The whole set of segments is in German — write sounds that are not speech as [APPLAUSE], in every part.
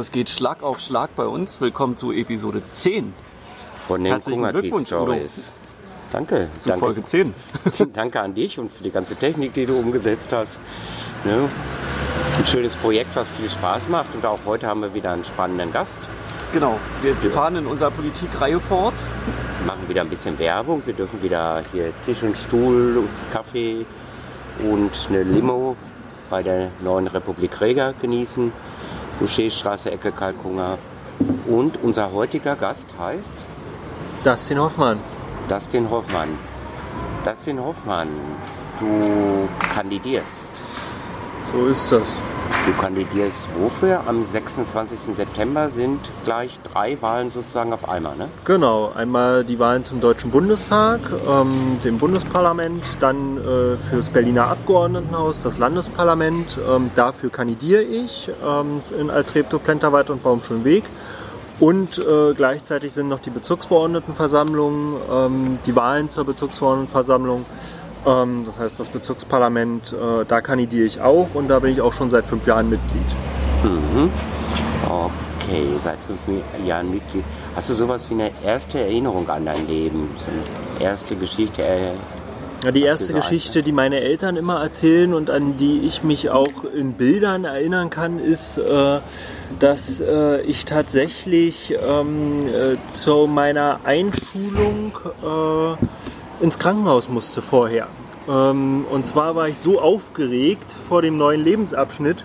Es geht Schlag auf Schlag bei uns. Willkommen zu Episode 10. Von den Herzlichen Glückwunsch, Stories. Danke. Zu danke. Folge 10. [LAUGHS] danke an dich und für die ganze Technik, die du umgesetzt hast. Ne? Ein schönes Projekt, was viel Spaß macht. Und auch heute haben wir wieder einen spannenden Gast. Genau, wir fahren in unserer Politikreihe fort. Machen wieder ein bisschen Werbung. Wir dürfen wieder hier Tisch und Stuhl, und Kaffee und eine Limo bei der neuen Republik Reger genießen. Boucherstraße, Ecke Kalkunger. Und unser heutiger Gast heißt Dustin Hoffmann. Dustin Hoffmann. Dustin Hoffmann, du kandidierst. So ist das. Du kandidierst wofür? Am 26. September sind gleich drei Wahlen sozusagen auf einmal, ne? Genau, einmal die Wahlen zum Deutschen Bundestag, ähm, dem Bundesparlament, dann äh, fürs Berliner Abgeordnetenhaus, das Landesparlament. Ähm, dafür kandidiere ich ähm, in Altreptow, Plenterwald und Baumschulenweg. Und äh, gleichzeitig sind noch die Bezirksverordnetenversammlungen, ähm, die Wahlen zur Bezirksverordnetenversammlung. Ähm, das heißt, das Bezirksparlament, äh, da kandidiere ich auch und da bin ich auch schon seit fünf Jahren Mitglied. Mhm. Okay, seit fünf Jahren Mitglied. Hast du sowas wie eine erste Erinnerung an dein Leben? So eine erste Geschichte? Äh, Ja, die erste Geschichte, die meine Eltern immer erzählen und an die ich mich auch in Bildern erinnern kann, ist, äh, dass äh, ich tatsächlich ähm, äh, zu meiner Einschulung äh, ins Krankenhaus musste vorher. Ähm, und zwar war ich so aufgeregt vor dem neuen Lebensabschnitt,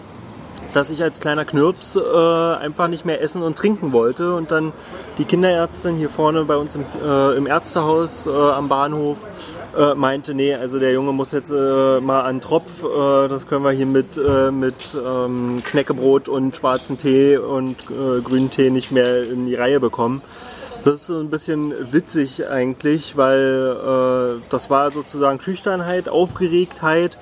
dass ich als kleiner Knirps äh, einfach nicht mehr essen und trinken wollte und dann die Kinderärztin hier vorne bei uns im, äh, im Ärztehaus äh, am Bahnhof äh, meinte, nee, also der Junge muss jetzt äh, mal an Tropf, äh, das können wir hier mit, mit ähm, Knäckebrot und schwarzen Tee und grünen Tee nicht mehr in die Reihe bekommen. Das ist so ein bisschen witzig eigentlich, weil äh, das war sozusagen Schüchternheit, Aufgeregtheit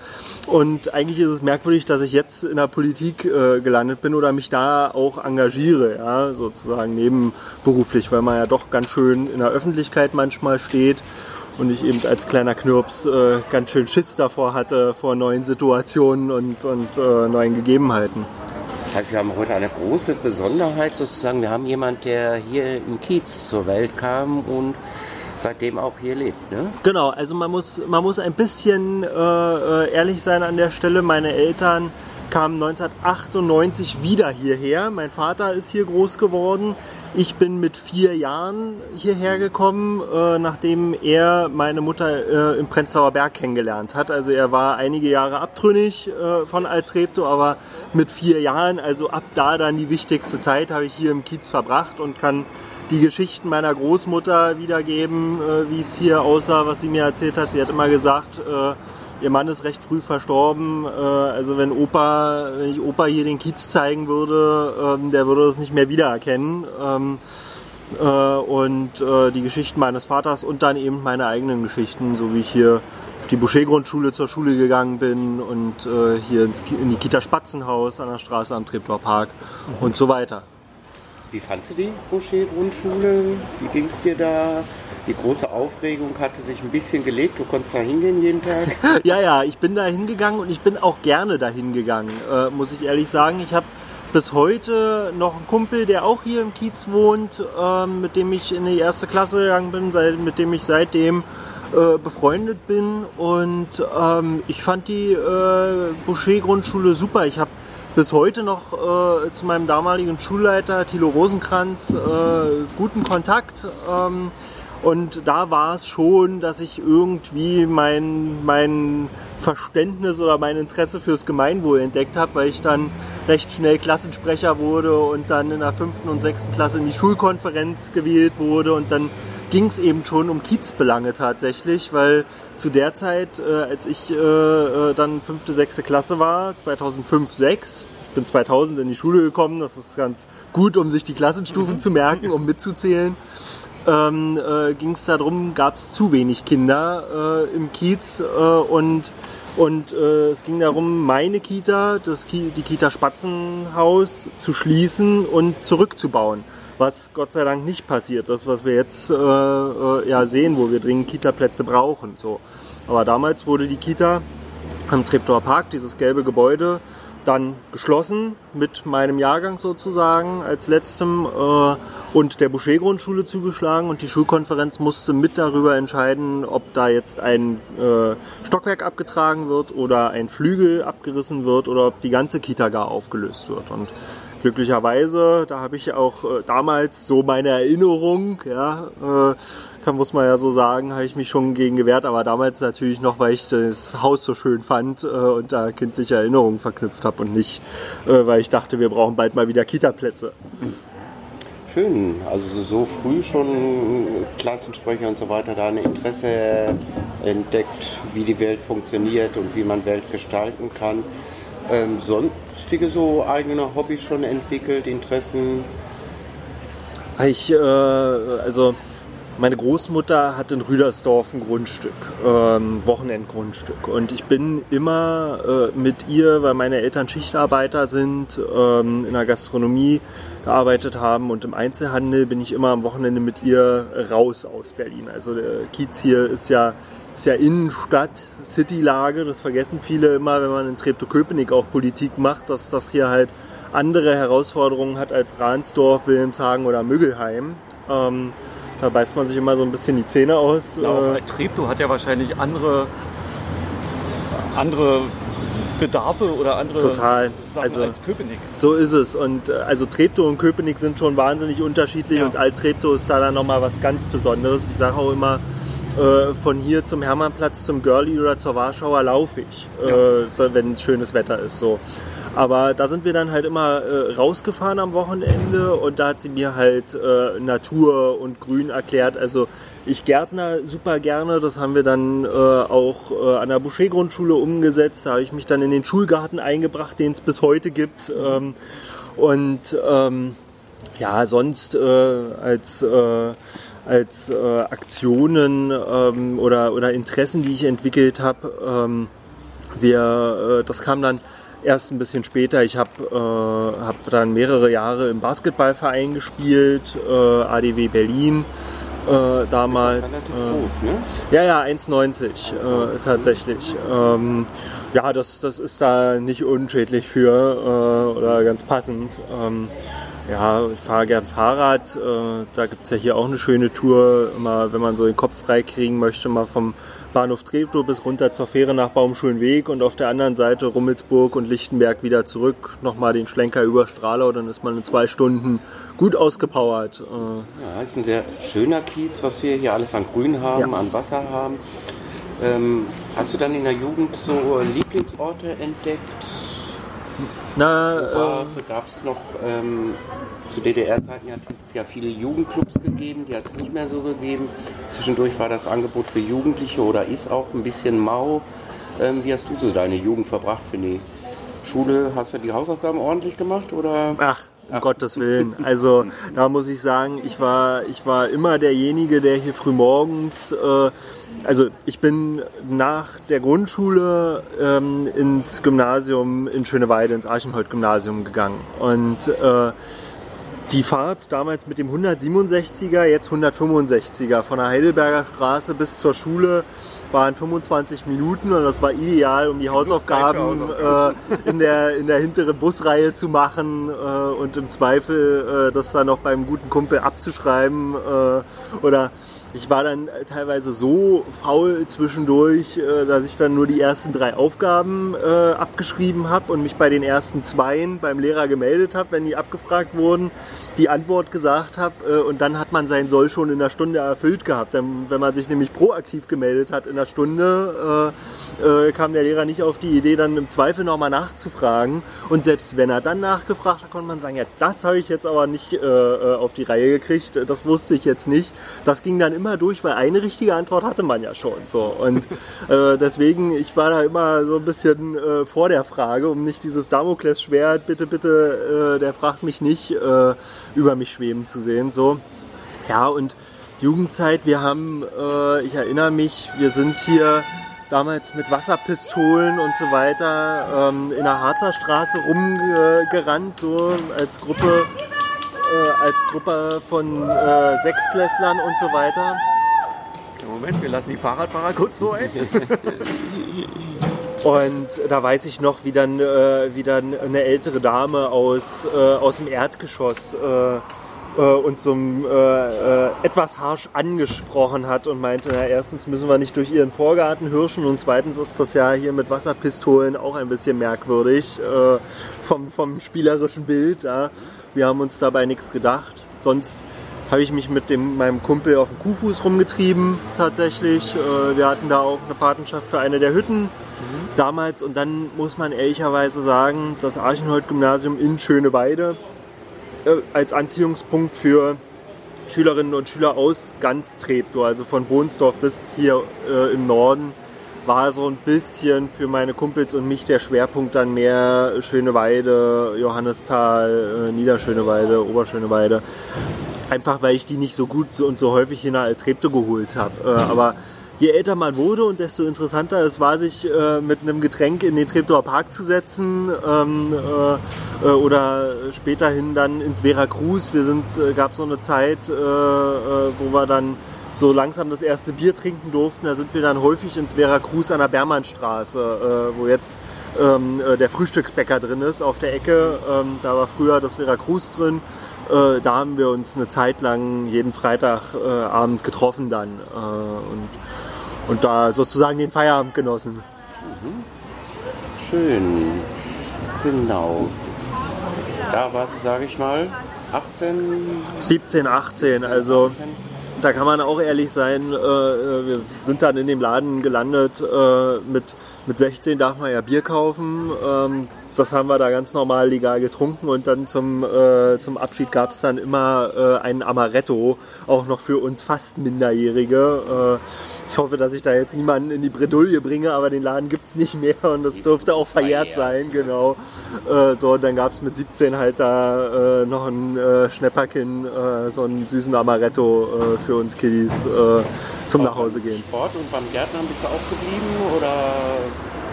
und eigentlich ist es merkwürdig, dass ich jetzt in der Politik äh, gelandet bin oder mich da auch engagiere, ja, sozusagen nebenberuflich, weil man ja doch ganz schön in der Öffentlichkeit manchmal steht und ich eben als kleiner Knirps äh, ganz schön Schiss davor hatte, vor neuen Situationen und, und äh, neuen Gegebenheiten. Das heißt, wir haben heute eine große Besonderheit sozusagen. Wir haben jemand, der hier im Kiez zur Welt kam und seitdem auch hier lebt, ne? Genau, also man muss, man muss ein bisschen äh, äh, ehrlich sein an der Stelle. Meine Eltern kamen 1998 wieder hierher. Mein Vater ist hier groß geworden. Ich bin mit vier Jahren hierher gekommen, äh, nachdem er meine Mutter äh, im Prenzlauer Berg kennengelernt hat. Also er war einige Jahre abtrünnig äh, von Altreptow, aber mit vier Jahren, also ab da dann die wichtigste Zeit, habe ich hier im Kiez verbracht und kann die Geschichten meiner Großmutter wiedergeben, äh, wie es hier aussah, was sie mir erzählt hat. Sie hat immer gesagt, äh, ihr Mann ist recht früh verstorben. Äh, also wenn Opa, wenn ich Opa hier den Kiez zeigen würde, ähm, der würde das nicht mehr wiedererkennen. Ähm, äh, und äh, die Geschichten meines Vaters und dann eben meine eigenen Geschichten, so wie ich hier auf die Boucher-Grundschule zur Schule gegangen bin und hier in die Kita Spatzenhaus an der Straße am Treptower Park und so weiter. Wie fandst du die Boucher-Grundschule? Wie ging es dir da? Die große Aufregung hatte sich ein bisschen gelegt. Du konntest da hingehen jeden Tag. [LAUGHS] Ja, ja, ich bin da hingegangen und ich bin auch gerne dahin gegangen, äh, muss ich ehrlich sagen. Ich habe bis heute noch einen Kumpel, der auch hier im Kiez wohnt, ähm, mit dem ich in die erste Klasse gegangen bin, seit, mit dem ich seitdem äh, befreundet bin. Und ähm, ich fand die äh, Boucher-Grundschule super. Ich habe bis heute noch äh, zu meinem damaligen Schulleiter Thilo Rosenkranz äh, guten Kontakt. Ähm, und da war es schon, dass ich irgendwie mein, mein Verständnis oder mein Interesse fürs Gemeinwohl entdeckt habe, weil ich dann recht schnell Klassensprecher wurde und dann in der fünften und sechsten Klasse in die Schulkonferenz gewählt wurde und dann ging es eben schon um Kiezbelange tatsächlich, weil zu der Zeit, äh, als ich äh, äh, dann fünfte, sechste Klasse war, 2005, 6, ich bin 2000 in die Schule gekommen, das ist ganz gut, um sich die Klassenstufen zu merken, um mitzuzählen. Ähm, äh, ging es darum, gab es zu wenig Kinder äh, im Kiez äh, und, und äh, es ging darum, meine Kita, das Ki die Kita Spatzenhaus zu schließen und zurückzubauen. Was Gott sei Dank nicht passiert ist, was wir jetzt äh, äh, ja sehen, wo wir dringend Kita-Plätze brauchen. So. Aber damals wurde die Kita am Treptower Park, dieses gelbe Gebäude, dann geschlossen mit meinem Jahrgang sozusagen als letztem äh, und der Boucher-Grundschule zugeschlagen und die Schulkonferenz musste mit darüber entscheiden, ob da jetzt ein äh, Stockwerk abgetragen wird oder ein Flügel abgerissen wird oder ob die ganze Kita gar aufgelöst wird. Und glücklicherweise, da habe ich auch äh, damals so meine Erinnerung, ja, äh, kann, muss man ja so sagen, habe ich mich schon gegen gewehrt, aber damals natürlich noch, weil ich das Haus so schön fand äh, und da kindliche Erinnerungen verknüpft habe und nicht, äh, weil ich dachte, wir brauchen bald mal wieder Kita-Plätze. Schön, also so früh schon Klassensprecher und so weiter da ein Interesse entdeckt, wie die Welt funktioniert und wie man Welt gestalten kann. Ähm, sonstige so eigene Hobbys schon entwickelt, Interessen? Ich, äh, also meine Großmutter hat in Rüdersdorf ein Grundstück, ähm, Wochenendgrundstück. Und ich bin immer äh, mit ihr, weil meine Eltern Schichtarbeiter sind, ähm, in der Gastronomie gearbeitet haben und im Einzelhandel bin ich immer am Wochenende mit ihr raus aus Berlin. Also der Kiez hier ist ja, ist ja Innenstadt, Citylage. Das vergessen viele immer, wenn man in Treptow-Köpenick auch Politik macht, dass das hier halt andere Herausforderungen hat als Ransdorf, Wilhelmshagen oder Müggelheim. Ähm, da beißt man sich immer so ein bisschen die Zähne aus. Ja, auch äh, Treptow hat ja wahrscheinlich andere, andere Bedarfe oder andere Total. Sachen Also- als Köpenick. So ist es. Und äh, also Treptow und Köpenick sind schon wahnsinnig unterschiedlich Ja. und Alt-Treptow ist da dann nochmal was ganz Besonderes. Ich sage auch immer, äh, von hier zum Hermannplatz, zum Görli oder zur Warschauer laufe ich, äh, so, wenn es schönes Wetter ist. So. Aber da sind wir dann halt immer äh, rausgefahren am Wochenende und da hat sie mir halt äh, Natur und Grün erklärt. Also ich gärtner super gerne, das haben wir dann äh, auch äh, an der Boucher-Grundschule umgesetzt. Da habe ich mich dann in den Schulgarten eingebracht, den es bis heute gibt. Ähm, und ähm, ja, sonst äh, als, als äh, Aktionen ähm, oder, oder Interessen, die ich entwickelt habe, ähm, wir, äh, das kam dann erst ein bisschen später. Ich habe äh, hab dann mehrere Jahre im Basketballverein gespielt, äh, ADW Berlin äh, damals. Äh, groß, ne? ja, ja, 1,90 äh, tatsächlich. Ähm, ja, das, das ist da nicht unschädlich für äh, oder ganz passend. Ähm, ja, ich fahre gern Fahrrad. Äh, da gibt's ja hier auch eine schöne Tour. Immer, wenn man so den Kopf frei kriegen möchte, mal vom Bahnhof Treptow bis runter zur Fähre nach Baumschulenweg und auf der anderen Seite Rummelsburg und Lichtenberg wieder zurück. Nochmal den Schlenker über Stralau, dann ist man in zwei Stunden gut ausgepowert. Äh, Ja, ist ein sehr schöner Kiez, was wir hier alles an Grün haben, Ja. an Wasser haben. Ähm, hast du dann in der Jugend so Lieblingsorte entdeckt? Na, äh, Wo gab es noch ähm, zu DDR-Zeiten hat es ja viele Jugendclubs gegeben, die hat es nicht mehr so gegeben. Zwischendurch war das Angebot für Jugendliche oder ist auch ein bisschen mau. Ähm, wie hast du so deine Jugend verbracht für die Schule? Hast du die Hausaufgaben ordentlich gemacht oder? Ach, um Gottes Willen. Also da muss ich sagen, ich war, ich war immer derjenige, der hier frühmorgens, äh, also ich bin nach der Grundschule ähm, ins Gymnasium in Schöneweide, ins Archenhold-Gymnasium gegangen. Und äh, die Fahrt damals mit dem 167er, jetzt 165er von der Heidelberger Straße bis zur Schule waren 25 Minuten und das war ideal, um die Hausaufgaben. äh, in, der, in der hinteren Busreihe zu machen äh, und im Zweifel äh, das dann noch beim guten Kumpel abzuschreiben äh, oder ich war dann teilweise so faul zwischendurch, äh, dass ich dann nur die ersten drei Aufgaben äh, abgeschrieben habe und mich bei den ersten zweien beim Lehrer gemeldet habe, wenn die abgefragt wurden, die Antwort gesagt habe äh, und dann hat man sein Soll schon in der Stunde erfüllt gehabt. Wenn man sich nämlich proaktiv gemeldet hat in der Stunde, äh, äh, kam der Lehrer nicht auf die Idee, dann im Zweifel nochmal nachzufragen. Und selbst wenn er dann nachgefragt hat, konnte man sagen, ja, das habe ich jetzt aber nicht äh, äh, auf die Reihe gekriegt, das wusste ich jetzt nicht. Das ging dann immer durch, weil eine richtige Antwort hatte man ja schon. So. Und äh, deswegen, ich war da immer so ein bisschen äh, vor der Frage, um nicht dieses Damoklesschwert, bitte, bitte, äh, der fragt mich nicht, äh, über mich schweben zu sehen. So. Ja, und Jugendzeit, wir haben, äh, ich erinnere mich, wir sind hier damals mit Wasserpistolen und so weiter ähm, in der Harzer Straße rumgerannt, so als Gruppe, äh, als Gruppe von äh, Sechstklässlern und so weiter. Moment, wir lassen die Fahrradfahrer kurz vorbei. [LAUGHS] Und da weiß ich noch, wie dann, äh, wie dann eine ältere Dame aus, äh, aus dem Erdgeschoss äh, äh, uns so äh, äh, etwas harsch angesprochen hat und meinte, na, erstens müssen wir nicht durch ihren Vorgarten hirschen und zweitens ist das ja hier mit Wasserpistolen auch ein bisschen merkwürdig vom, vom spielerischen Bild. Ja. Wir haben uns dabei nichts gedacht. Sonst habe ich mich mit dem, meinem Kumpel auf dem Kuhfuß rumgetrieben tatsächlich. Äh, wir hatten da auch eine Patenschaft für eine der Hütten damals und dann muss man ehrlicherweise sagen, das Archenhold-Gymnasium in Schöneweide äh, als Anziehungspunkt für Schülerinnen und Schüler aus ganz Treptow, also von Bohnsdorf bis hier äh, im Norden, war so ein bisschen für meine Kumpels und mich der Schwerpunkt dann mehr Schöneweide, Johannisthal, äh, Niederschöneweide, Oberschöneweide. Einfach weil ich die nicht so gut und so häufig hier nach Treptow geholt habe. Äh, aber je älter man wurde und desto interessanter es war, sich äh, mit einem Getränk in den Treptower Park zu setzen ähm, äh, äh oder späterhin dann ins Veracruz. Wir sind, gab so eine Zeit, wo wir dann so langsam das erste Bier trinken durften. Da sind wir dann häufig ins Veracruz an der Bermannstraße, wo jetzt ähm, der Frühstücksbäcker drin ist auf der Ecke. Ähm, da war früher das Veracruz drin. da haben wir uns eine Zeit lang jeden Freitagabend getroffen dann. und und da sozusagen den Feierabend genossen. Mhm. Schön. Genau. Da war es, sage ich mal, 18? 17, 18. Also 18. da kann man auch ehrlich sein. Äh, äh, wir sind dann in dem Laden gelandet. Äh, mit, mit 16 darf man ja Bier kaufen. Ähm, das haben wir da ganz normal legal getrunken und dann zum, äh, zum Abschied gab es dann immer äh, einen Amaretto, auch noch für uns fast Minderjährige. Äh, ich hoffe, dass ich da jetzt niemanden in die Bredouille bringe, aber den Laden gibt es nicht mehr und das dürfte auch verjährt sein, genau. Äh, so, dann gab es mit 17 halt da äh, noch ein äh, Schnäpperkin, so einen süßen Amaretto für uns Kiddies zum Nachhause gehen. Sport und beim Gärtnern bist du auch geblieben oder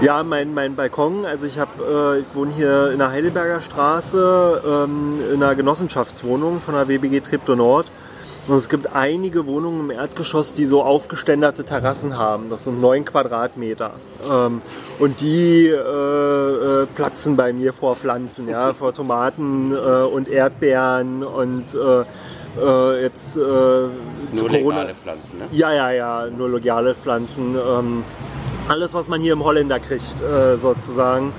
ja, mein, mein Balkon, also ich habe, äh, ich wohne hier in der Heidelberger Straße ähm, in einer Genossenschaftswohnung von der WBG Treptow Nord. Und es gibt einige Wohnungen im Erdgeschoss, die so aufgeständerte Terrassen haben. Das sind neun Quadratmeter. Ähm, und die äh, äh, platzen bei mir vor Pflanzen, ja, vor Tomaten äh, und Erdbeeren und äh, äh, jetzt äh, nur legale Pflanzen, ne? Ja, ja, ja, nur legale Pflanzen. Ähm, alles, was man hier im Holländer kriegt, äh, sozusagen.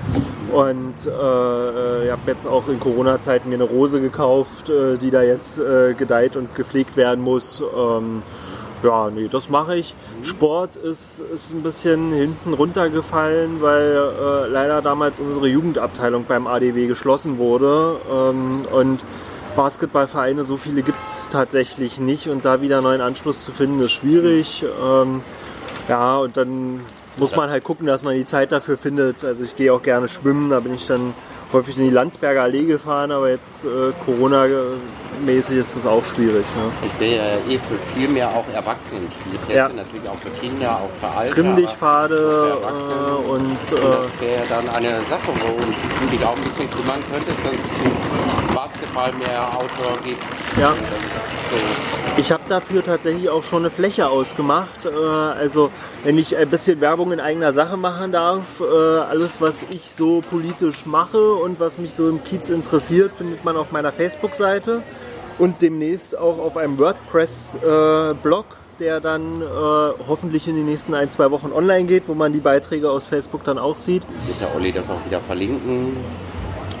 Und äh, äh ich habe jetzt auch in Corona-Zeiten mir eine Rose gekauft, äh, die da jetzt äh, gedeiht und gepflegt werden muss. Ähm, ja, nee, das mache ich. Sport ist, ist ein bisschen hinten runtergefallen, weil äh, leider damals unsere Jugendabteilung beim ADW geschlossen wurde. Ähm, und Basketballvereine, so viele gibt es tatsächlich nicht. Und da wieder neuen Anschluss zu finden, ist schwierig. Ähm, ja, und dann muss man halt gucken, dass man die Zeit dafür findet. Also ich gehe auch gerne schwimmen, da bin ich dann häufig in die Landsberger Allee gefahren, aber jetzt äh, Corona-mäßig ist das auch schwierig. Ne? Ich will ja eh für viel mehr auch Erwachsenenspielplätze, ja. natürlich auch für Kinder, auch für Alter. Trimmdichtpfade äh, und... Und das wäre dann eine Sache, wo du dich auch ein bisschen kümmern könntest, dass es Basketball mehr Outdoor gibt. Ja. So. Ich habe dafür tatsächlich auch schon eine Fläche ausgemacht. Äh, also wenn ich ein bisschen Werbung in eigener Sache machen darf, äh, alles was ich so politisch mache und was mich so im Kiez interessiert, findet man auf meiner Facebook-Seite und demnächst auch auf einem WordPress-Blog, der dann äh, hoffentlich in den nächsten ein, zwei Wochen online geht, wo man die Beiträge aus Facebook dann auch sieht. Wird der Olli das auch wieder verlinken?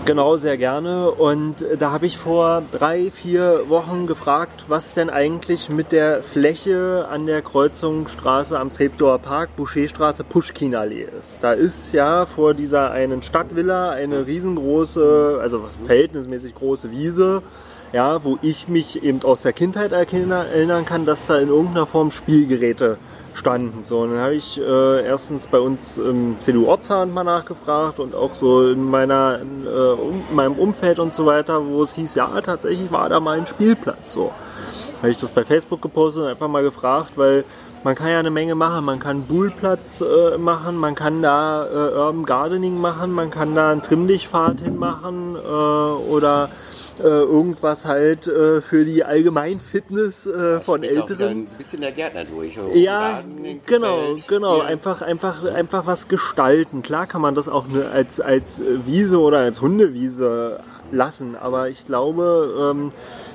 Genau, sehr gerne. Und da habe ich vor drei, vier Wochen gefragt, was denn eigentlich mit der Fläche an der Kreuzungsstraße am Treptower Park, Boucherstraße, Pushkin-Allee ist. Da ist ja vor dieser einen Stadtvilla eine riesengroße, also verhältnismäßig große Wiese, ja, wo ich mich eben aus der Kindheit erinnern kann, dass da in irgendeiner Form Spielgeräte standen. So, und dann habe ich äh, erstens bei uns im CDU-Ortsverband mal nachgefragt und auch so in meiner, äh, um, meinem Umfeld und so weiter, wo es hieß, ja, tatsächlich war da mal ein Spielplatz. So, habe ich das bei Facebook gepostet und einfach mal gefragt, weil man kann ja eine Menge machen. Man kann Bullplatz äh, machen, man kann da äh, Urban Gardening machen, man kann da einen Trimmdichtpfad hinmachen äh, oder äh, irgendwas halt äh, für die Allgemeinfitness äh, von Älteren. Ein bisschen der Gärtner durch. so Ja, Garten genau, genau. Hier. Einfach, einfach, einfach was gestalten. Klar kann man das auch ne, als, als Wiese oder als Hundewiese lassen, aber ich glaube, ähm,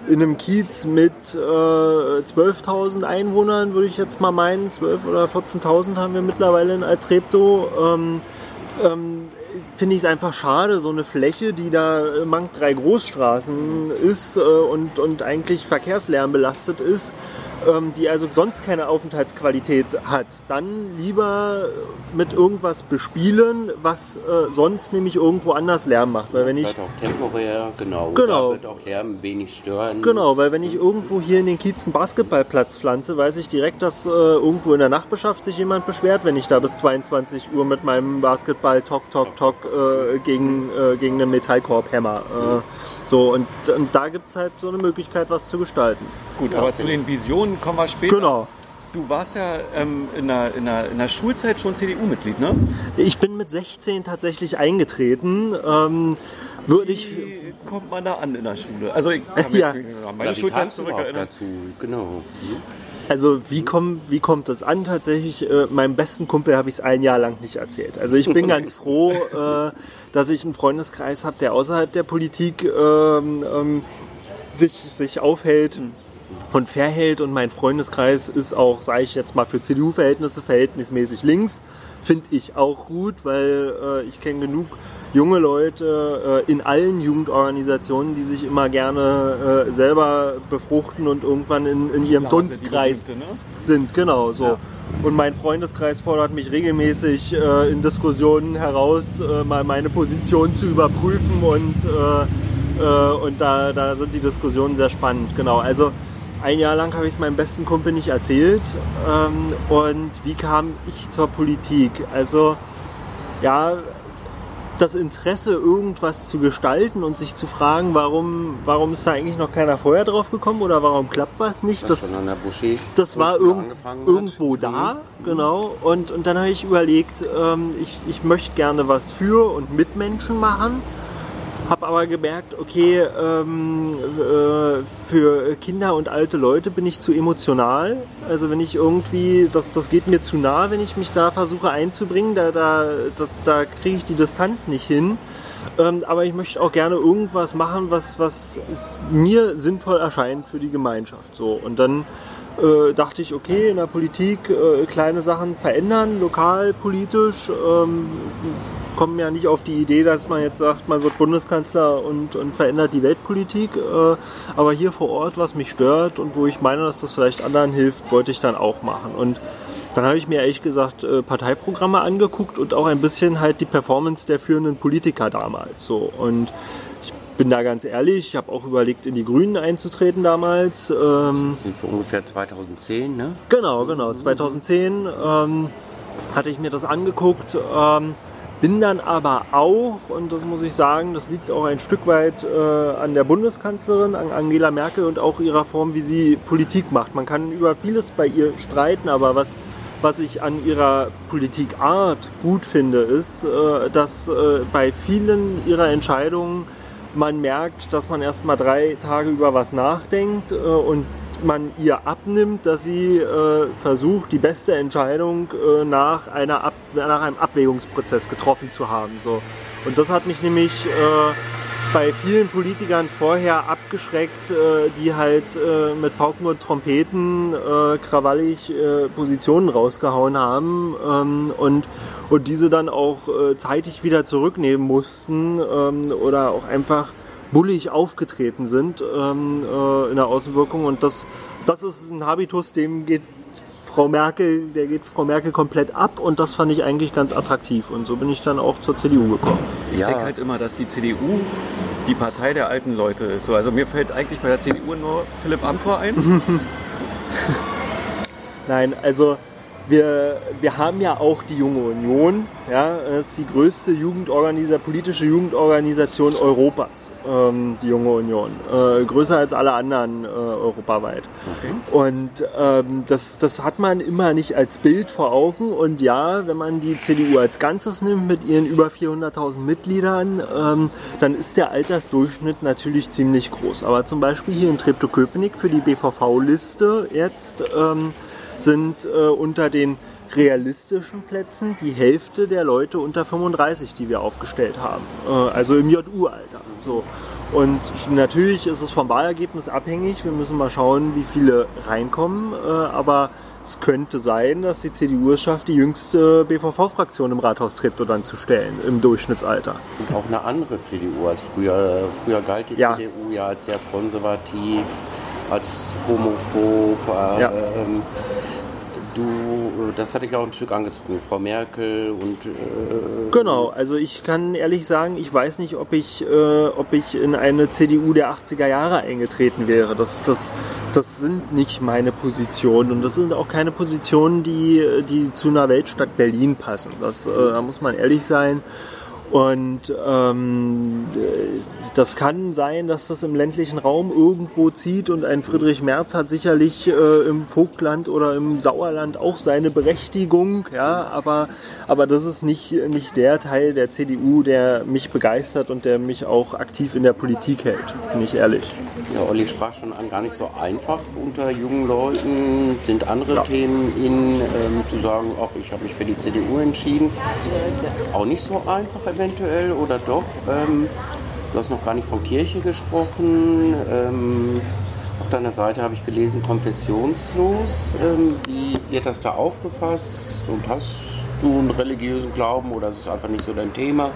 in einem Kiez mit äh, 12.000 Einwohnern würde ich jetzt mal meinen, 12.000 oder 14.000 haben wir mittlerweile in Altreptow. Ähm, ähm, finde ich es einfach schade, so eine Fläche, die da äh, mank drei Großstraßen ist äh, und, und eigentlich Verkehrslärm belastet ist, ähm, die also sonst keine Aufenthaltsqualität hat, dann lieber mit irgendwas bespielen, was äh, sonst nämlich irgendwo anders Lärm macht. Weil wenn ich auch temporär, genau. Genau. Da wird auch Lärm wenig stören. Genau, weil wenn ich irgendwo hier in den Kiez einen Basketballplatz pflanze, weiß ich direkt, dass äh, irgendwo in der Nachbarschaft sich jemand beschwert, wenn ich da bis 22 Uhr mit meinem Basketball tok tok tok äh, gegen, äh, gegen einen Metallkorb hämmer. Äh, so, und, und da gibt es halt so eine Möglichkeit, was zu gestalten. Gut, aber zu den Visionen kommen wir später. Genau. Du warst ja ähm, in, der, in, der, in der Schulzeit schon CDU-Mitglied, ne? Ich bin mit 16 tatsächlich eingetreten. Ähm, würde ich. Wie kommt man da an in der Schule? Also ich kann [LAUGHS] mich Ja. an meine wie Schulzeit zurückerinnern. dazu? Genau. Hm? Also wie, komm, wie kommt das an? Tatsächlich, äh, meinem besten Kumpel habe ich es ein Jahr lang nicht erzählt. Also ich bin [LAUGHS] ganz froh, äh, dass ich einen Freundeskreis habe, der außerhalb der Politik ähm, ähm, sich, sich aufhält und verhält. Und mein Freundeskreis ist auch, sage ich jetzt mal, für CDU-Verhältnisse verhältnismäßig links. Finde ich auch gut, weil äh, ich kenne genug junge Leute äh, in allen Jugendorganisationen, die sich immer gerne äh, selber befruchten und irgendwann in, in ihrem die Dunstkreis berühmte, ne? sind, genau so. Ja. Und mein Freundeskreis fordert mich regelmäßig äh, in Diskussionen heraus, äh, mal meine Position zu überprüfen und, äh, äh, und da, da sind die Diskussionen sehr spannend, genau. Also ein Jahr lang habe ich es meinem besten Kumpel nicht erzählt. Ähm, und wie kam ich zur Politik? Also ja, das Interesse, irgendwas zu gestalten und sich zu fragen, warum, warum ist da eigentlich noch keiner vorher drauf gekommen oder warum klappt was nicht? Das, Das, das war irgend, angefangen hat. irgendwo da, genau. Und, und dann habe ich überlegt, ähm, ich, ich möchte gerne was für und mit Menschen machen. Habe aber gemerkt, okay, ähm, äh, für Kinder und alte Leute bin ich zu emotional. Also wenn ich irgendwie, das, das geht mir zu nah, wenn ich mich da versuche einzubringen, da, da, da, da kriege ich die Distanz nicht hin. Ähm, aber ich möchte auch gerne irgendwas machen, was, was mir sinnvoll erscheint für die Gemeinschaft. So. Und dann äh, dachte ich, okay, in der Politik äh, kleine Sachen verändern, lokal, politisch. Ähm, kommen ja nicht auf die Idee, dass man jetzt sagt, man wird Bundeskanzler und, und verändert die Weltpolitik. Äh, aber hier vor Ort, was mich stört und wo ich meine, dass das vielleicht anderen hilft, wollte ich dann auch machen. Und dann habe ich mir ehrlich gesagt äh, Parteiprogramme angeguckt und auch ein bisschen halt die Performance der führenden Politiker damals. So. Und bin da ganz ehrlich, ich habe auch überlegt, in die Grünen einzutreten damals. Ähm, Sind wir ungefähr 2010, ne? Genau, genau. 2010 ähm, hatte ich mir das angeguckt. Ähm, bin dann aber auch, und das muss ich sagen, das liegt auch ein Stück weit äh, an der Bundeskanzlerin, an Angela Merkel und auch ihrer Form, wie sie Politik macht. Man kann über vieles bei ihr streiten, aber was, was ich an ihrer Politikart gut finde, ist, äh, dass äh, bei vielen ihrer Entscheidungen man merkt, dass man erst mal drei Tage über was nachdenkt äh, und man ihr abnimmt, dass sie äh, versucht, die beste Entscheidung äh, nach, einer Ab nach einem Abwägungsprozess getroffen zu haben. So. Und das hat mich nämlich äh, bei vielen Politikern vorher abgeschreckt, äh, die halt äh, mit Pauken und Trompeten äh, krawallig äh, Positionen rausgehauen haben ähm, und, und diese dann auch äh, zeitig wieder zurücknehmen mussten ähm, oder auch einfach bullig aufgetreten sind ähm, äh, in der Außenwirkung. Und das, das ist ein Habitus, dem geht Frau Merkel, der geht Frau Merkel komplett ab und das fand ich eigentlich ganz attraktiv. Und so bin ich dann auch zur CDU gekommen. Ich Ja. denke halt immer, dass die CDU die Partei der alten Leute ist. So, also mir fällt eigentlich bei der CDU nur Philipp Amthor ein. [LAUGHS] Nein, also wir, wir haben ja auch die Junge Union. Ja, das ist die größte Jugendorganisa politische Jugendorganisation Europas, ähm, die Junge Union. Äh, größer als alle anderen äh, europaweit. Okay. Und ähm, das, das hat man immer nicht als Bild vor Augen. Und ja, wenn man die CDU als Ganzes nimmt mit ihren über 400.000 Mitgliedern, ähm, dann ist der Altersdurchschnitt natürlich ziemlich groß. Aber zum Beispiel hier in Treptow-Köpenick für die BVV-Liste jetzt ähm, sind äh, unter den realistischen Plätzen die Hälfte der Leute unter 35, die wir aufgestellt haben. Äh, also im JU-Alter. So. Und natürlich ist es vom Wahlergebnis abhängig. Wir müssen mal schauen, wie viele reinkommen. Äh, aber es könnte sein, dass die CDU es schafft, die jüngste BVV-Fraktion im Rathaus Treptow dann zu stellen, im Durchschnittsalter. Und auch eine andere CDU als früher. Früher galt die ja. CDU ja als sehr konservativ, als homophob. Äh, ja. Ähm, du, das hatte ich auch ein Stück angezogen, Frau Merkel und. Äh, genau, also ich kann ehrlich sagen, ich weiß nicht, ob ich, äh, ob ich in eine CDU der 80er Jahre eingetreten wäre. Das, das, das sind nicht meine Positionen und das sind auch keine Positionen, die, die zu einer Weltstadt Berlin passen. Das, äh, da muss man ehrlich sein. Und ähm, das kann sein, dass das im ländlichen Raum irgendwo zieht und ein Friedrich Merz hat sicherlich äh, im Vogtland oder im Sauerland auch seine Berechtigung, ja, aber, aber das ist nicht, nicht der Teil der CDU, der mich begeistert und der mich auch aktiv in der Politik hält, bin ich ehrlich. Ja, Olli sprach schon an, gar nicht so einfach unter jungen Leuten. Sind andere ja. Themen in, ähm, zu sagen, ach, ich habe mich für die CDU entschieden. Auch nicht so einfach eventuell oder doch? Ähm, du hast noch gar nicht von Kirche gesprochen. Ähm, auf deiner Seite habe ich gelesen, konfessionslos. Ähm, wie wird das da aufgefasst? Und hast du einen religiösen Glauben oder ist es einfach nicht so dein Thema?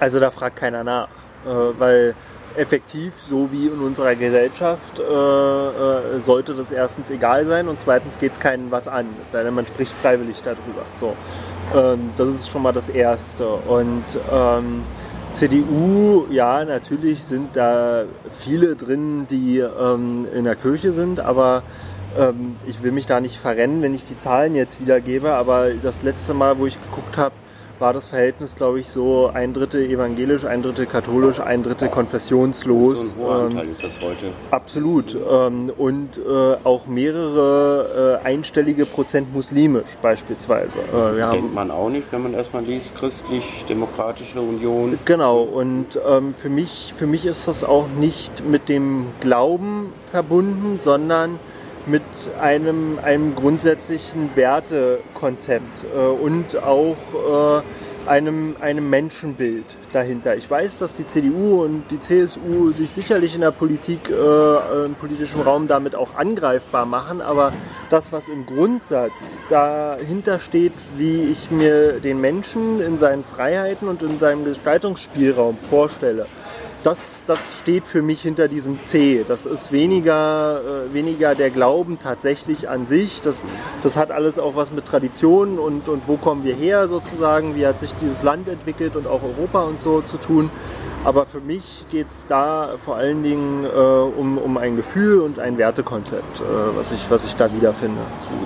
Also da fragt keiner nach, äh, weil effektiv, so wie in unserer Gesellschaft, äh, äh, sollte das erstens egal sein und zweitens geht es keinen was an. Es sei denn, man spricht freiwillig darüber. So. Ähm, das ist schon mal das Erste. Und ähm, CDU, ja, natürlich sind da viele drin, die ähm, in der Kirche sind, aber ähm, ich will mich da nicht verrennen, wenn ich die Zahlen jetzt wiedergebe. Aber das letzte Mal, wo ich geguckt habe, war das Verhältnis, glaube ich, so ein Drittel evangelisch, ein Drittel katholisch, ein Drittel konfessionslos. So ein hoher Anteil ähm, ist das heute. Absolut. Ähm, und äh, auch mehrere äh, einstellige Prozent muslimisch beispielsweise. Äh, wir Kennt man auch nicht, wenn man erstmal liest, christlich-demokratische Union. Genau, und ähm, für, mich, für mich ist das auch nicht mit dem Glauben verbunden, sondern mit einem, einem grundsätzlichen Wertekonzept äh, und auch äh, einem, einem Menschenbild dahinter. Ich weiß, dass die CDU und die CSU sich sicherlich in der Politik, äh, im politischen Raum damit auch angreifbar machen, aber das, was im Grundsatz dahinter steht, wie ich mir den Menschen in seinen Freiheiten und in seinem Gestaltungsspielraum vorstelle, das, das steht für mich hinter diesem C. Das ist weniger, äh, weniger der Glauben tatsächlich an sich. Das, das hat alles auch was mit Tradition und, und wo kommen wir her sozusagen, wie hat sich dieses Land entwickelt und auch Europa und so zu tun. Aber für mich geht es da vor allen Dingen äh, um, um ein Gefühl und ein Wertekonzept, äh, was, ich, was ich da wiederfinde.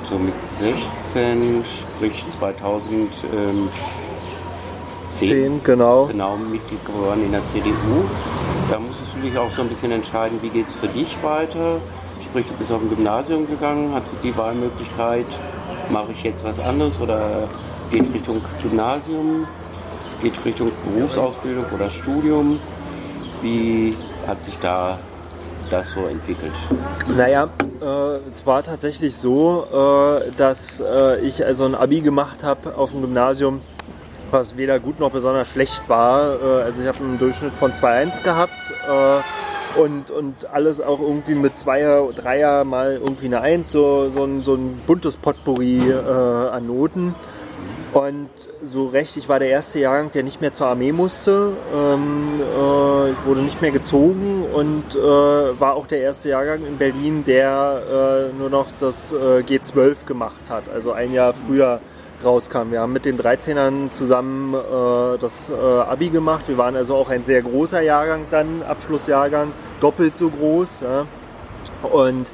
So, so mit 16, sprich 2000. Ähm 10, genau. genau Mitglied geworden in der CDU. Da musstest du dich auch so ein bisschen entscheiden, wie geht es für dich weiter. Sprich, du bist auf ein Gymnasium gegangen, hast du die Wahlmöglichkeit, mache ich jetzt was anderes oder geht Richtung Gymnasium, geht Richtung Berufsausbildung oder Studium. Wie hat sich da das so entwickelt? Naja, äh, es war tatsächlich so, äh, dass äh, ich also ein Abi gemacht habe auf dem Gymnasium was weder gut noch besonders schlecht war. Äh, also ich habe einen Durchschnitt von 2,1 gehabt äh, und, und alles auch irgendwie mit Zweier, Dreier mal irgendwie eine Eins, so, so, ein, so ein buntes Potpourri äh, an Noten. Und so recht, ich war der erste Jahrgang, der nicht mehr zur Armee musste. Ähm, äh, ich wurde nicht mehr gezogen und äh, war auch der erste Jahrgang in Berlin, der äh, nur noch das G12 gemacht hat. Also ein Jahr früher rauskam. Wir haben mit den 13ern zusammen äh, das äh, Abi gemacht. Wir waren also auch ein sehr großer Jahrgang dann, Abschlussjahrgang, doppelt so groß. Ja. Und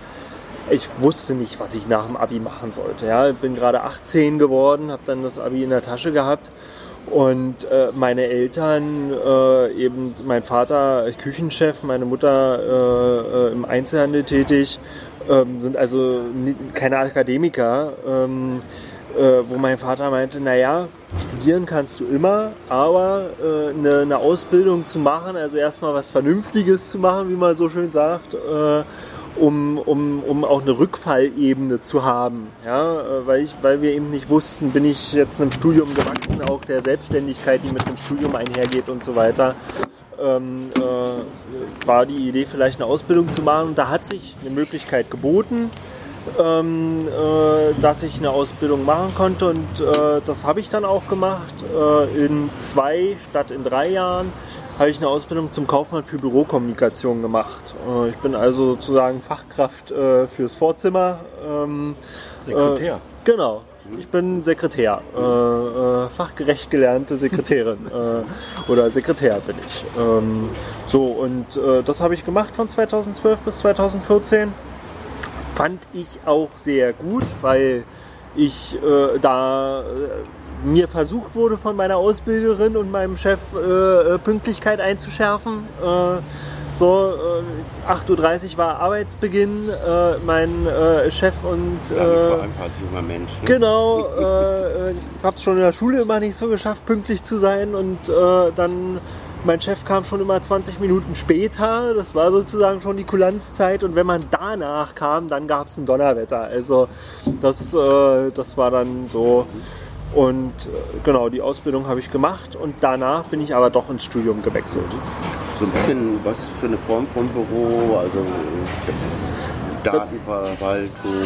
ich wusste nicht, was ich nach dem Abi machen sollte. Ja, ich bin gerade 18 geworden, habe dann das Abi in der Tasche gehabt und äh, meine Eltern, äh, eben mein Vater Küchenchef, meine Mutter äh, äh im Einzelhandel tätig, ähm, sind also keine Akademiker. Ähm, äh, wo mein Vater meinte, naja, studieren kannst du immer, aber äh, eine, eine, Ausbildung zu machen, also erstmal was Vernünftiges zu machen, wie man so schön sagt, äh, um, um, um auch eine Rückfallebene zu haben. Ja? Äh, weil, ich, weil wir eben nicht wussten, bin ich jetzt einem Studium gewachsen, auch der Selbstständigkeit, die mit dem Studium einhergeht und so weiter. Ähm, äh, war die Idee, vielleicht eine Ausbildung zu machen. Und da hat sich eine Möglichkeit geboten, ähm, äh, dass ich eine Ausbildung machen konnte. Und äh, das habe ich dann auch gemacht. Äh, in zwei statt in drei Jahren habe ich eine Ausbildung zum Kaufmann für Bürokommunikation gemacht. Äh, ich bin also sozusagen Fachkraft äh, fürs Vorzimmer. Ähm, Sekretär. genau. Ich bin Sekretär, äh, äh, fachgerecht gelernte Sekretärin [LAUGHS] äh, oder Sekretär bin ich. Ähm, so und äh, das habe ich gemacht von 2012 bis 2014 fand ich auch sehr gut, weil ich äh, da äh, mir versucht wurde von meiner Ausbilderin und meinem Chef äh, äh Pünktlichkeit einzuschärfen. Äh, so, 8.30 Uhr war Arbeitsbeginn. mein Chef und. Nicht so einfach als junger Mensch. Ne? Genau. ich habe es schon in der Schule immer nicht so geschafft, pünktlich zu sein. Und dann mein Chef kam schon immer 20 Minuten später. Das war sozusagen schon die Kulanzzeit. Und wenn man danach kam, dann gab es ein Donnerwetter. Also das, äh, das war dann so. Und äh, genau, die Ausbildung habe ich gemacht und danach bin ich aber doch ins Studium gewechselt. So ein bisschen was für eine Form von Büro, also Datenverwaltung?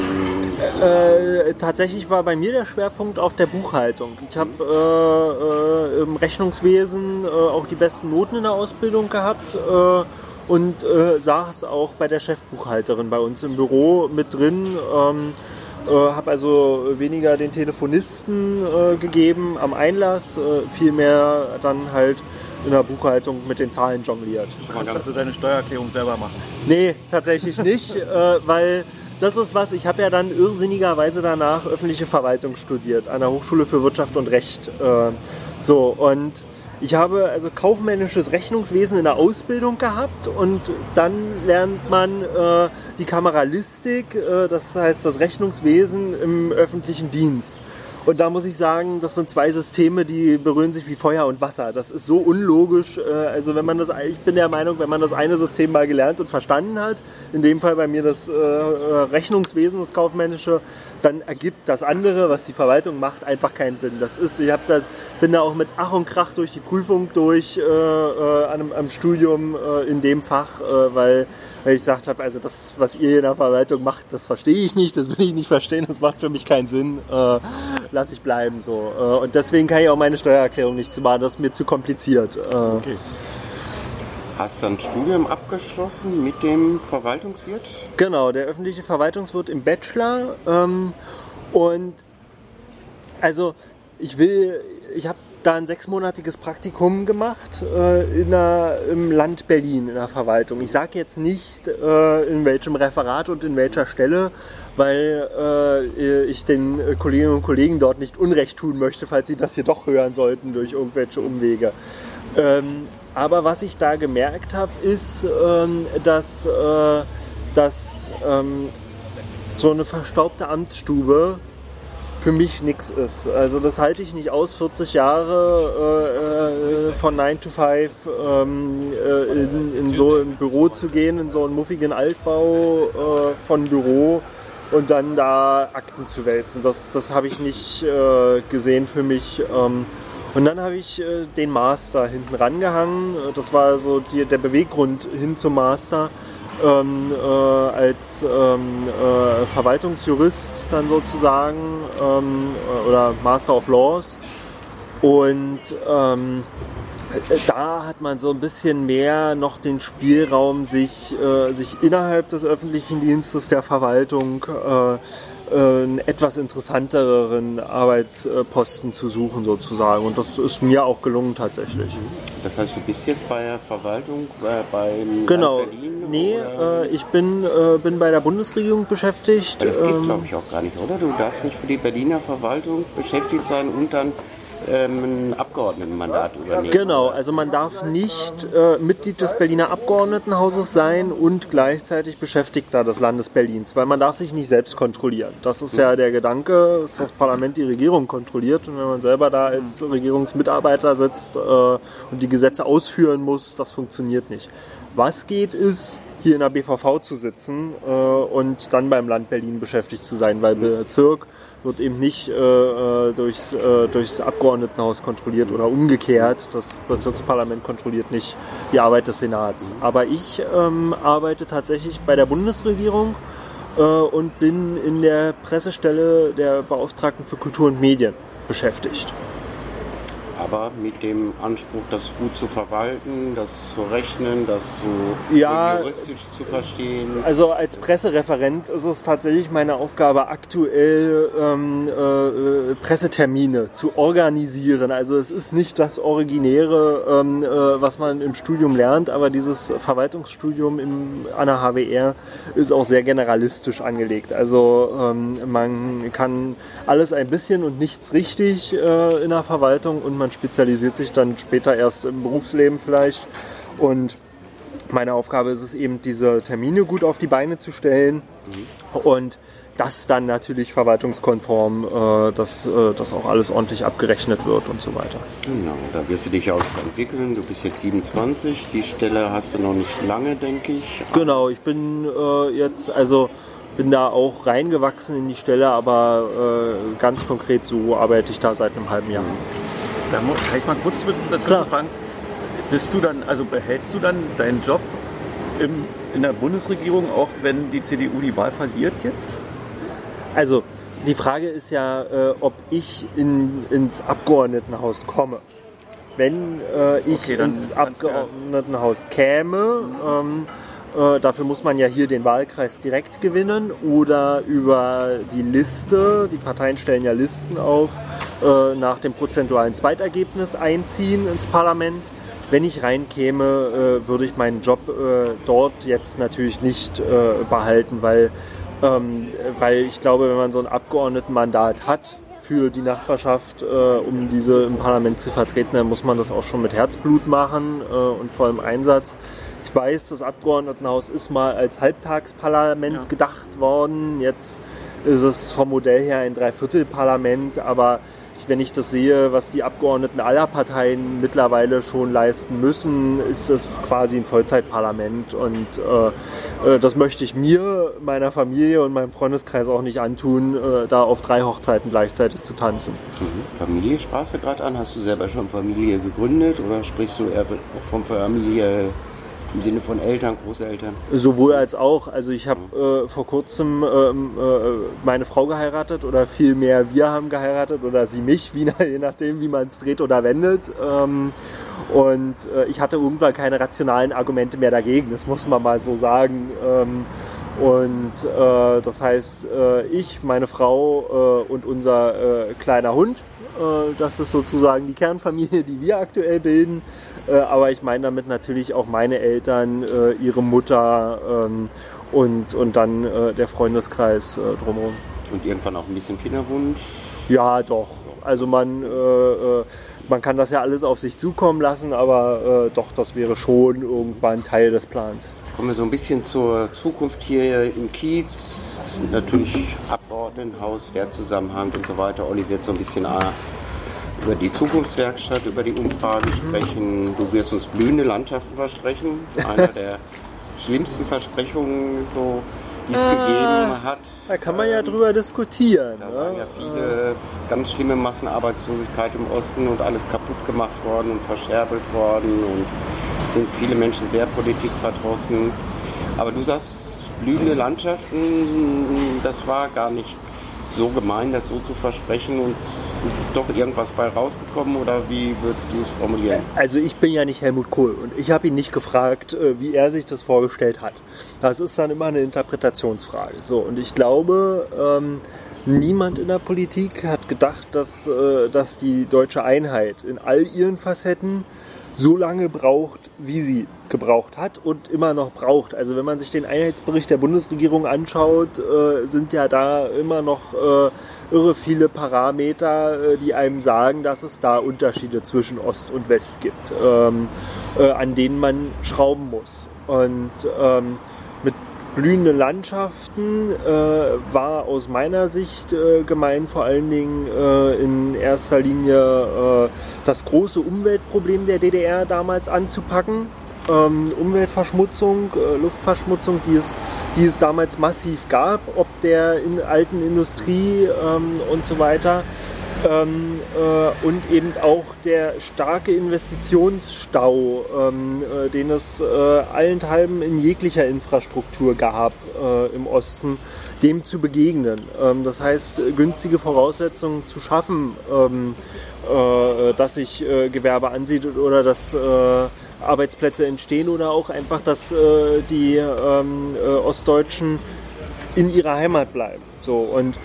Äh, tatsächlich war bei mir der Schwerpunkt auf der Buchhaltung. Ich habe äh, äh, im Rechnungswesen äh, auch die besten Noten in der Ausbildung gehabt äh, und saß auch bei der Chefbuchhalterin bei uns im Büro mit drin. Ähm, äh, habe also weniger den Telefonisten äh, gegeben am Einlass, äh, vielmehr dann halt in der Buchhaltung mit den Zahlen jongliert. Kannst du deine Steuererklärung selber machen? Nee, tatsächlich nicht, [LAUGHS] äh, weil das ist was, ich habe ja dann irrsinnigerweise danach öffentliche Verwaltung studiert an der Hochschule für Wirtschaft und Recht. Äh, so, und ich habe also kaufmännisches Rechnungswesen in der Ausbildung gehabt und dann lernt man äh, die Kameralistik, äh, das heißt das Rechnungswesen im öffentlichen Dienst. Und da muss ich sagen, das sind zwei Systeme, die berühren sich wie Feuer und Wasser. Das ist so unlogisch. Äh, also wenn man das, ich bin der Meinung, wenn man das eine System mal gelernt und verstanden hat, in dem Fall bei mir das äh, Rechnungswesen, das kaufmännische, dann ergibt das andere, was die Verwaltung macht, einfach keinen Sinn. Das ist, ich habe das, bin da auch mit Ach und Krach durch die Prüfung durch äh, äh, am, am Studium äh, in dem Fach, äh, weil, weil ich gesagt habe, also das, was ihr in der Verwaltung macht, das verstehe ich nicht, das will ich nicht verstehen, das macht für mich keinen Sinn. Äh, lass ich bleiben so. Äh, und deswegen kann ich auch meine Steuererklärung nicht zu machen, das ist mir zu kompliziert. Okay. Hast ein Studium abgeschlossen mit dem Verwaltungswirt? Genau, der öffentliche Verwaltungswirt im Bachelor. Ähm, und also ich will, ich habe da ein sechsmonatiges Praktikum gemacht äh, in der, im Land Berlin in der Verwaltung. Ich sage jetzt nicht, äh, in welchem Referat und in welcher Stelle, weil äh, ich den Kolleginnen und Kollegen dort nicht Unrecht tun möchte, falls sie das hier doch hören sollten durch irgendwelche Umwege. Ähm, aber was ich da gemerkt habe, ist, ähm, dass, äh, dass ähm, so eine verstaubte Amtsstube für mich nichts ist. Also das halte ich nicht aus, 40 Jahre äh, äh von 9 to 5 ähm, äh, in, in, so ein Büro zu gehen, in so einen muffigen Altbau äh, von Büro und dann da Akten zu wälzen. Das, das habe ich nicht äh, gesehen für mich. Ähm, und dann habe ich äh, den Master hinten rangehangen. Das war so die, der Beweggrund hin zum Master. Ähm, äh, als ähm, äh, Verwaltungsjurist dann sozusagen ähm, oder Master of Laws. Und ähm, da hat man so ein bisschen mehr noch den Spielraum, sich, äh, sich innerhalb des öffentlichen Dienstes der Verwaltung äh, äh, einen etwas interessanteren Arbeitsposten zu suchen sozusagen. Und das ist mir auch gelungen tatsächlich. Das heißt, du bist jetzt bei der Verwaltung äh, beim Genau. Land Berlin? Nee, äh, ich bin, äh, bin bei der Bundesregierung beschäftigt. Aber das geht, Ähm, glaube ich, auch gar nicht, oder? Du darfst nicht für die Berliner Verwaltung beschäftigt sein und dann ähm, ein Abgeordnetenmandat übernehmen. Genau, also man darf nicht äh, Mitglied des Berliner Abgeordnetenhauses sein und gleichzeitig Beschäftigter des Landes Berlins, weil man darf sich nicht selbst kontrollieren. Das ist ja der Gedanke, dass das Parlament die Regierung kontrolliert und wenn man selber da als Regierungsmitarbeiter sitzt äh, und die Gesetze ausführen muss, das funktioniert nicht. Was geht ist, hier in der BVV zu sitzen äh, und dann beim Land Berlin beschäftigt zu sein, weil Bezirk wird eben nicht äh, äh, durchs, äh, durchs Abgeordnetenhaus kontrolliert oder umgekehrt. Das Bezirksparlament kontrolliert nicht die Arbeit des Senats. Aber ich ähm, arbeite tatsächlich bei der Bundesregierung äh, und bin in der Pressestelle der Beauftragten für Kultur und Medien beschäftigt. Aber mit dem Anspruch, das gut zu verwalten, das zu rechnen, das so Ja. juristisch zu verstehen. Also als Pressereferent ist es tatsächlich meine Aufgabe, aktuell ähm, äh, Pressetermine zu organisieren. Also es ist nicht das Originäre, ähm, äh, was man im Studium lernt, aber dieses Verwaltungsstudium im, an der HWR ist auch sehr generalistisch angelegt. Also ähm, man kann alles ein bisschen und nichts richtig äh, in der Verwaltung und man spezialisiert sich dann später erst im Berufsleben vielleicht. Und meine Aufgabe ist es eben, diese Termine gut auf die Beine zu stellen und das dann natürlich verwaltungskonform, äh, dass äh, das auch alles ordentlich abgerechnet wird und so weiter. Genau, da wirst du dich auch entwickeln. Du bist jetzt 27, die Stelle hast du noch nicht lange, denke ich. Genau, ich bin äh, jetzt, also bin da auch reingewachsen in die Stelle, aber äh, ganz konkret so arbeite ich da seit einem halben Jahr. Da mu- kann ich mal kurz mit- dazwischen Klar. fragen. Bist du dann, also behältst du dann deinen Job im, in der Bundesregierung, auch wenn die CDU die Wahl verliert jetzt? Also die Frage ist ja, äh, ob ich in, ins Abgeordnetenhaus komme. Wenn äh, ich Okay, ins du ja- Abgeordnetenhaus käme, ähm, äh, dafür muss man ja hier den Wahlkreis direkt gewinnen oder über die Liste, die Parteien stellen ja Listen auf, äh, nach dem prozentualen Zweitergebnis einziehen ins Parlament. Wenn ich reinkäme, äh, würde ich meinen Job äh, dort jetzt natürlich nicht äh, behalten, weil, ähm, weil ich glaube, wenn man so ein Abgeordnetenmandat hat für die Nachbarschaft, äh, um diese im Parlament zu vertreten, dann muss man das auch schon mit Herzblut machen äh, und vollem Einsatz. Ich weiß, das Abgeordnetenhaus ist mal als Halbtagsparlament Ja. gedacht worden. Jetzt ist es vom Modell her ein Dreiviertelparlament, aber ich- wenn ich das sehe, was die Abgeordneten aller Parteien mittlerweile schon leisten müssen, ist es quasi ein Vollzeitparlament und äh, äh, das möchte ich mir, meiner Familie und meinem Freundeskreis auch nicht antun, äh, da auf drei Hochzeiten gleichzeitig zu tanzen. Mhm. Familie sprachst du gerade an. Hast du selber schon Familie gegründet oder sprichst du eher auch von Familie im Sinne von Eltern, Großeltern? Sowohl als auch. Also ich habe äh, vor kurzem ähm, äh, meine Frau geheiratet oder vielmehr wir haben geheiratet oder sie mich, wie, je nachdem, wie man es dreht oder wendet. Ähm, und äh, ich hatte irgendwann keine rationalen Argumente mehr dagegen, das muss man mal so sagen. Ähm, und äh, das heißt, äh, ich, meine Frau äh, und unser kleiner Hund, das ist sozusagen die Kernfamilie, die wir aktuell bilden. Äh, aber ich meine damit natürlich auch meine Eltern, äh, ihre Mutter ähm, und, und dann äh, der Freundeskreis äh, drumherum. Und irgendwann auch ein bisschen Kinderwunsch? Ja, doch. Also man, äh, äh, man kann das ja alles auf sich zukommen lassen, aber äh, doch, das wäre schon irgendwann Teil des Plans. Kommen wir so ein bisschen zur Zukunft hier im Kiez. Natürlich Abgeordnetenhaus, der Zusammenhang und so weiter. Olli wird so ein bisschen äh, über die Zukunftswerkstatt, über die Umfragen sprechen. Du wirst uns blühende Landschaften versprechen. Einer [LAUGHS] der schlimmsten Versprechungen, so, die es gegeben hat. Da kann man ja drüber diskutieren. Da waren ja Ne? viele ganz schlimme Massenarbeitslosigkeit im Osten und alles kaputt gemacht worden und verscherbelt worden und sind viele Menschen sehr politikverdrossen. Aber du sagst, blühende Landschaften, das war gar nicht so gemein, das so zu versprechen und ist doch irgendwas bei rausgekommen oder wie würdest du es formulieren? Also ich bin ja nicht Helmut Kohl und ich habe ihn nicht gefragt, äh, wie er sich das vorgestellt hat. Das ist dann immer eine Interpretationsfrage. So und ich glaube, ähm, niemand in der Politik hat gedacht, dass, äh, dass die deutsche Einheit in all ihren Facetten so lange braucht, wie sie gebraucht hat und immer noch braucht. Also wenn man sich den Einheitsbericht der Bundesregierung anschaut, äh, sind ja da immer noch äh, irre viele Parameter, äh, die einem sagen, dass es da Unterschiede zwischen Ost und West gibt, ähm, äh, an denen man schrauben muss. Und ähm, blühende Landschaften äh, war aus meiner Sicht äh, gemeint vor allen Dingen äh, in erster Linie äh, das große Umweltproblem der DDR damals anzupacken. Ähm, Umweltverschmutzung, äh, Luftverschmutzung, die es, die es damals massiv gab, ob der in alten Industrie ähm, und so weiter ähm, äh, und eben auch der starke Investitionsstau, ähm, äh, den es äh, allenthalben in jeglicher Infrastruktur gab äh, im Osten, dem zu begegnen. Ähm, das heißt, günstige Voraussetzungen zu schaffen, ähm, äh, dass sich äh, Gewerbe ansiedelt oder dass Arbeitsplätze entstehen oder auch einfach, dass die ähm, Ostdeutschen in ihrer Heimat bleiben. So und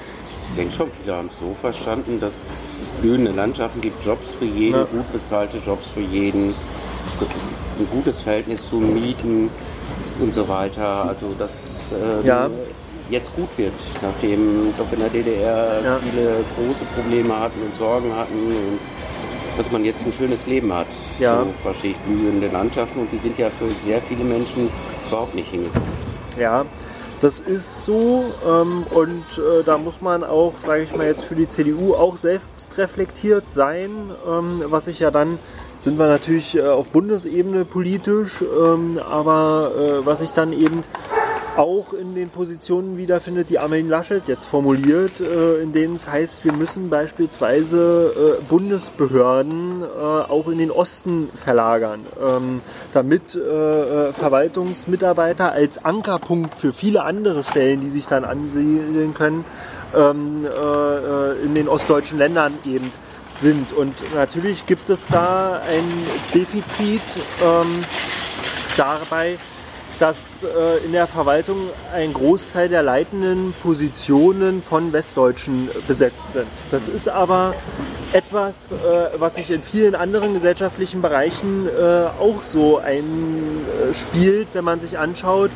ich denke schon, viele haben es so verstanden, dass es blühende Landschaften gibt, Jobs für jeden, ja. gut bezahlte Jobs für jeden, ein gutes Verhältnis zu Mieten und so weiter. Also dass ähm, ja. jetzt gut wird, nachdem doch in der DDR ja. viele große Probleme hatten und Sorgen hatten und dass man jetzt ein schönes Leben hat. Ja. So verstehe ich blühende Landschaften und die sind ja für sehr viele Menschen überhaupt nicht hingekommen. Ja, das ist so ähm, und äh, da muss man auch, sage ich mal jetzt für die CDU auch selbst reflektiert sein, ähm, was ich ja dann sind wir natürlich äh, auf Bundesebene politisch, ähm, aber äh, was ich dann eben auch in den Positionen wiederfindet, die Armin Laschet jetzt formuliert, äh, in denen es heißt, wir müssen beispielsweise äh, Bundesbehörden äh, auch in den Osten verlagern, ähm, damit Verwaltungsmitarbeiter als Ankerpunkt für viele andere Stellen, die sich dann ansiedeln können, ähm, in den ostdeutschen Ländern eben sind. Und natürlich gibt es da ein Defizit ähm, dabei, dass äh, in der Verwaltung ein Großteil der leitenden Positionen von Westdeutschen besetzt sind. Das ist aber etwas, äh, was sich in vielen anderen gesellschaftlichen Bereichen äh, auch so einspielt, wenn man sich anschaut,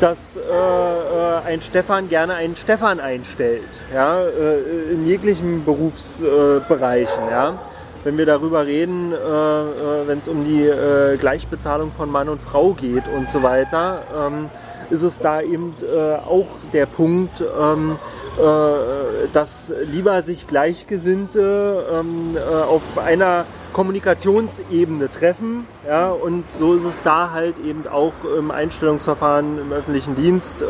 dass äh, äh, ein Stefan gerne einen Stefan einstellt, ja, äh, in jeglichen Berufsbereichen. ja wenn wir darüber reden, äh, äh, wenn es um die äh, Gleichbezahlung von Mann und Frau geht und so weiter, ähm, ist es da eben äh, auch der Punkt, ähm, äh, dass lieber sich Gleichgesinnte ähm, äh, auf einer Kommunikationsebene treffen. Ja, und so ist es da halt eben auch im Einstellungsverfahren im öffentlichen Dienst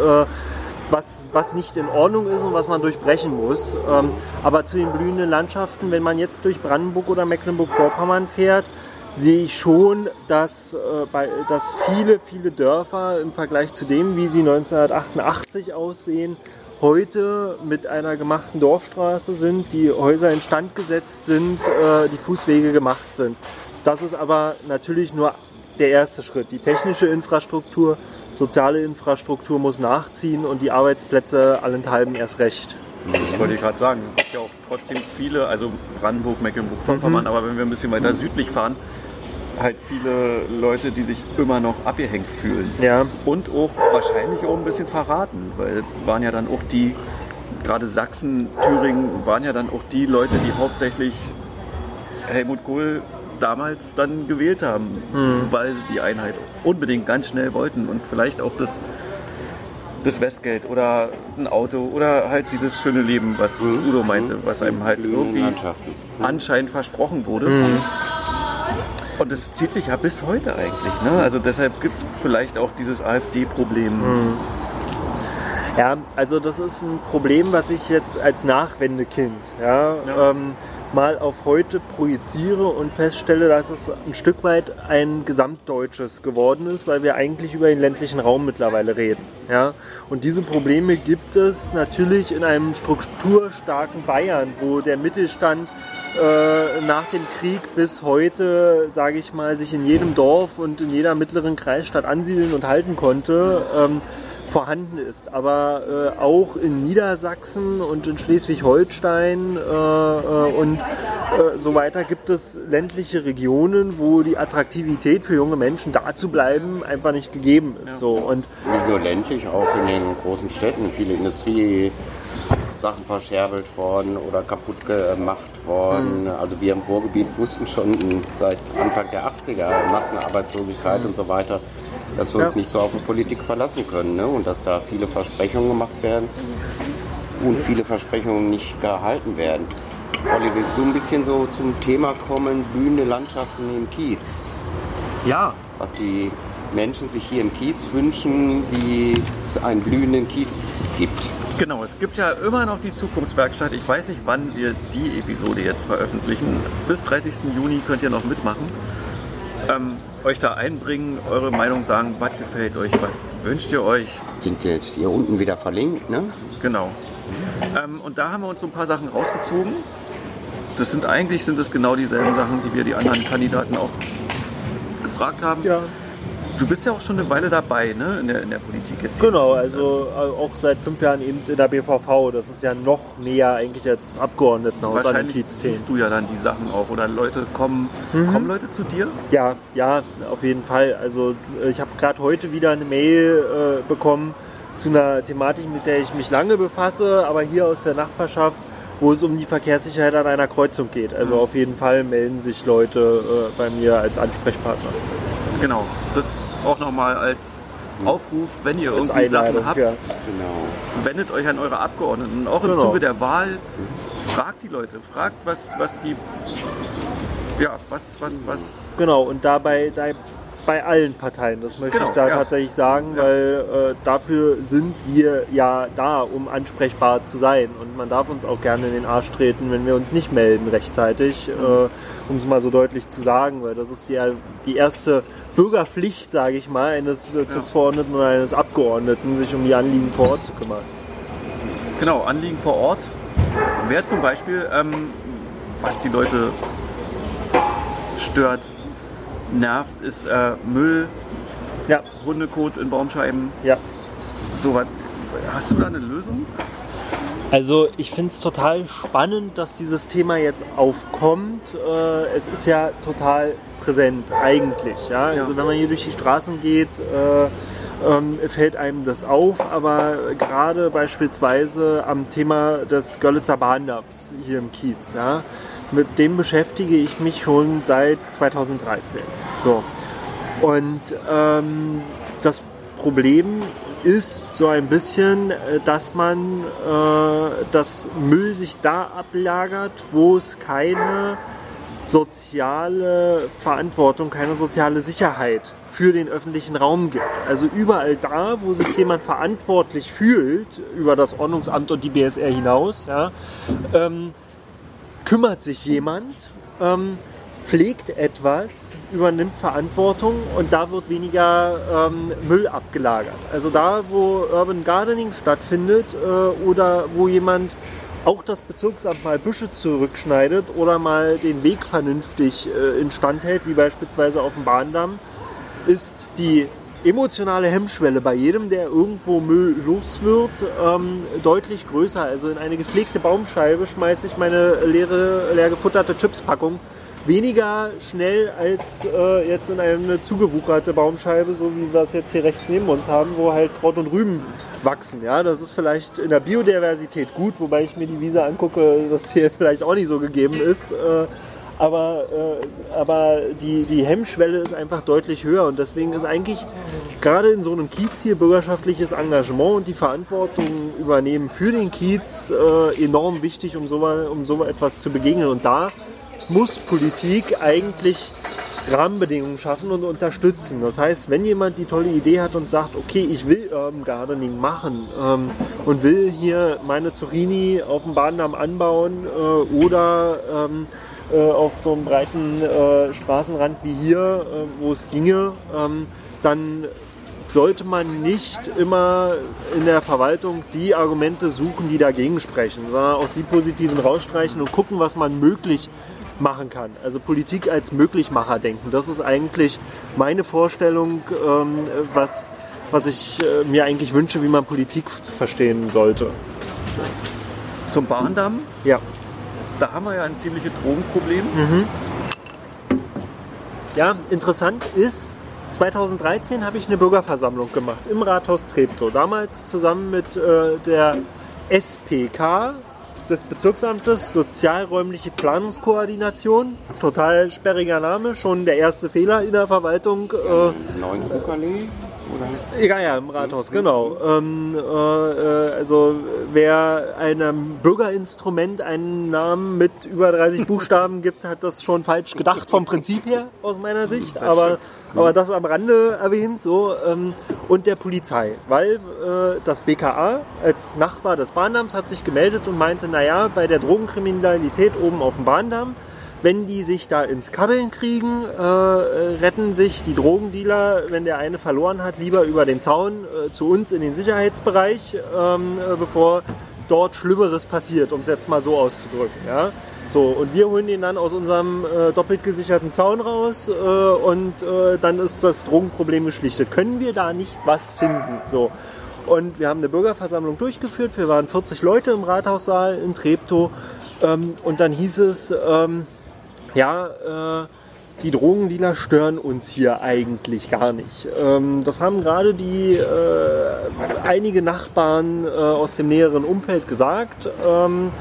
was, was nicht in Ordnung ist und was man durchbrechen muss. Ähm, aber zu den blühenden Landschaften, wenn man jetzt durch Brandenburg oder Mecklenburg-Vorpommern fährt, sehe ich schon, dass, äh, bei, dass viele, viele Dörfer im Vergleich zu dem, wie sie 1988 aussehen, heute mit einer gemachten Dorfstraße sind, die Häuser instand gesetzt sind, äh, die Fußwege gemacht sind. Das ist aber natürlich nur der erste Schritt. Die technische Infrastruktur soziale Infrastruktur muss nachziehen und die Arbeitsplätze allenthalben erst recht. Das wollte ich gerade sagen. Es gibt ja auch trotzdem viele, also Brandenburg, Mecklenburg-Vorpommern, mhm. aber wenn wir ein bisschen weiter südlich fahren, halt viele Leute, die sich immer noch abgehängt fühlen. Ja. Und auch wahrscheinlich auch ein bisschen verraten, weil waren ja dann auch die, gerade Sachsen, Thüringen, waren ja dann auch die Leute, die hauptsächlich Helmut Kohl damals dann gewählt haben, mhm. weil sie die Einheit unbedingt ganz schnell wollten und vielleicht auch das, das Westgeld oder ein Auto oder halt dieses schöne Leben, was mhm. Udo meinte, was einem halt irgendwie mhm. anscheinend versprochen wurde. Mhm. Und das zieht sich ja bis heute eigentlich. Ne? Also deshalb gibt es vielleicht auch dieses AfD-Problem. Ja, also das ist ein Problem, was ich jetzt als Nachwendekind, ja, ja. Ähm, mal auf heute projiziere und feststelle, dass es ein Stück weit ein gesamtdeutsches geworden ist, weil wir eigentlich über den ländlichen Raum mittlerweile reden. Ja? Und diese Probleme gibt es natürlich in einem strukturstarken Bayern, wo der Mittelstand äh, nach dem Krieg bis heute, sage ich mal, sich in jedem Dorf und in jeder mittleren Kreisstadt ansiedeln und halten konnte. Ähm, vorhanden ist. Aber äh, auch in Niedersachsen und in Schleswig-Holstein äh, äh, und äh, so weiter gibt es ländliche Regionen, wo die Attraktivität für junge Menschen da zu bleiben einfach nicht gegeben ist. So. Und nicht nur ländlich, auch in den großen Städten. Viele Industrie. Sachen verscherbelt worden oder kaputt gemacht worden. Mhm. Also wir im Ruhrgebiet wussten schon seit Anfang der 80er Massenarbeitslosigkeit mhm. und so weiter dass wir ja. uns nicht so auf die Politik verlassen können ne? und dass da viele Versprechungen gemacht werden und viele Versprechungen nicht gehalten werden. Olli, willst du ein bisschen so zum Thema kommen, blühende Landschaften im Kiez? Ja. Was die Menschen sich hier im Kiez wünschen, wie es einen blühenden Kiez gibt. Genau, es gibt ja immer noch die Zukunftswerkstatt. Ich weiß nicht, wann wir die Episode jetzt veröffentlichen. Bis 30. Juni könnt ihr noch mitmachen ähm, euch da einbringen, eure Meinung sagen, was gefällt euch, was wünscht ihr euch. Sind jetzt hier unten wieder verlinkt, ne? Genau. Ähm, und da haben wir uns so ein paar Sachen rausgezogen. Das sind eigentlich sind es genau dieselben Sachen, die wir die anderen Kandidaten auch gefragt haben. Ja. Du bist ja auch schon eine Weile dabei, ne, in der, in der Politik jetzt. Genau, also auch seit fünf Jahren eben in der BVV. Das ist ja noch näher eigentlich als das Abgeordnetenhaus an den Kiezthemen. siehst du ja dann die Sachen auch. Oder Leute kommen, mhm. kommen Leute zu dir? Ja, ja, auf jeden Fall. Also ich habe gerade heute wieder eine Mail äh, bekommen zu einer Thematik, mit der ich mich lange befasse, aber hier aus der Nachbarschaft wo es um die Verkehrssicherheit an einer Kreuzung geht. Also mhm. auf jeden Fall melden sich Leute äh, bei mir als Ansprechpartner. Genau, das auch nochmal als Aufruf, wenn ihr als irgendwie Einladung, Sachen habt, ja. genau. wendet euch an eure Abgeordneten. Auch im genau. Zuge der Wahl, fragt die Leute, fragt, was, was die, ja, was, was, was. Genau, und dabei, da bei allen Parteien, das möchte genau, ich da ja. tatsächlich sagen, ja. weil äh, dafür sind wir ja da, um ansprechbar zu sein. Und man darf uns auch gerne in den Arsch treten, wenn wir uns nicht melden rechtzeitig, mhm. äh, um es mal so deutlich zu sagen, weil das ist die, die erste Bürgerpflicht, sage ich mal, eines Bezirksverordneten ja. oder eines Abgeordneten, sich um die Anliegen vor Ort zu kümmern. Genau, Anliegen vor Ort wäre zum Beispiel, ähm, was die Leute stört, nervt, ist äh, Müll, ja. Hundekot in Baumscheiben. Ja. So was. Hast du da eine Lösung? Also ich finde es total spannend, dass dieses Thema jetzt aufkommt. Äh, es ist ja total präsent eigentlich. Ja? Also wenn man hier durch die Straßen geht, äh, ähm, fällt einem das auf. Aber gerade beispielsweise am Thema des Görlitzer Bahndamms hier im Kiez. Ja? Mit dem beschäftige ich mich schon seit 2013. So. Und ähm, das Problem ist so ein bisschen, äh, dass man äh, das Müll sich da ablagert, wo es keine soziale Verantwortung, keine soziale Sicherheit für den öffentlichen Raum gibt. Also überall da, wo sich jemand verantwortlich fühlt über das Ordnungsamt und die BSR hinaus, ja, ähm, kümmert sich jemand, ähm, pflegt etwas, übernimmt Verantwortung und da wird weniger ähm, Müll abgelagert. Also da, wo Urban Gardening stattfindet äh, oder wo jemand auch das Bezirksamt mal Büsche zurückschneidet oder mal den Weg vernünftig äh, instand hält, wie beispielsweise auf dem Bahndamm, ist die emotionale Hemmschwelle bei jedem, der irgendwo Müll los wird, ähm, deutlich größer. Also in eine gepflegte Baumscheibe schmeiße ich meine leere, leer gefutterte Chipspackung weniger schnell als äh, jetzt in eine zugewucherte Baumscheibe, so wie wir es jetzt hier rechts neben uns haben, wo halt Kraut und Rüben wachsen. Ja, das ist vielleicht in der Biodiversität gut, wobei ich mir die Wiese angucke, dass hier [LAUGHS] vielleicht auch nicht so gegeben ist. Äh, aber, äh, aber die, die Hemmschwelle ist einfach deutlich höher und deswegen ist eigentlich gerade in so einem Kiez hier bürgerschaftliches Engagement und die Verantwortung übernehmen für den Kiez äh, enorm wichtig, um so, um so etwas zu begegnen. Und da muss Politik eigentlich Rahmenbedingungen schaffen und unterstützen. Das heißt, wenn jemand die tolle Idee hat und sagt, okay, ich will Urban Gardening machen ähm, und will hier meine Zucchini auf dem Bahndamm anbauen äh, oder ähm, äh, auf so einem breiten äh, Straßenrand wie hier, äh, wo es ginge, ähm, dann sollte man nicht immer in der Verwaltung die Argumente suchen, die dagegen sprechen, sondern auch die positiven rausstreichen und gucken, was man möglich machen kann. Also Politik als Möglichmacher denken. Das ist eigentlich meine Vorstellung, ähm, was, was ich äh, mir eigentlich wünsche, wie man Politik verstehen sollte. Zum Bahndamm, Ja. Da haben wir ja ein ziemliches Drogenproblem. Ja, interessant ist, 2013 habe ich eine Bürgerversammlung gemacht im Rathaus Treptow. Damals zusammen mit äh, der SPK des Bezirksamtes, Sozialräumliche Planungskoordination. Total sperriger Name, schon der erste Fehler in der Verwaltung. Äh, Neuen? Oder? ja, ja, im Rathaus, genau. Ähm, äh, äh, also wer einem Bürgerinstrument einen Namen mit über 30 Buchstaben [LAUGHS] gibt, hat das schon falsch gedacht vom Prinzip her, aus meiner Sicht. aber, aber das am Rande erwähnt. So, ähm, und der Polizei, weil äh, das BKA als Nachbar des Bahndamms hat sich gemeldet und meinte, naja, bei der Drogenkriminalität oben auf dem Bahndamm, wenn die sich da ins Kabbeln kriegen, äh, retten sich die Drogendealer, wenn der eine verloren hat, lieber über den Zaun äh, zu uns in den Sicherheitsbereich, ähm, äh, bevor dort Schlimmeres passiert, um es jetzt mal so auszudrücken. Ja? So, und wir holen den dann aus unserem äh, doppelt gesicherten Zaun raus äh, und äh, dann ist das Drogenproblem geschlichtet. Können wir da nicht was finden? So. Und wir haben eine Bürgerversammlung durchgeführt. Wir waren 40 Leute im Rathaussaal in Treptow. Ähm, und dann hieß es, ähm, ja, äh, die Drogendealer stören uns hier eigentlich gar nicht. Ähm, das haben gerade die äh, einige Nachbarn äh, aus dem näheren Umfeld gesagt. Ähm,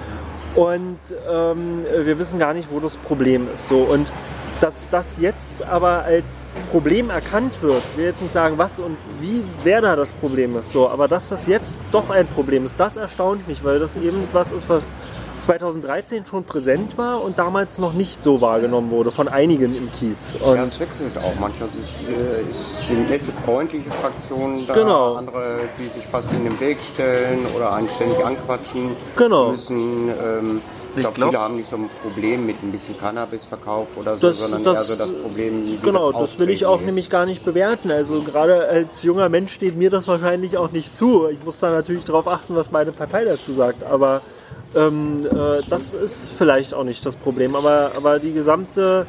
und ähm, wir wissen gar nicht, wo das Problem ist. So und dass das jetzt aber als Problem erkannt wird, ich will jetzt nicht sagen, was und wie, wer da das Problem ist, so, aber dass das jetzt doch ein Problem ist, das erstaunt mich, weil das eben was ist, was 2013 schon präsent war und damals noch nicht so wahrgenommen wurde von einigen im Kiez. Und Ja, es wechselt auch. Manchmal sind, äh, sind nette, freundliche Fraktionen da, Genau. andere, die sich fast in den Weg stellen oder einen ständig anquatschen Genau. müssen. Ähm, ich glaube, glaub- viele haben nicht so ein Problem mit ein bisschen Cannabisverkauf oder so, Das- sondern das- eher so das Problem, wie Genau, das das will ich auch Auftreten nämlich ist. gar nicht bewerten. Also gerade als junger Mensch steht mir das wahrscheinlich auch nicht zu. Ich muss da natürlich darauf achten, was meine Partei dazu sagt. Aber ähm, äh, das ist vielleicht auch nicht das Problem. Aber, aber die gesamte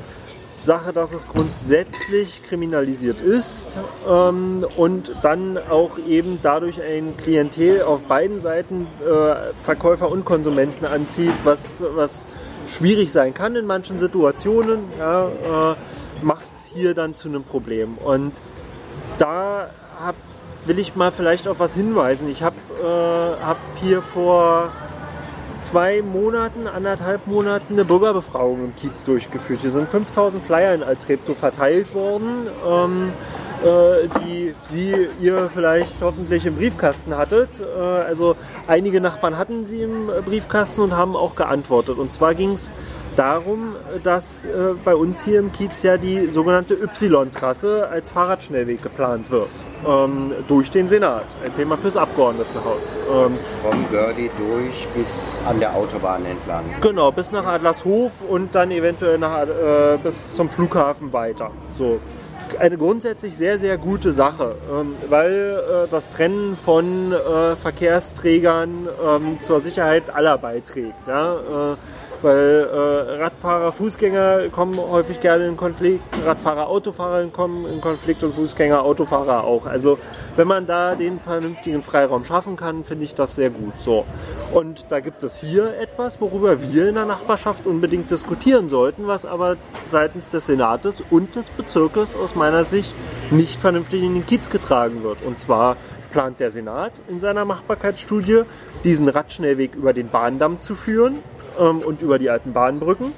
Sache, dass es grundsätzlich kriminalisiert ist ähm, und dann auch eben dadurch ein Klientel auf beiden Seiten äh, Verkäufer und Konsumenten anzieht, was, was schwierig sein kann in manchen Situationen, ja, äh, macht es hier dann zu einem Problem. Und da hab, will ich mal vielleicht auf was hinweisen. Ich habe äh, hab hier vor zwei Monaten, anderthalb Monaten eine Bürgerbefragung im Kiez durchgeführt. Hier sind 5000 Flyer in Altreptow verteilt worden, ähm, äh, die Sie, ihr vielleicht hoffentlich im Briefkasten hattet. Äh, also einige Nachbarn hatten sie im Briefkasten und haben auch geantwortet. Und zwar ging es darum, dass äh, bei uns hier im Kiez ja die sogenannte Y-Trasse als Fahrradschnellweg geplant wird ähm, durch den Senat. Ein Thema fürs Abgeordnetenhaus. Ähm, Vom Gördi durch bis an der Autobahn entlang. Genau, bis nach Adlershof und dann eventuell nach, äh, bis zum Flughafen weiter. So. Eine grundsätzlich sehr, sehr gute Sache, ähm, weil äh, das Trennen von äh, Verkehrsträgern ähm, zur Sicherheit aller beiträgt. Weil äh, Radfahrer, Fußgänger kommen häufig gerne in Konflikt, Radfahrer, Autofahrer kommen in Konflikt und Fußgänger, Autofahrer auch. Also wenn man da den vernünftigen Freiraum schaffen kann, finde ich das sehr gut. So. Und da gibt es hier etwas, worüber wir in der Nachbarschaft unbedingt diskutieren sollten, was aber seitens des Senates und des Bezirkes aus meiner Sicht nicht vernünftig in den Kiez getragen wird. Und zwar plant der Senat in seiner Machbarkeitsstudie, diesen Radschnellweg über den Bahndamm zu führen ähm, und über die alten Bahnbrücken.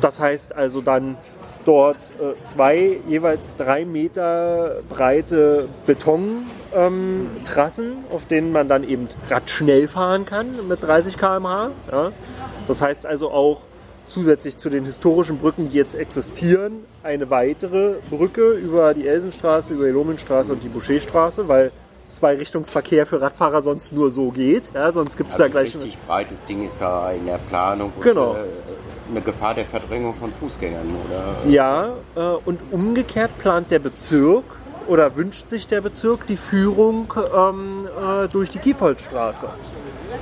Das heißt also dann dort äh, zwei jeweils drei Meter breite Betontrassen, ähm, auf denen man dann eben radschnell fahren kann mit 30 km/h. Ja. Das heißt also auch zusätzlich zu den historischen Brücken, die jetzt existieren, eine weitere Brücke über die Elsenstraße, über die Lomenstraße und die Boucherstraße, weil Zweirichtungsverkehr für Radfahrer sonst nur so geht. Ja, sonst gibt es Also da gleich. ein richtig breites Ding ist da in der Planung. und, Genau. äh, Eine Gefahr der Verdrängung von Fußgängern, oder? Ja, äh, und umgekehrt plant der Bezirk oder wünscht sich der Bezirk die Führung ähm, äh, durch die Kiefoldstraße.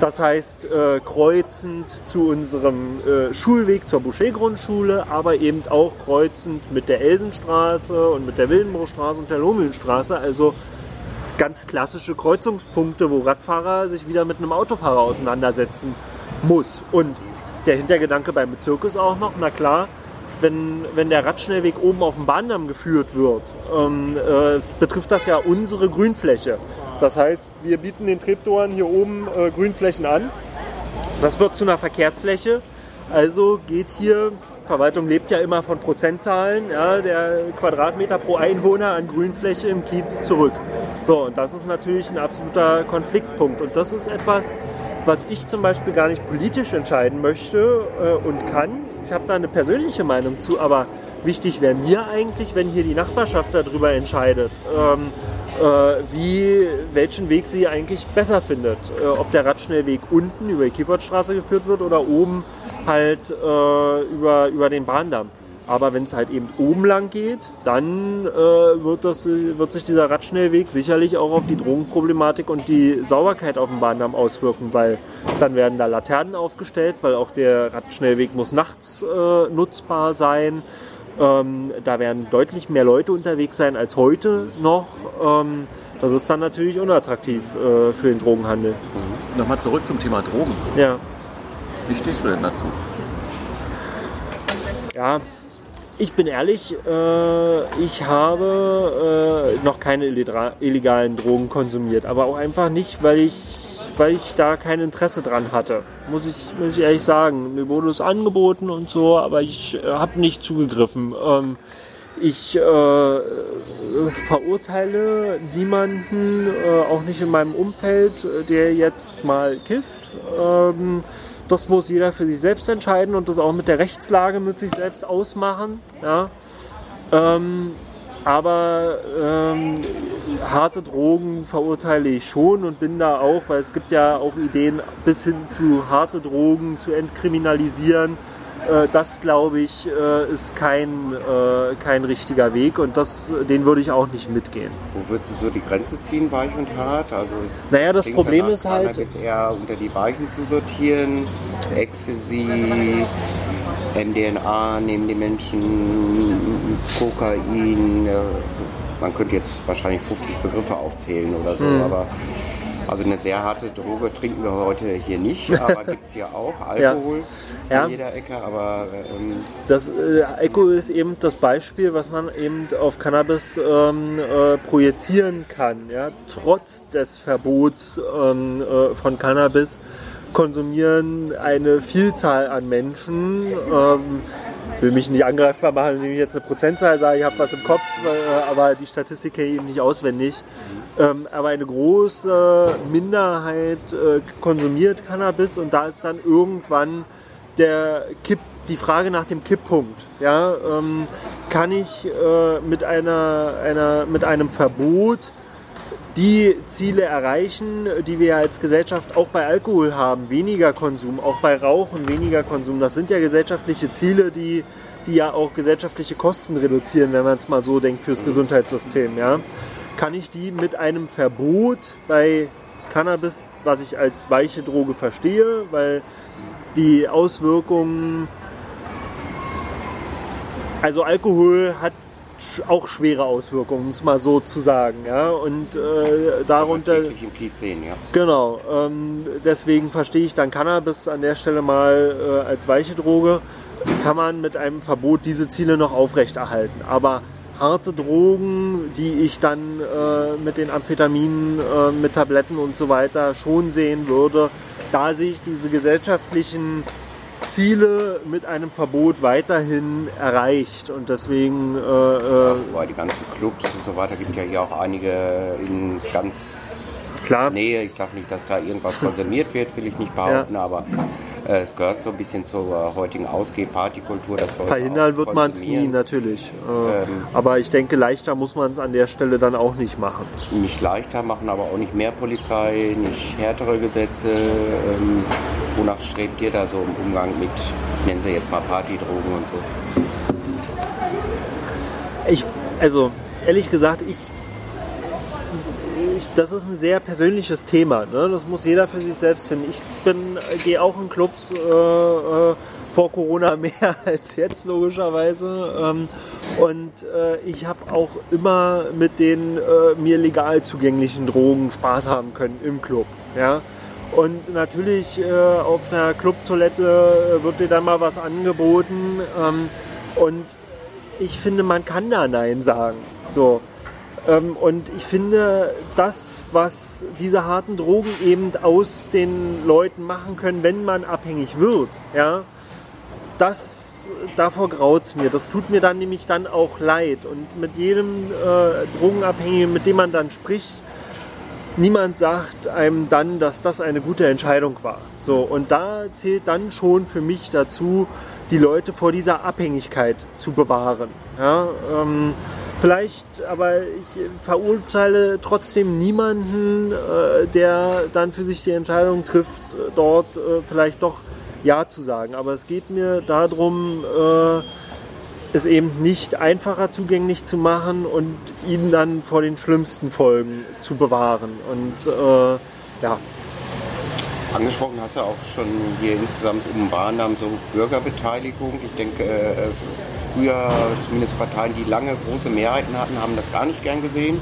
Das heißt, äh, kreuzend zu unserem äh, Schulweg zur Boucher-Grundschule, aber eben auch kreuzend mit der Elsenstraße und mit der Wildenbruchstraße und der Lohmühlenstraße. Also ganz klassische Kreuzungspunkte, wo Radfahrer sich wieder mit einem Autofahrer auseinandersetzen muss. Und der Hintergedanke beim Bezirk ist auch noch, na klar, wenn, wenn der Radschnellweg oben auf dem Bahndamm geführt wird, ähm, äh, betrifft das ja unsere Grünfläche. Das heißt, wir bieten den Treptoren hier oben äh, Grünflächen an. Das wird zu einer Verkehrsfläche. Also geht hier, Verwaltung lebt ja immer von Prozentzahlen, ja, der Quadratmeter pro Einwohner an Grünfläche im Kiez zurück. So, und das ist natürlich ein absoluter Konfliktpunkt. Und das ist etwas, was ich zum Beispiel gar nicht politisch entscheiden möchte äh, und kann. Ich habe da eine persönliche Meinung zu, aber wichtig wäre mir eigentlich, wenn hier die Nachbarschaft darüber entscheidet, ähm, äh, wie, welchen Weg sie eigentlich besser findet. Äh, ob der Radschnellweg unten über die Kiefertstraße geführt wird oder oben halt äh, über, über den Bahndamm. Aber wenn es halt eben oben lang geht, dann äh, wird, das, wird sich dieser Radschnellweg sicherlich auch auf die Drogenproblematik und die Sauberkeit auf dem Bahndamm auswirken, weil dann werden da Laternen aufgestellt, weil auch der Radschnellweg muss nachts äh, nutzbar sein. Ähm, da werden deutlich mehr Leute unterwegs sein als heute noch. Ähm, das ist dann natürlich unattraktiv äh, für den Drogenhandel. Nochmal zurück zum Thema Drogen. Ja. Wie stehst du denn dazu? Ja, ich bin ehrlich, äh, ich habe äh, noch keine illegalen Drogen konsumiert, aber auch einfach nicht, weil ich, weil ich da kein Interesse dran hatte. Muss ich, muss ich ehrlich sagen. Mir wurde es angeboten und so, aber ich äh, habe nicht zugegriffen. Ähm, ich äh, verurteile niemanden, äh, auch nicht in meinem Umfeld, äh, der jetzt mal kifft. Ähm, das muss jeder für sich selbst entscheiden und das auch mit der Rechtslage mit sich selbst ausmachen. Ja. Ähm, aber ähm, harte Drogen verurteile ich schon und bin da auch, weil es gibt ja auch Ideen bis hin zu harte Drogen zu entkriminalisieren. Äh, das glaube ich äh, ist kein, äh, kein richtiger Weg und das, den würde ich auch nicht mitgehen. Wo würdest du so die Grenze ziehen, weich und hart? Also Naja, das Problem ist halt- Cannabis eher unter die Weichen zu sortieren. Ecstasy, MDNA nehmen die Menschen, Kokain. Man könnte jetzt wahrscheinlich 50 Begriffe aufzählen oder so, Mhm. aber also eine sehr harte Droge trinken wir heute hier nicht, [LAUGHS] aber gibt es hier auch. Alkohol Ja. in jeder Ecke, aber ähm, Das äh, Echo ist eben das Beispiel, was man eben auf Cannabis ähm, äh, projizieren kann. Ja? Trotz des Verbots ähm, äh, von Cannabis konsumieren eine Vielzahl an Menschen. Ähm, ich will mich nicht angreifbar machen, indem ich jetzt eine Prozentzahl sage, ich habe was im Kopf, äh, aber die Statistik kenne ich eben nicht auswendig. Ähm, aber eine große Minderheit äh, konsumiert Cannabis und da ist dann irgendwann der Kipp, die Frage nach dem Kipppunkt. Ja, ähm, kann ich äh, mit, einer, einer, mit einem Verbot die Ziele erreichen, die wir als Gesellschaft auch bei Alkohol haben, weniger Konsum, auch bei Rauchen weniger Konsum. Das sind ja gesellschaftliche Ziele, die, die ja auch gesellschaftliche Kosten reduzieren, wenn man es mal so denkt, fürs Gesundheitssystem. Ja? Kann ich die mit einem Verbot bei Cannabis, was ich als weiche Droge verstehe, weil die Auswirkungen, also Alkohol hat auch schwere Auswirkungen, um es mal so zu sagen. Ja? Und äh, darunter, täglich im Kiez sehen, ja. genau, ähm, deswegen verstehe ich dann Cannabis an der Stelle mal äh, als weiche Droge. Kann man mit einem Verbot diese Ziele noch aufrechterhalten. Aber harte Drogen, die ich dann äh, mit den Amphetaminen, äh, mit Tabletten und so weiter schon sehen würde, da sehe ich diese gesellschaftlichen Ziele mit einem Verbot weiterhin erreicht. Und deswegen, äh, äh, Wobei die ganzen Clubs und so weiter gibt ja hier auch einige in ganz klar, Nähe. Ich sage nicht, dass da irgendwas konsumiert wird, will ich nicht behaupten, aber Äh, es gehört so ein bisschen zur heutigen Ausgeh-Partykultur. Verhindern wird man es nie, natürlich. Äh, ähm, aber ich denke, leichter muss man es an der Stelle dann auch nicht machen. Nicht leichter machen, aber auch nicht mehr Polizei, nicht härtere Gesetze. Ähm, wonach strebt ihr da so im Umgang mit, nennen Sie jetzt mal Partydrogen und so? Ich, also ehrlich gesagt, ich ich, das ist ein sehr persönliches Thema. Ne? Das muss jeder für sich selbst finden. Ich bin, gehe auch in Clubs äh, äh, vor Corona [LAUGHS] mehr als jetzt logischerweise. Ähm, und äh, ich habe auch immer mit den äh, mir legal zugänglichen Drogen Spaß haben können im Club. Ja? Und natürlich äh, auf einer Clubtoilette wird dir dann mal was angeboten. Ähm, und ich finde, man kann da Nein sagen. So. Ähm, und ich finde, das, was diese harten Drogen eben aus den Leuten machen können, wenn man abhängig wird, ja, das, davor graut es mir. Das tut mir dann nämlich dann auch leid. Und mit jedem äh, Drogenabhängigen, mit dem man dann spricht, niemand sagt einem dann, dass das eine gute Entscheidung war. So, und da zählt dann schon für mich dazu, die Leute vor dieser Abhängigkeit zu bewahren. Ja, ähm, Vielleicht, aber ich verurteile trotzdem niemanden, äh, der dann für sich die Entscheidung trifft, dort äh, vielleicht doch Ja zu sagen. Aber es geht mir darum, äh, es eben nicht einfacher zugänglich zu machen und ihn dann vor den schlimmsten Folgen zu bewahren. Und äh, ja. Angesprochen hast du auch schon hier insgesamt um Wahrnahmen so Bürgerbeteiligung. Ich denke, äh, früher zumindest Parteien, die lange große Mehrheiten hatten, haben das gar nicht gern gesehen.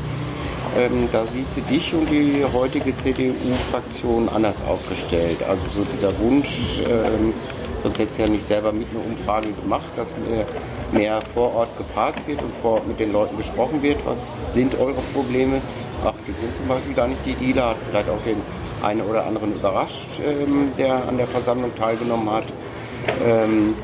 Ähm, da siehst du dich und die heutige CDU-Fraktion anders aufgestellt. Also so dieser Wunsch, ähm, sonst hätte ja nicht selber mit einer Umfrage gemacht, dass mehr vor Ort gefragt wird und vor Ort mit den Leuten gesprochen wird. Was sind eure Probleme? Ach, die sind zum Beispiel gar nicht die Dealer, hat vielleicht auch den einen oder anderen überrascht, ähm, der an der Versammlung teilgenommen hat. Ähm,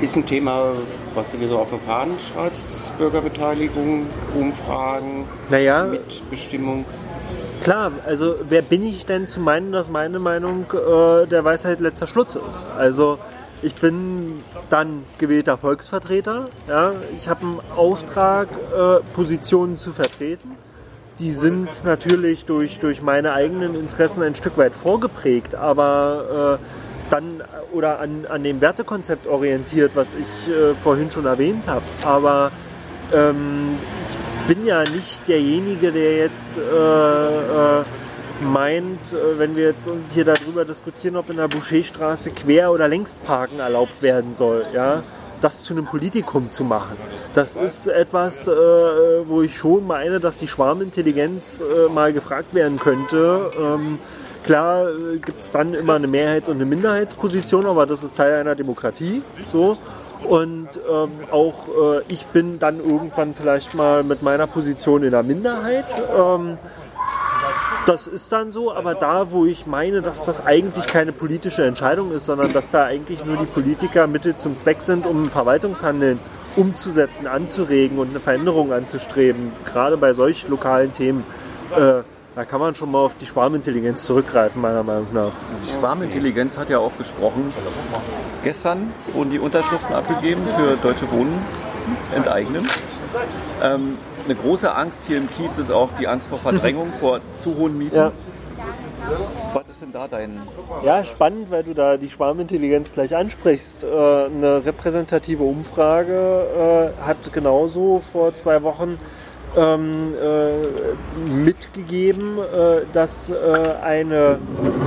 ist ein Thema, was du dir so auf den Fahnen schreibst, Bürgerbeteiligung, Umfragen, naja, Mitbestimmung? Klar, also wer bin ich denn zu meinen, dass meine Meinung äh, der Weisheit letzter Schluss ist? Also ich bin dann gewählter Volksvertreter. Ja? Ich habe einen Auftrag, äh, Positionen zu vertreten. Die sind natürlich durch, durch meine eigenen Interessen ein Stück weit vorgeprägt, aber äh, dann oder an, an dem Wertekonzept orientiert, was ich äh, vorhin schon erwähnt habe. Aber ähm, ich bin ja nicht derjenige, der jetzt äh, äh, meint, äh, wenn wir jetzt hier darüber diskutieren, ob in der Boucherstraße Quer- oder Längsparken erlaubt werden soll, ja, das zu einem Politikum zu machen. Das ist etwas, äh, wo ich schon meine, dass die Schwarmintelligenz äh, mal gefragt werden könnte. Ähm, Klar äh, gibt es dann immer eine Mehrheits- und eine Minderheitsposition, aber das ist Teil einer Demokratie. So. Und ähm, auch äh, ich bin dann irgendwann vielleicht mal mit meiner Position in der Minderheit. Ähm, das ist dann so, aber da, wo ich meine, dass das eigentlich keine politische Entscheidung ist, sondern dass da eigentlich nur die Politiker Mittel zum Zweck sind, um Verwaltungshandeln umzusetzen, anzuregen und eine Veränderung anzustreben, gerade bei solch lokalen Themen. Äh, da kann man schon mal auf die Schwarmintelligenz zurückgreifen, meiner Meinung nach. Die Schwarmintelligenz hat ja auch gesprochen. Gestern wurden die Unterschriften abgegeben für Deutsche Wohnen enteignen. Ähm, eine große Angst hier im Kiez ist auch die Angst vor Verdrängung, vor zu hohen Mieten. Ja. Was ist denn da dein. Ja, spannend, weil du da die Schwarmintelligenz gleich ansprichst. Äh, eine repräsentative Umfrage äh, hat genauso vor zwei Wochen ähm, äh, mitgegeben, äh, dass äh, eine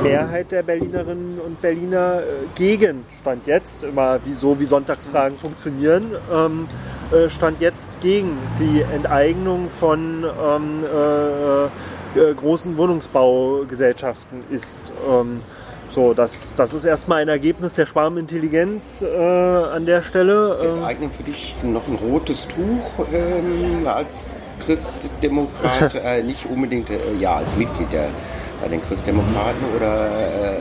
Mehrheit der Berlinerinnen und Berliner äh, gegen Stand jetzt, immer wie so wie Sonntagsfragen funktionieren, ähm, äh, Stand jetzt gegen die Enteignung von ähm, äh, großen Wohnungsbaugesellschaften ist. Ähm, so, das, das ist erstmal ein Ergebnis der Schwarmintelligenz äh, an der Stelle. Sie eignen für dich noch ein rotes Tuch ähm, als Christdemokrat, äh, nicht unbedingt äh, ja als Mitglied der, bei den Christdemokraten oder.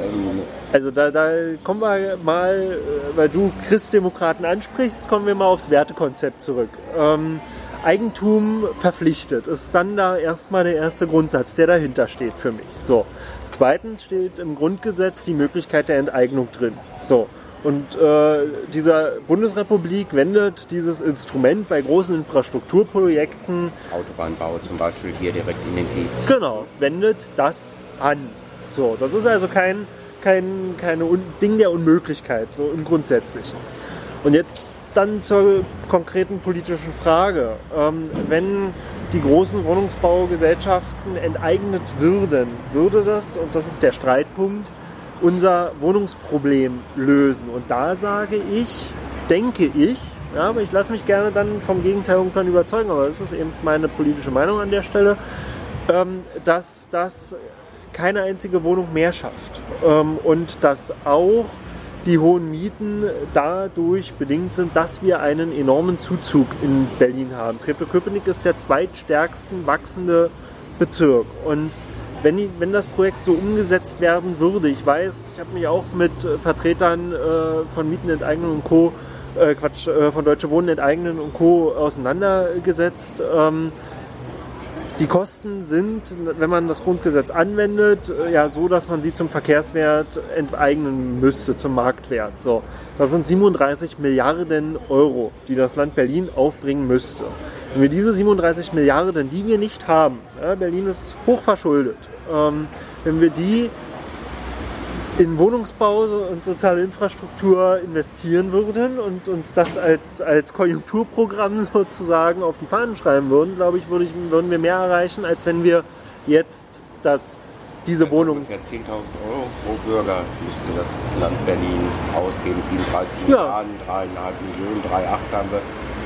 Ähm also da, da kommen wir mal, äh, weil du Christdemokraten ansprichst, kommen wir mal aufs Wertekonzept zurück. Ähm, Eigentum verpflichtet. Ist dann da erstmal der erste Grundsatz, der dahinter steht für mich. So. Zweitens steht im Grundgesetz die Möglichkeit der Enteignung drin. So. Und äh, dieser Bundesrepublik wendet dieses Instrument bei großen Infrastrukturprojekten. Autobahnbau zum Beispiel hier direkt in den Kiez. Genau, wendet das an. So, das ist also kein, kein keine Ding der Unmöglichkeit, so im Grundsätzlichen. Und jetzt dann zur konkreten politischen Frage. Ähm, wenn die großen Wohnungsbaugesellschaften enteignet würden, würde das, und das ist der Streitpunkt, unser Wohnungsproblem lösen. Und da sage ich, denke ich, ja, aber ich lasse mich gerne dann vom Gegenteil irgendwann überzeugen, aber das ist eben meine politische Meinung an der Stelle, ähm, dass das keine einzige Wohnung mehr schafft. Ähm, und dass auch die hohen Mieten dadurch bedingt sind, dass wir einen enormen Zuzug in Berlin haben. Treptow-Köpenick ist der zweitstärksten wachsende Bezirk. Und wenn, die, wenn das Projekt so umgesetzt werden würde, ich weiß, ich habe mich auch mit Vertretern äh, von Mietenenteignung und Co., äh, Quatsch, äh, von Deutsche Wohnen enteignen und Co. auseinandergesetzt. Ähm, die Kosten sind, wenn man das Grundgesetz anwendet, äh, ja so, dass man sie zum Verkehrswert enteignen müsste, zum Marktwert. So, das sind 37 Milliarden Euro, die das Land Berlin aufbringen müsste. Wenn wir diese 37 Milliarden, die wir nicht haben, ja, Berlin ist hochverschuldet, ähm, wenn wir die in Wohnungsbau und soziale Infrastruktur investieren würden und uns das als, als Konjunkturprogramm [LAUGHS] sozusagen auf die Fahnen schreiben würden, glaube ich, würde ich, würden wir mehr erreichen, als wenn wir jetzt das, diese Ja, Wohnung. Ungefähr 10.000 Euro pro Bürger müsste das Land Berlin ausgeben. 37 Ja. Milliarden, 3,5 Millionen, 3,8 haben wir.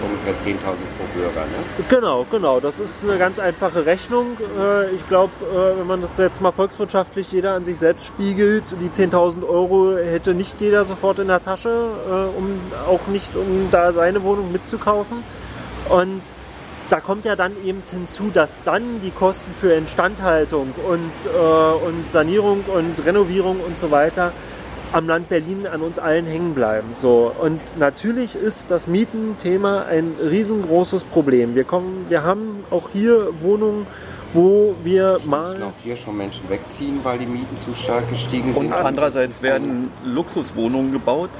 Ungefähr 10.000 pro Bürger. Ne? Genau, genau. Das ist eine ganz einfache Rechnung. Äh, Ich glaube, äh, wenn man das jetzt mal volkswirtschaftlich jeder an sich selbst spiegelt, die 10.000 Euro hätte nicht jeder sofort in der Tasche, äh, um auch nicht, um da seine Wohnung mitzukaufen. Und da kommt ja dann eben hinzu, dass dann die Kosten für Instandhaltung und, und Sanierung und Renovierung und so weiter am Land Berlin an uns allen hängen bleiben. So. Und natürlich ist das Mietenthema ein riesengroßes Problem. Wir, kommen, wir haben auch hier Wohnungen, wo wir Müssen mal... auch hier schon Menschen wegziehen, weil die Mieten zu stark gestiegen sind. Und andererseits werden Luxuswohnungen gebaut.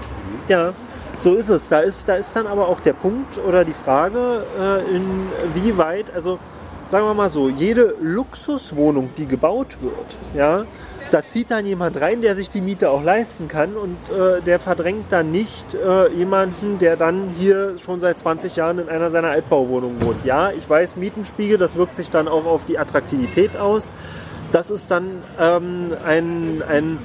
Ja, so ist es. Da ist, da ist dann aber auch der Punkt oder die Frage, äh, inwieweit, also sagen wir mal so, jede Luxuswohnung, die gebaut wird, ja, da zieht dann jemand rein, der sich die Miete auch leisten kann und äh, der verdrängt dann nicht äh, jemanden, der dann hier schon seit 20 Jahren in einer seiner Altbauwohnungen wohnt. Ja, ich weiß, Mietenspiegel, das wirkt sich dann auch auf die Attraktivität aus. Das ist dann ähm, ein, ein,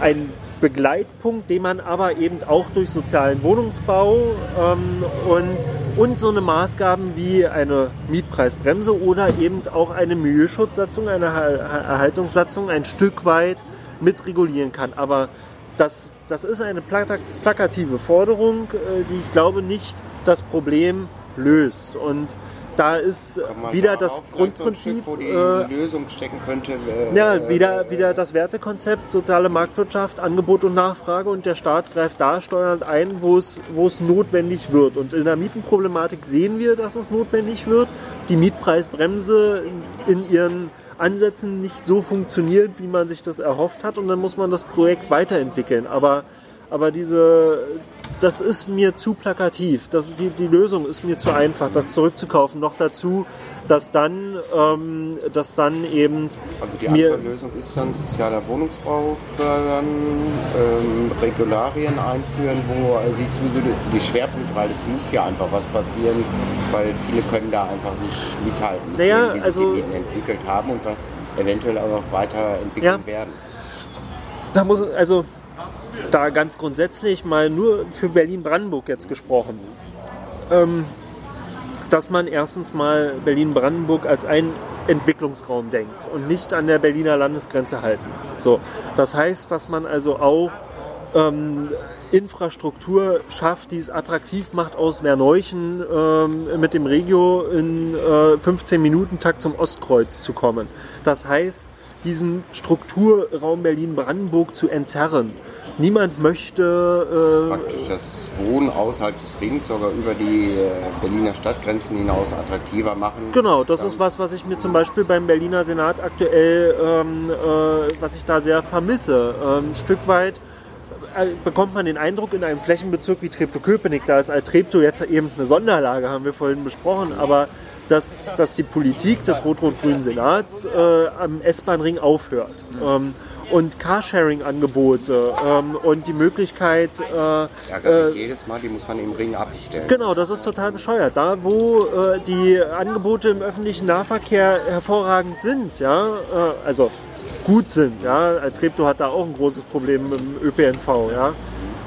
ein Begleitpunkt, den man aber eben auch durch sozialen Wohnungsbau ähm, und, und so eine Maßgaben wie eine Mietpreisbremse oder eben auch eine Milieuschutzsatzung, eine Er- Erhaltungssatzung ein Stück weit mitregulieren kann. Aber das, das ist eine plaka- plakative Forderung, äh, die ich glaube nicht das Problem löst. Und da ist wieder da das vielleicht so Grundprinzip. Stück, wo die äh, Lösung stecken könnte. äh, ja, äh, wieder, wieder das Wertekonzept, soziale Marktwirtschaft, Angebot und Nachfrage und der Staat greift da steuernd ein, wo es, wo es notwendig wird. Und in der Mietenproblematik sehen wir, dass es notwendig wird. Die Mietpreisbremse in ihren Ansätzen nicht so funktioniert, wie man sich das erhofft hat und dann muss man das Projekt weiterentwickeln. Aber, aber diese, das ist mir zu plakativ. Das, die, die Lösung ist mir zu einfach, das zurückzukaufen. Noch dazu, dass dann, ähm, dass dann eben Also die andere Lösung ist dann sozialer Wohnungsbau fördern, ähm, Regularien einführen, wo äh, siehst du so die- Schwerpunkte, weil es muss ja einfach was passieren, weil viele können da einfach nicht mithalten, mit Naja, dem, wie sich also- die Mieten entwickelt haben und eventuell auch noch weiterentwickeln Ja. werden. Da muss also da ganz grundsätzlich mal nur für Berlin-Brandenburg jetzt gesprochen, ähm, dass man erstens mal Berlin-Brandenburg als einen Entwicklungsraum denkt und nicht an der Berliner Landesgrenze halten. So, das heißt, dass man also auch ähm, Infrastruktur schafft, die es attraktiv macht, aus Werneuchen ähm, mit dem Regio in äh, 15 Minuten Takt zum Ostkreuz zu kommen. Das heißt, diesen Strukturraum Berlin-Brandenburg zu entzerren. Niemand möchte. Äh, Praktisch das Wohnen außerhalb des Rings sogar über die äh, Berliner Stadtgrenzen hinaus attraktiver machen. Genau, das ist was, was ich mir zum Beispiel beim Berliner Senat aktuell, ähm, äh, was ich da sehr vermisse. Ähm, ein Stück weit äh, bekommt man den Eindruck in einem Flächenbezirk wie Treptow-Köpenick, da ist Altreptow jetzt eben eine Sonderlage, haben wir vorhin besprochen, aber dass, dass die Politik des rot-rot-grünen Senats äh, am S-Bahn-Ring aufhört. Ähm, und Carsharing-Angebote ähm, und die Möglichkeit. Äh, ja, äh, jedes Mal, die muss man im Ring abstellen. Genau, das ist total bescheuert. Da, wo äh, die Angebote im öffentlichen Nahverkehr hervorragend sind, ja, äh, also gut sind, ja, Treptow hat da auch ein großes Problem im ÖPNV, ja.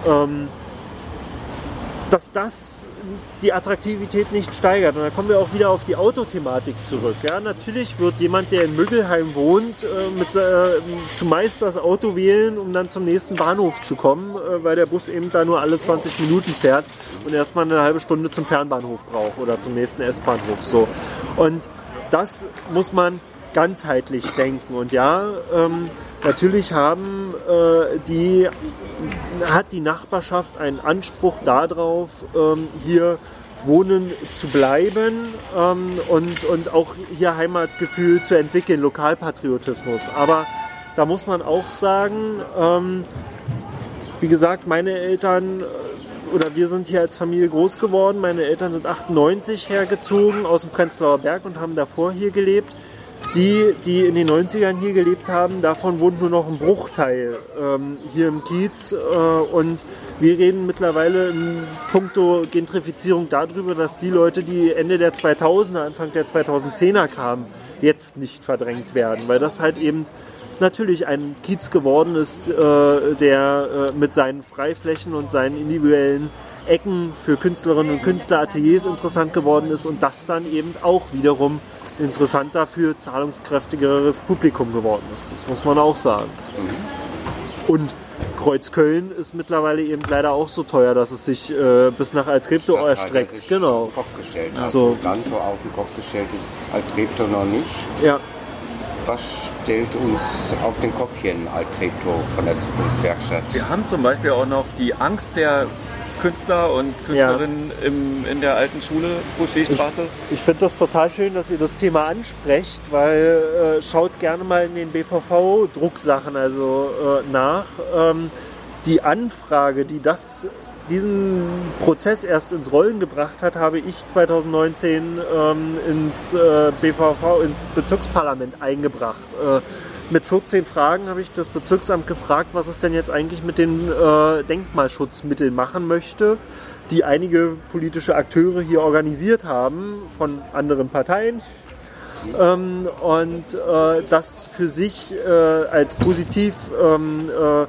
Ähm, dass das die Attraktivität nicht steigert. Und da kommen wir auch wieder auf die Autothematik zurück. Ja, natürlich wird jemand, der in Müggelheim wohnt, äh, mit, äh, zumeist das Auto wählen, um dann zum nächsten Bahnhof zu kommen, äh, weil der Bus eben da nur alle 20 Minuten fährt und erstmal eine halbe Stunde zum Fernbahnhof braucht oder zum nächsten S-Bahnhof. So. Und das muss man ganzheitlich denken. Und ja, ähm, natürlich haben äh, die, hat die Nachbarschaft einen Anspruch darauf, ähm, hier wohnen zu bleiben ähm, und, und auch hier Heimatgefühl zu entwickeln, Lokalpatriotismus. Aber da muss man auch sagen, ähm, wie gesagt, meine Eltern äh, oder wir sind hier als Familie groß geworden. Meine Eltern sind 98 hergezogen aus dem Prenzlauer Berg und haben davor hier gelebt die, die in den 90ern hier gelebt haben, davon wohnt nur noch ein Bruchteil ähm, hier im Kiez. Äh, und wir reden mittlerweile in puncto Gentrifizierung darüber, dass die Leute, die Ende der 2000er, Anfang der 2010er kamen, jetzt nicht verdrängt werden, weil das halt eben natürlich ein Kiez geworden ist, äh, der äh, mit seinen Freiflächen und seinen individuellen Ecken für Künstlerinnen und Künstler, Ateliers interessant geworden ist und das dann eben auch wiederum interessanter für zahlungskräftigeres Publikum geworden ist. Das muss man auch sagen. Mhm. Und Kreuzköln ist mittlerweile eben leider auch so teuer, dass es sich äh, bis nach Altreptow erstreckt. Genau. Auf den Kopf gestellt. Also so. Lanto auf den Kopf gestellt ist Altreptow noch nicht. Ja. Was stellt uns auf den Kopf hier in Altreptow von der Zukunftswerkstatt? Wir haben zum Beispiel auch noch die Angst der Künstler und Künstlerinnen ja. im, in der alten Schule, Boucherstraße. Ich, ich finde das total schön, dass ihr das Thema ansprecht, weil äh, schaut gerne mal in den BVV-Drucksachen also äh, nach. Ähm, die Anfrage, die das diesen Prozess erst ins Rollen gebracht hat, habe ich 2019 ähm, ins äh, BVV, ins Bezirksparlament eingebracht. Äh, mit 14 Fragen habe ich das Bezirksamt gefragt, was es denn jetzt eigentlich mit den äh, Denkmalschutzmitteln machen möchte, die einige politische Akteure hier organisiert haben von anderen Parteien. Ähm, und äh, das für sich äh, als positiv ähm, äh,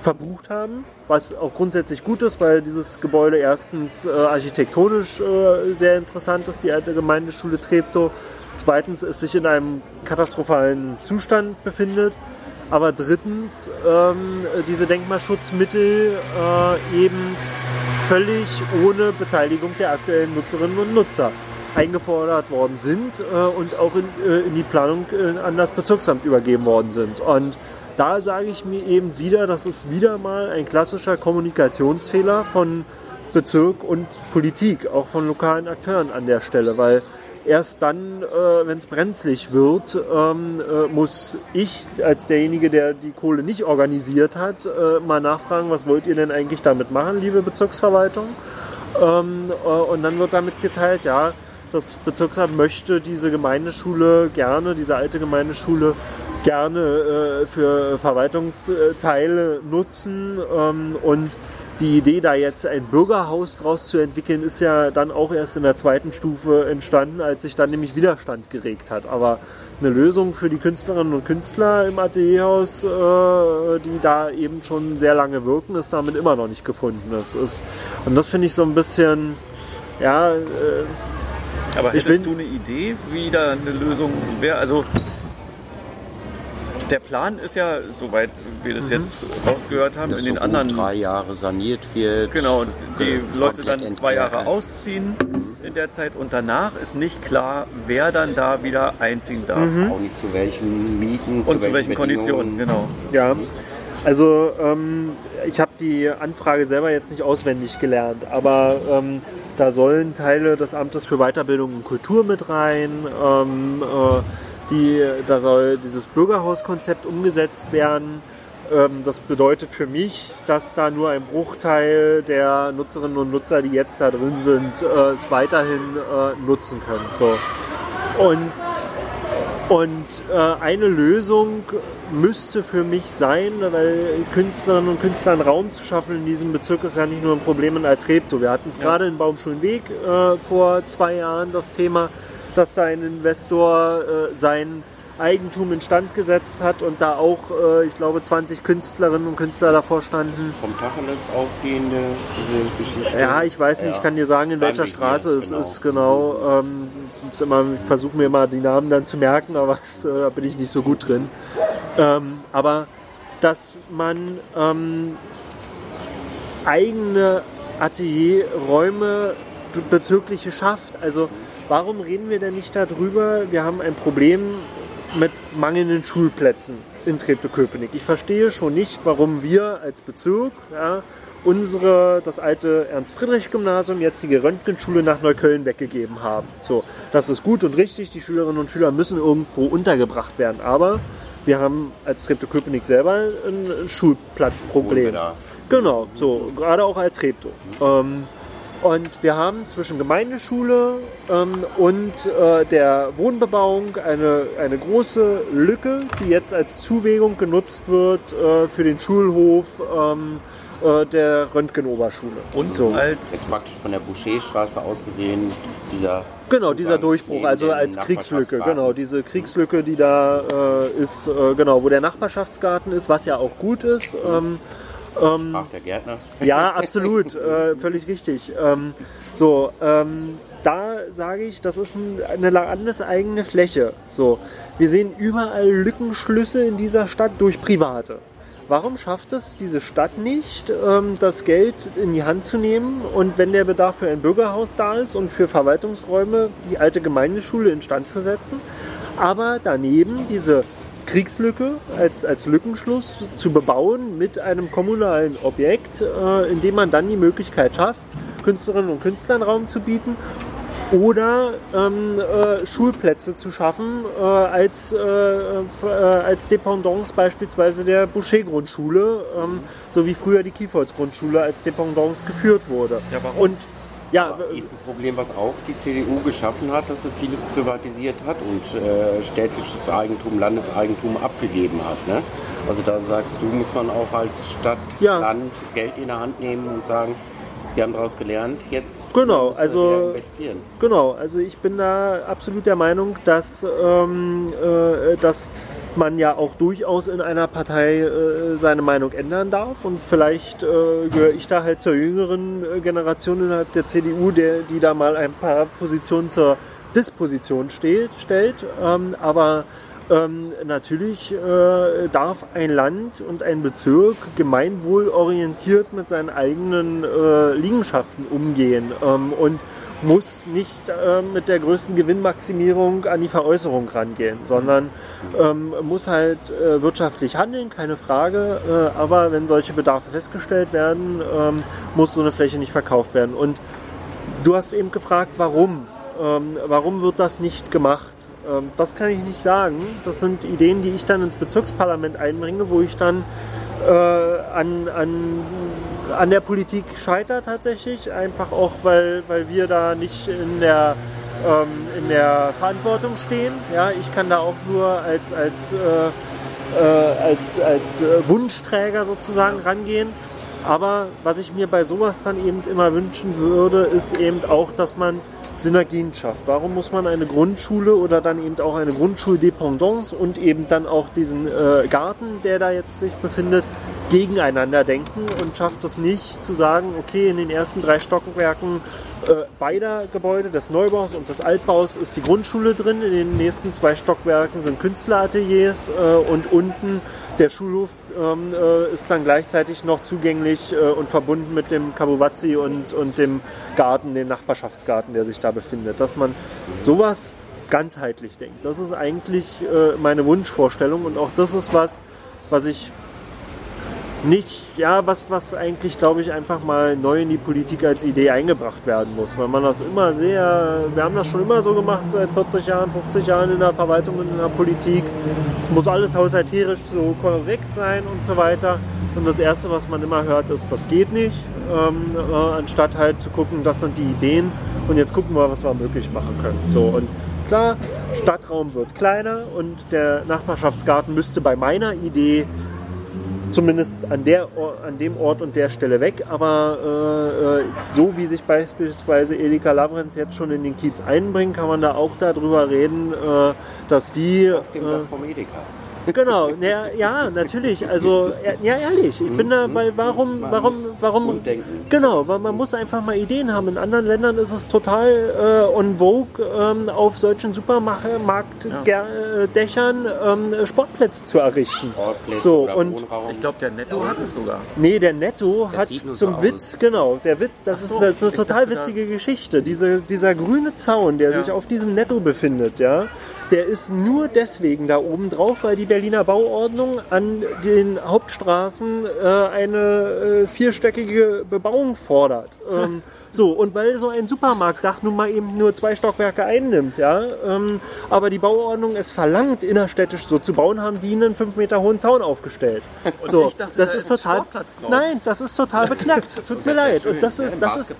verbucht haben, was auch grundsätzlich gut ist, weil dieses Gebäude erstens äh, architektonisch äh, sehr interessant ist, die alte Gemeindeschule Treptow Zweitens es sich in einem katastrophalen Zustand befindet. Aber drittens ähm, diese Denkmalschutzmittel äh, eben völlig ohne Beteiligung der aktuellen Nutzerinnen und Nutzer eingefordert worden sind äh, und auch in, äh, in die Planung äh, an das Bezirksamt übergeben worden sind. Und da sage ich mir eben wieder, das ist wieder mal ein klassischer Kommunikationsfehler von Bezirk und Politik, auch von lokalen Akteuren an der Stelle, weil Erst dann, äh, wenn es brenzlig wird, ähm, äh, muss ich als derjenige, der die Kohle nicht organisiert hat, äh, mal nachfragen, was wollt ihr denn eigentlich damit machen, liebe Bezirksverwaltung? Ähm, äh, und dann wird damit geteilt, ja, das Bezirksamt möchte diese Gemeindeschule gerne, diese alte Gemeindeschule gerne äh, für Verwaltungsteile nutzen ähm, und die Idee, da jetzt ein Bürgerhaus draus zu entwickeln, ist ja dann auch erst in der zweiten Stufe entstanden, als sich dann nämlich Widerstand geregt hat. Aber eine Lösung für die Künstlerinnen und Künstler im Atelierhaus, äh, die da eben schon sehr lange wirken, ist damit immer noch nicht gefunden. Das ist, und das finde ich so ein bisschen, ja. Äh, aber hättest ich du eine Idee, wie da eine Lösung wäre? Also der Plan ist ja, soweit wir das mhm. jetzt rausgehört haben, Dass in den so anderen. drei Jahre saniert wird. Genau, die Leute dann zwei Jahre ausziehen in der Zeit und danach ist nicht klar, wer dann da wieder einziehen darf. Auch nicht zu welchen Mieten, Und zu welchen Konditionen, Bedingungen. genau. Ja, also ähm, ich habe die Anfrage selber jetzt nicht auswendig gelernt, aber ähm, da sollen Teile des Amtes für Weiterbildung und Kultur mit rein. Ähm, äh, die, da soll dieses Bürgerhauskonzept umgesetzt werden. Ähm, das bedeutet für mich, dass da nur ein Bruchteil der Nutzerinnen und Nutzer, die jetzt da drin sind, äh, es weiterhin äh, nutzen können. So. Und und äh, eine Lösung müsste für mich sein, weil Künstlerinnen und Künstlern Raum zu schaffen in diesem Bezirk ist ja nicht nur ein Problem in Altreptow. Wir hatten es gerade in Baumschulenweg äh, vor zwei Jahren das Thema, dass da ein Investor äh, sein Eigentum instand gesetzt hat und da auch, äh, ich glaube, 20 Künstlerinnen und Künstler davor standen. Vom Tacheles ausgehende, diese Geschichte. Ja, ich weiß nicht, Ja. ich kann dir sagen, in welcher Straße es genau. ist, genau. Ähm, immer, ich versuche mir mal die Namen dann zu merken, aber äh, da bin ich nicht so gut drin. Ähm, aber dass man ähm, eigene Atelierräume be- bezirkliche schafft. Also warum reden wir denn nicht darüber? Wir haben ein Problem mit mangelnden Schulplätzen in Treptow-Köpenick. Ich verstehe schon nicht, warum wir als Bezirk ja, unsere, das alte Ernst-Friedrich-Gymnasium, jetzige Röntgenschule nach Neukölln weggegeben haben. So, das ist gut und richtig. Die Schülerinnen und Schüler müssen irgendwo untergebracht werden. Aber wir haben als Treptow-Köpenick selber ein Schulplatzproblem. Genau, so, gerade auch als Treptow. Ähm, und wir haben zwischen Gemeindeschule ähm, und äh, der Wohnbebauung eine, eine große Lücke, die jetzt als Zuwägung genutzt wird äh, für den Schulhof ähm, äh, der Röntgenoberschule. Und so. als Jetzt praktisch von der Boucherstraße aus gesehen, dieser. Genau, dieser Zugang Durchbruch, neben also als Kriegslücke, genau, diese Kriegslücke, die da äh, ist, äh, genau, wo der Nachbarschaftsgarten ist, was ja auch gut ist. Ähm, Sprach der Gärtner. Ja, absolut, äh, völlig richtig. Ähm, so, ähm, da sage ich, das ist ein, eine landeseigene Fläche. So, wir sehen überall Lückenschlüsse in dieser Stadt durch Private. Warum schafft es diese Stadt nicht, ähm, das Geld in die Hand zu nehmen und wenn der Bedarf für ein Bürgerhaus da ist und für Verwaltungsräume die alte Gemeindeschule instand zu setzen, aber daneben diese Kriegslücke als, als Lückenschluss zu bebauen mit einem kommunalen Objekt, äh, in dem man dann die Möglichkeit schafft, Künstlerinnen und Künstlern Raum zu bieten oder ähm, äh, Schulplätze zu schaffen äh, als, äh, äh, als Dependance beispielsweise der Boucher-Grundschule, ähm, so wie früher die Kiefholz-Grundschule als Dependance geführt wurde. Ja, warum? Und ja, Ist ein Problem, was auch die CDU geschaffen hat, dass sie vieles privatisiert hat und äh, städtisches Eigentum, Landeseigentum abgegeben hat. Ne? Also da sagst du, muss man auch als Stadt, Ja. Land Geld in der Hand nehmen und sagen, wir haben daraus gelernt, jetzt Genau, also- investieren. Genau, also ich bin da absolut der Meinung, dass, ähm, äh, dass man ja auch durchaus in einer Partei äh, seine Meinung ändern darf und vielleicht äh, gehöre ich da halt zur jüngeren äh, Generation innerhalb der CDU, der, die da mal ein paar Positionen zur Disposition steht, stellt. Ähm, aber ähm, natürlich äh, darf ein Land und ein Bezirk gemeinwohlorientiert mit seinen eigenen äh, Liegenschaften umgehen ähm, und muss nicht äh, mit der größten Gewinnmaximierung an die Veräußerung rangehen, sondern ähm, muss halt äh, wirtschaftlich handeln, keine Frage. Äh, aber wenn solche Bedarfe festgestellt werden, ähm, muss so eine Fläche nicht verkauft werden. Und Du hast eben gefragt, warum. Ähm, warum wird das nicht gemacht? Ähm, das kann ich nicht sagen. Das sind Ideen, die ich dann ins Bezirksparlament einbringe, wo ich dann äh, an, an, an der Politik scheitere tatsächlich. Einfach auch, weil, weil wir da nicht in der, ähm, in der Verantwortung stehen. Ja, ich kann da auch nur als, als, äh, äh, als, als äh, Wunschträger sozusagen rangehen. Aber was ich mir bei sowas dann eben immer wünschen würde, ist eben auch, dass man Synergien schafft. Warum muss man eine Grundschule oder dann eben auch eine Grundschuldependance und eben dann auch diesen äh, Garten, der da jetzt sich befindet, gegeneinander denken und schafft es nicht zu sagen, okay, in den ersten drei Stockwerken äh, beider Gebäude, des Neubaus und des Altbaus, ist die Grundschule drin. In den nächsten zwei Stockwerken sind Künstlerateliers äh, und unten der Schulhof ähm, äh, ist dann gleichzeitig noch zugänglich äh, und verbunden mit dem Kabuvazzi und, und dem Garten, dem Nachbarschaftsgarten, der sich da befindet. Dass man sowas ganzheitlich denkt. Das ist eigentlich äh, meine Wunschvorstellung und auch das ist was, was ich nicht, ja, was, was eigentlich, glaube ich, einfach mal neu in die Politik als Idee eingebracht werden muss. Weil man das immer sehr, wir haben das schon immer so gemacht, seit 40 Jahren, 50 Jahren in der Verwaltung und in der Politik. Es muss alles haushalterisch so korrekt sein und so weiter. Und das Erste, was man immer hört, ist, das geht nicht. Ähm, äh, anstatt halt zu gucken, das sind die Ideen und jetzt gucken wir, was wir möglich machen können. So, und klar, Stadtraum wird kleiner und der Nachbarschaftsgarten müsste bei meiner Idee zumindest an, der, an dem Ort und der Stelle weg. Aber äh, äh, so wie sich beispielsweise Elika Lavrenz jetzt schon in den Kiez einbringt, kann man da auch darüber reden, äh, dass die... Auf dem äh, Dach vom Edeka. Genau, ja, ja, natürlich. Also, ja, ehrlich, ich bin da, weil warum, Man warum, muss warum, umdenken. genau, weil man muss einfach mal Ideen haben. In anderen Ländern ist es total äh, on vogue, ähm, auf solchen Supermarktdächern ähm, Sportplätze zu errichten. Sportplätze So, oder und Wohnraum. Ich glaube, der Netto hat es sogar. Nee, der Netto Das hat zum aus. Witz, genau, der Witz, das, so, ist, das ist eine total witzige Geschichte. Diese, dieser grüne Zaun, der Ja. sich auf diesem Netto befindet, ja, der ist nur deswegen da oben drauf, weil die Berliner Bauordnung an den Hauptstraßen äh, eine äh, vierstöckige Bebauung fordert. Ähm, [LAUGHS] so, und weil so ein Supermarktdach nun mal eben nur zwei Stockwerke einnimmt, ja, ähm, aber die Bauordnung es verlangt, innerstädtisch so zu bauen, haben die einen fünf Meter hohen Zaun aufgestellt. [LAUGHS] so, ich dachte, das da ist ist total. Nein, das ist total beknackt. [LAUGHS] Tut mir leid. Und das ist, Ein das ist.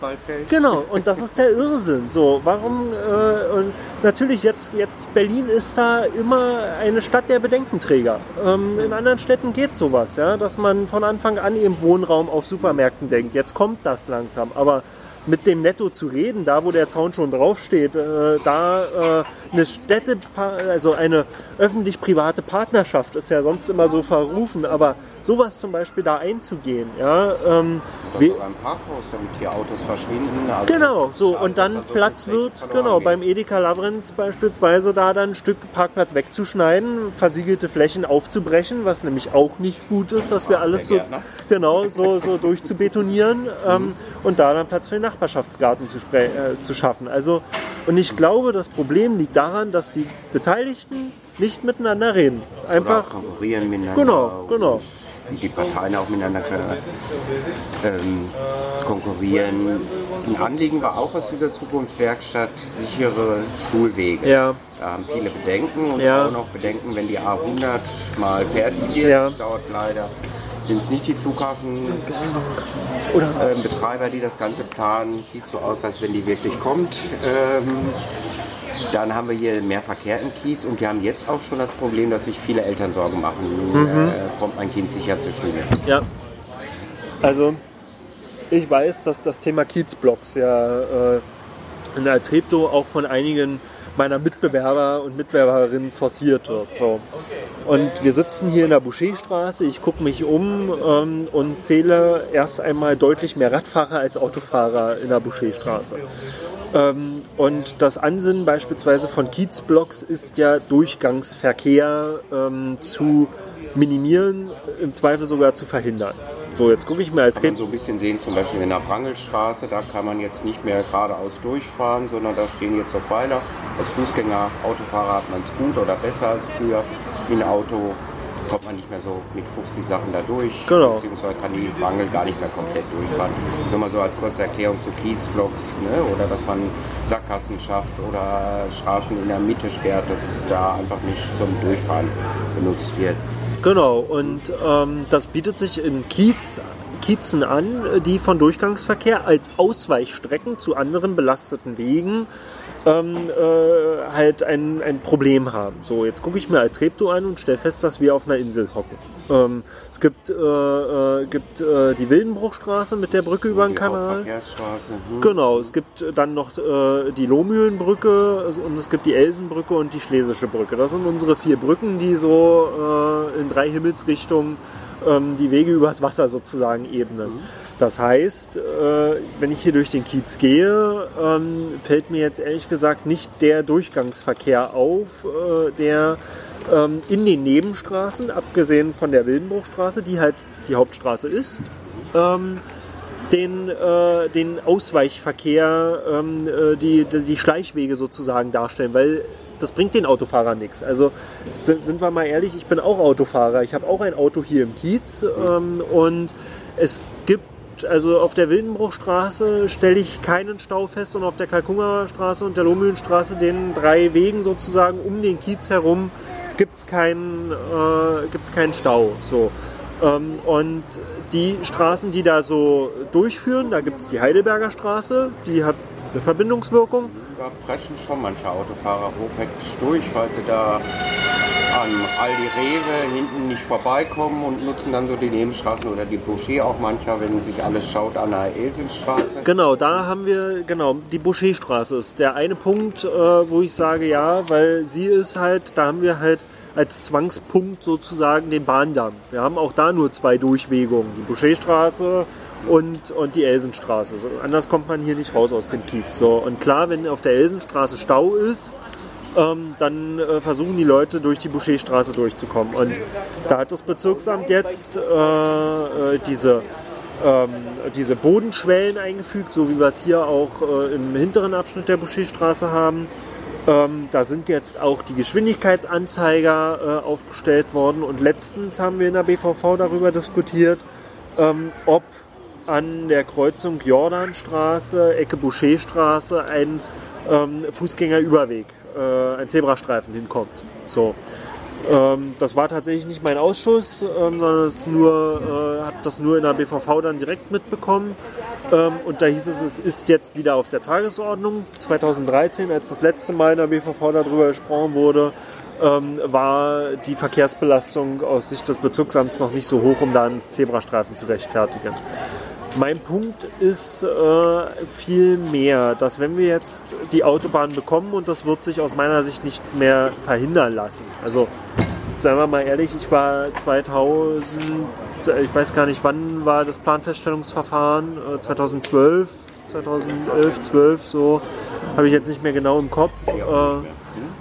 Genau, und das ist der Irrsinn. So, warum, äh, und natürlich jetzt, jetzt Berlin ist da immer eine Stadt der Bedenkenträger. Ähm, in anderen Städten geht sowas, ja, dass man von Anfang an im Wohnraum auf Supermärkten denkt. Jetzt kommt das langsam, aber mit dem Netto zu reden, da wo der Zaun schon draufsteht, äh, da äh, eine Städte, also eine öffentlich-private Partnerschaft ist ja sonst immer so verrufen, aber sowas zum Beispiel da einzugehen, ja, ähm, Oder we- sogar ein Parkhaus, damit hier Autos verschwinden. Also Genau, so und dann Platz wird, genau, geht. beim Edeka Lavrenz beispielsweise da dann ein Stück Parkplatz wegzuschneiden, versiegelte Flächen aufzubrechen, was nämlich auch nicht gut ist, dass wir alles so genau so, so durchzubetonieren [LAUGHS] ähm, und da dann Platz für den Nachbarschaftsgarten zu, äh, zu schaffen. Also und ich glaube, das Problem liegt daran, dass die Beteiligten nicht miteinander reden. Oder Einfach auch konkurrieren miteinander. Genau, genau. Die Parteien auch miteinander ähm, konkurrieren. Ein Anliegen war auch aus dieser Zukunftswerkstatt sichere Schulwege. ja, Da haben viele Bedenken und Ja. auch noch Bedenken, wenn die A100 mal fertig wird. Ja. Das dauert leider. Sind es nicht die Flughafenbetreiber, ähm, Betreiber, die das Ganze planen? Sieht so aus, als wenn die wirklich kommt. Ähm, dann haben wir hier mehr Verkehr im Kiez und wir haben jetzt auch schon das Problem, dass sich viele Eltern Sorgen machen. Mhm. Äh, kommt mein Kind sicher zur Schule? Ja. Also, ich weiß, dass das Thema Kiezblocks ja äh, in der Treptow auch von einigen meiner Mitbewerber und Mitbewerberinnen forciert wird. So. Und wir sitzen hier in der Boucherstraße, ich gucke mich um ähm, und zähle erst einmal deutlich mehr Radfahrer als Autofahrer in der Boucherstraße. Ähm, und das Ansinnen beispielsweise von Kiezblocks ist ja Durchgangsverkehr ähm, zu minimieren, im Zweifel sogar zu verhindern. So, jetzt gucke ich mir halt Kann man so ein bisschen sehen, zum Beispiel in der Wrangelstraße, da kann man jetzt nicht mehr geradeaus durchfahren, sondern da stehen jetzt so Pfeiler. Als Fußgänger, Autofahrer hat man es gut oder besser als früher. In Auto kommt man nicht mehr so mit 50 Sachen da durch. Genau. Beziehungsweise kann die Wrangel gar nicht mehr komplett durchfahren. Nur mal so als kurze Erklärung zu Kiezblocks, ne? oder dass man Sackgassen schafft oder Straßen in der Mitte sperrt, dass es da einfach nicht zum Durchfahren benutzt wird. Genau, und ähm, das bietet sich in Kiez, Kiezen an, die von Durchgangsverkehr als Ausweichstrecken zu anderen belasteten Wegen ähm, äh, halt ein, ein Problem haben. So, jetzt gucke ich mir Altreptow an und stelle fest, dass wir auf einer Insel hocken. Ähm, es gibt, äh, äh, gibt äh, die Wildenbruchstraße mit der Brücke über den Kanal. Hm. Genau, es gibt dann noch äh, die Lohmühlenbrücke und es gibt die Elsenbrücke und die Schlesische Brücke. Das sind unsere vier Brücken, die so äh, in drei Himmelsrichtungen ähm, die Wege übers Wasser sozusagen ebnen. Das heißt, äh, wenn ich hier durch den Kiez gehe, ähm, fällt mir jetzt ehrlich gesagt nicht der Durchgangsverkehr auf, äh, der ähm, in den Nebenstraßen, abgesehen von der Wildenbruchstraße, die halt die Hauptstraße ist, ähm, den, äh, den Ausweichverkehr, die, die Schleichwege sozusagen darstellen, weil das bringt den Autofahrern nichts. Also sind wir mal ehrlich, ich bin auch Autofahrer. Ich habe auch ein Auto hier im Kiez ähm, und es gibt also auf der Wildenbruchstraße stelle ich keinen Stau fest und auf der Kalkungerstraße und der Lohmühlenstraße, den drei Wegen sozusagen um den Kiez herum, gibt es keinen, äh, keinen Stau. So. Ähm, und die Straßen, die da so durchführen, da gibt es die Heidelberger Straße, die hat eine Verbindungswirkung. Da preschen schon manche Autofahrer hochhektisch durch, weil sie da an Aldi Rewe hinten nicht vorbeikommen und nutzen dann so die Nebenstraßen oder die Boucher auch mancher, wenn sich alles schaut an der Elsenstraße. Genau, da haben wir, genau, die Boucherstraße ist der eine Punkt, äh, wo ich sage ja, weil sie ist halt, da haben wir halt als Zwangspunkt sozusagen den Bahndamm. Wir haben auch da nur zwei Durchwegungen, die Boucherstraße und, und die Elsenstraße. So, anders kommt man hier nicht raus aus dem Kiez. So, und klar, wenn auf der Elsenstraße Stau ist, ähm, dann äh, versuchen die Leute durch die Boucherstraße durchzukommen. Und da hat das Bezirksamt jetzt äh, äh, diese, ähm, diese Bodenschwellen eingefügt, so wie wir es hier auch äh, im hinteren Abschnitt der Boucherstraße haben. Ähm, da sind jetzt auch die Geschwindigkeitsanzeiger äh, aufgestellt worden und letztens haben wir in der BVV darüber diskutiert, ähm, ob an der Kreuzung Jordanstraße, Ecke Boucherstraße ein ähm, Fußgängerüberweg, äh, ein Zebrastreifen hinkommt. So. Ähm, das war tatsächlich nicht mein Ausschuss, ähm, sondern es nur, äh, habe das nur in der BVV dann direkt mitbekommen. Ähm, und da hieß es, es ist jetzt wieder auf der Tagesordnung. 2013, als das letzte Mal in der BVV darüber gesprochen wurde, ähm, war die Verkehrsbelastung aus Sicht des Bezirksamts noch nicht so hoch, um da einen Zebrastreifen zu rechtfertigen. Mein Punkt ist äh, viel mehr, dass wenn wir jetzt die Autobahn bekommen und das wird sich aus meiner Sicht nicht mehr verhindern lassen. Also seien wir mal ehrlich, ich war 2000, ich weiß gar nicht wann war das Planfeststellungsverfahren, 2012, 2011, 12 so, habe ich jetzt nicht mehr genau im Kopf. Äh,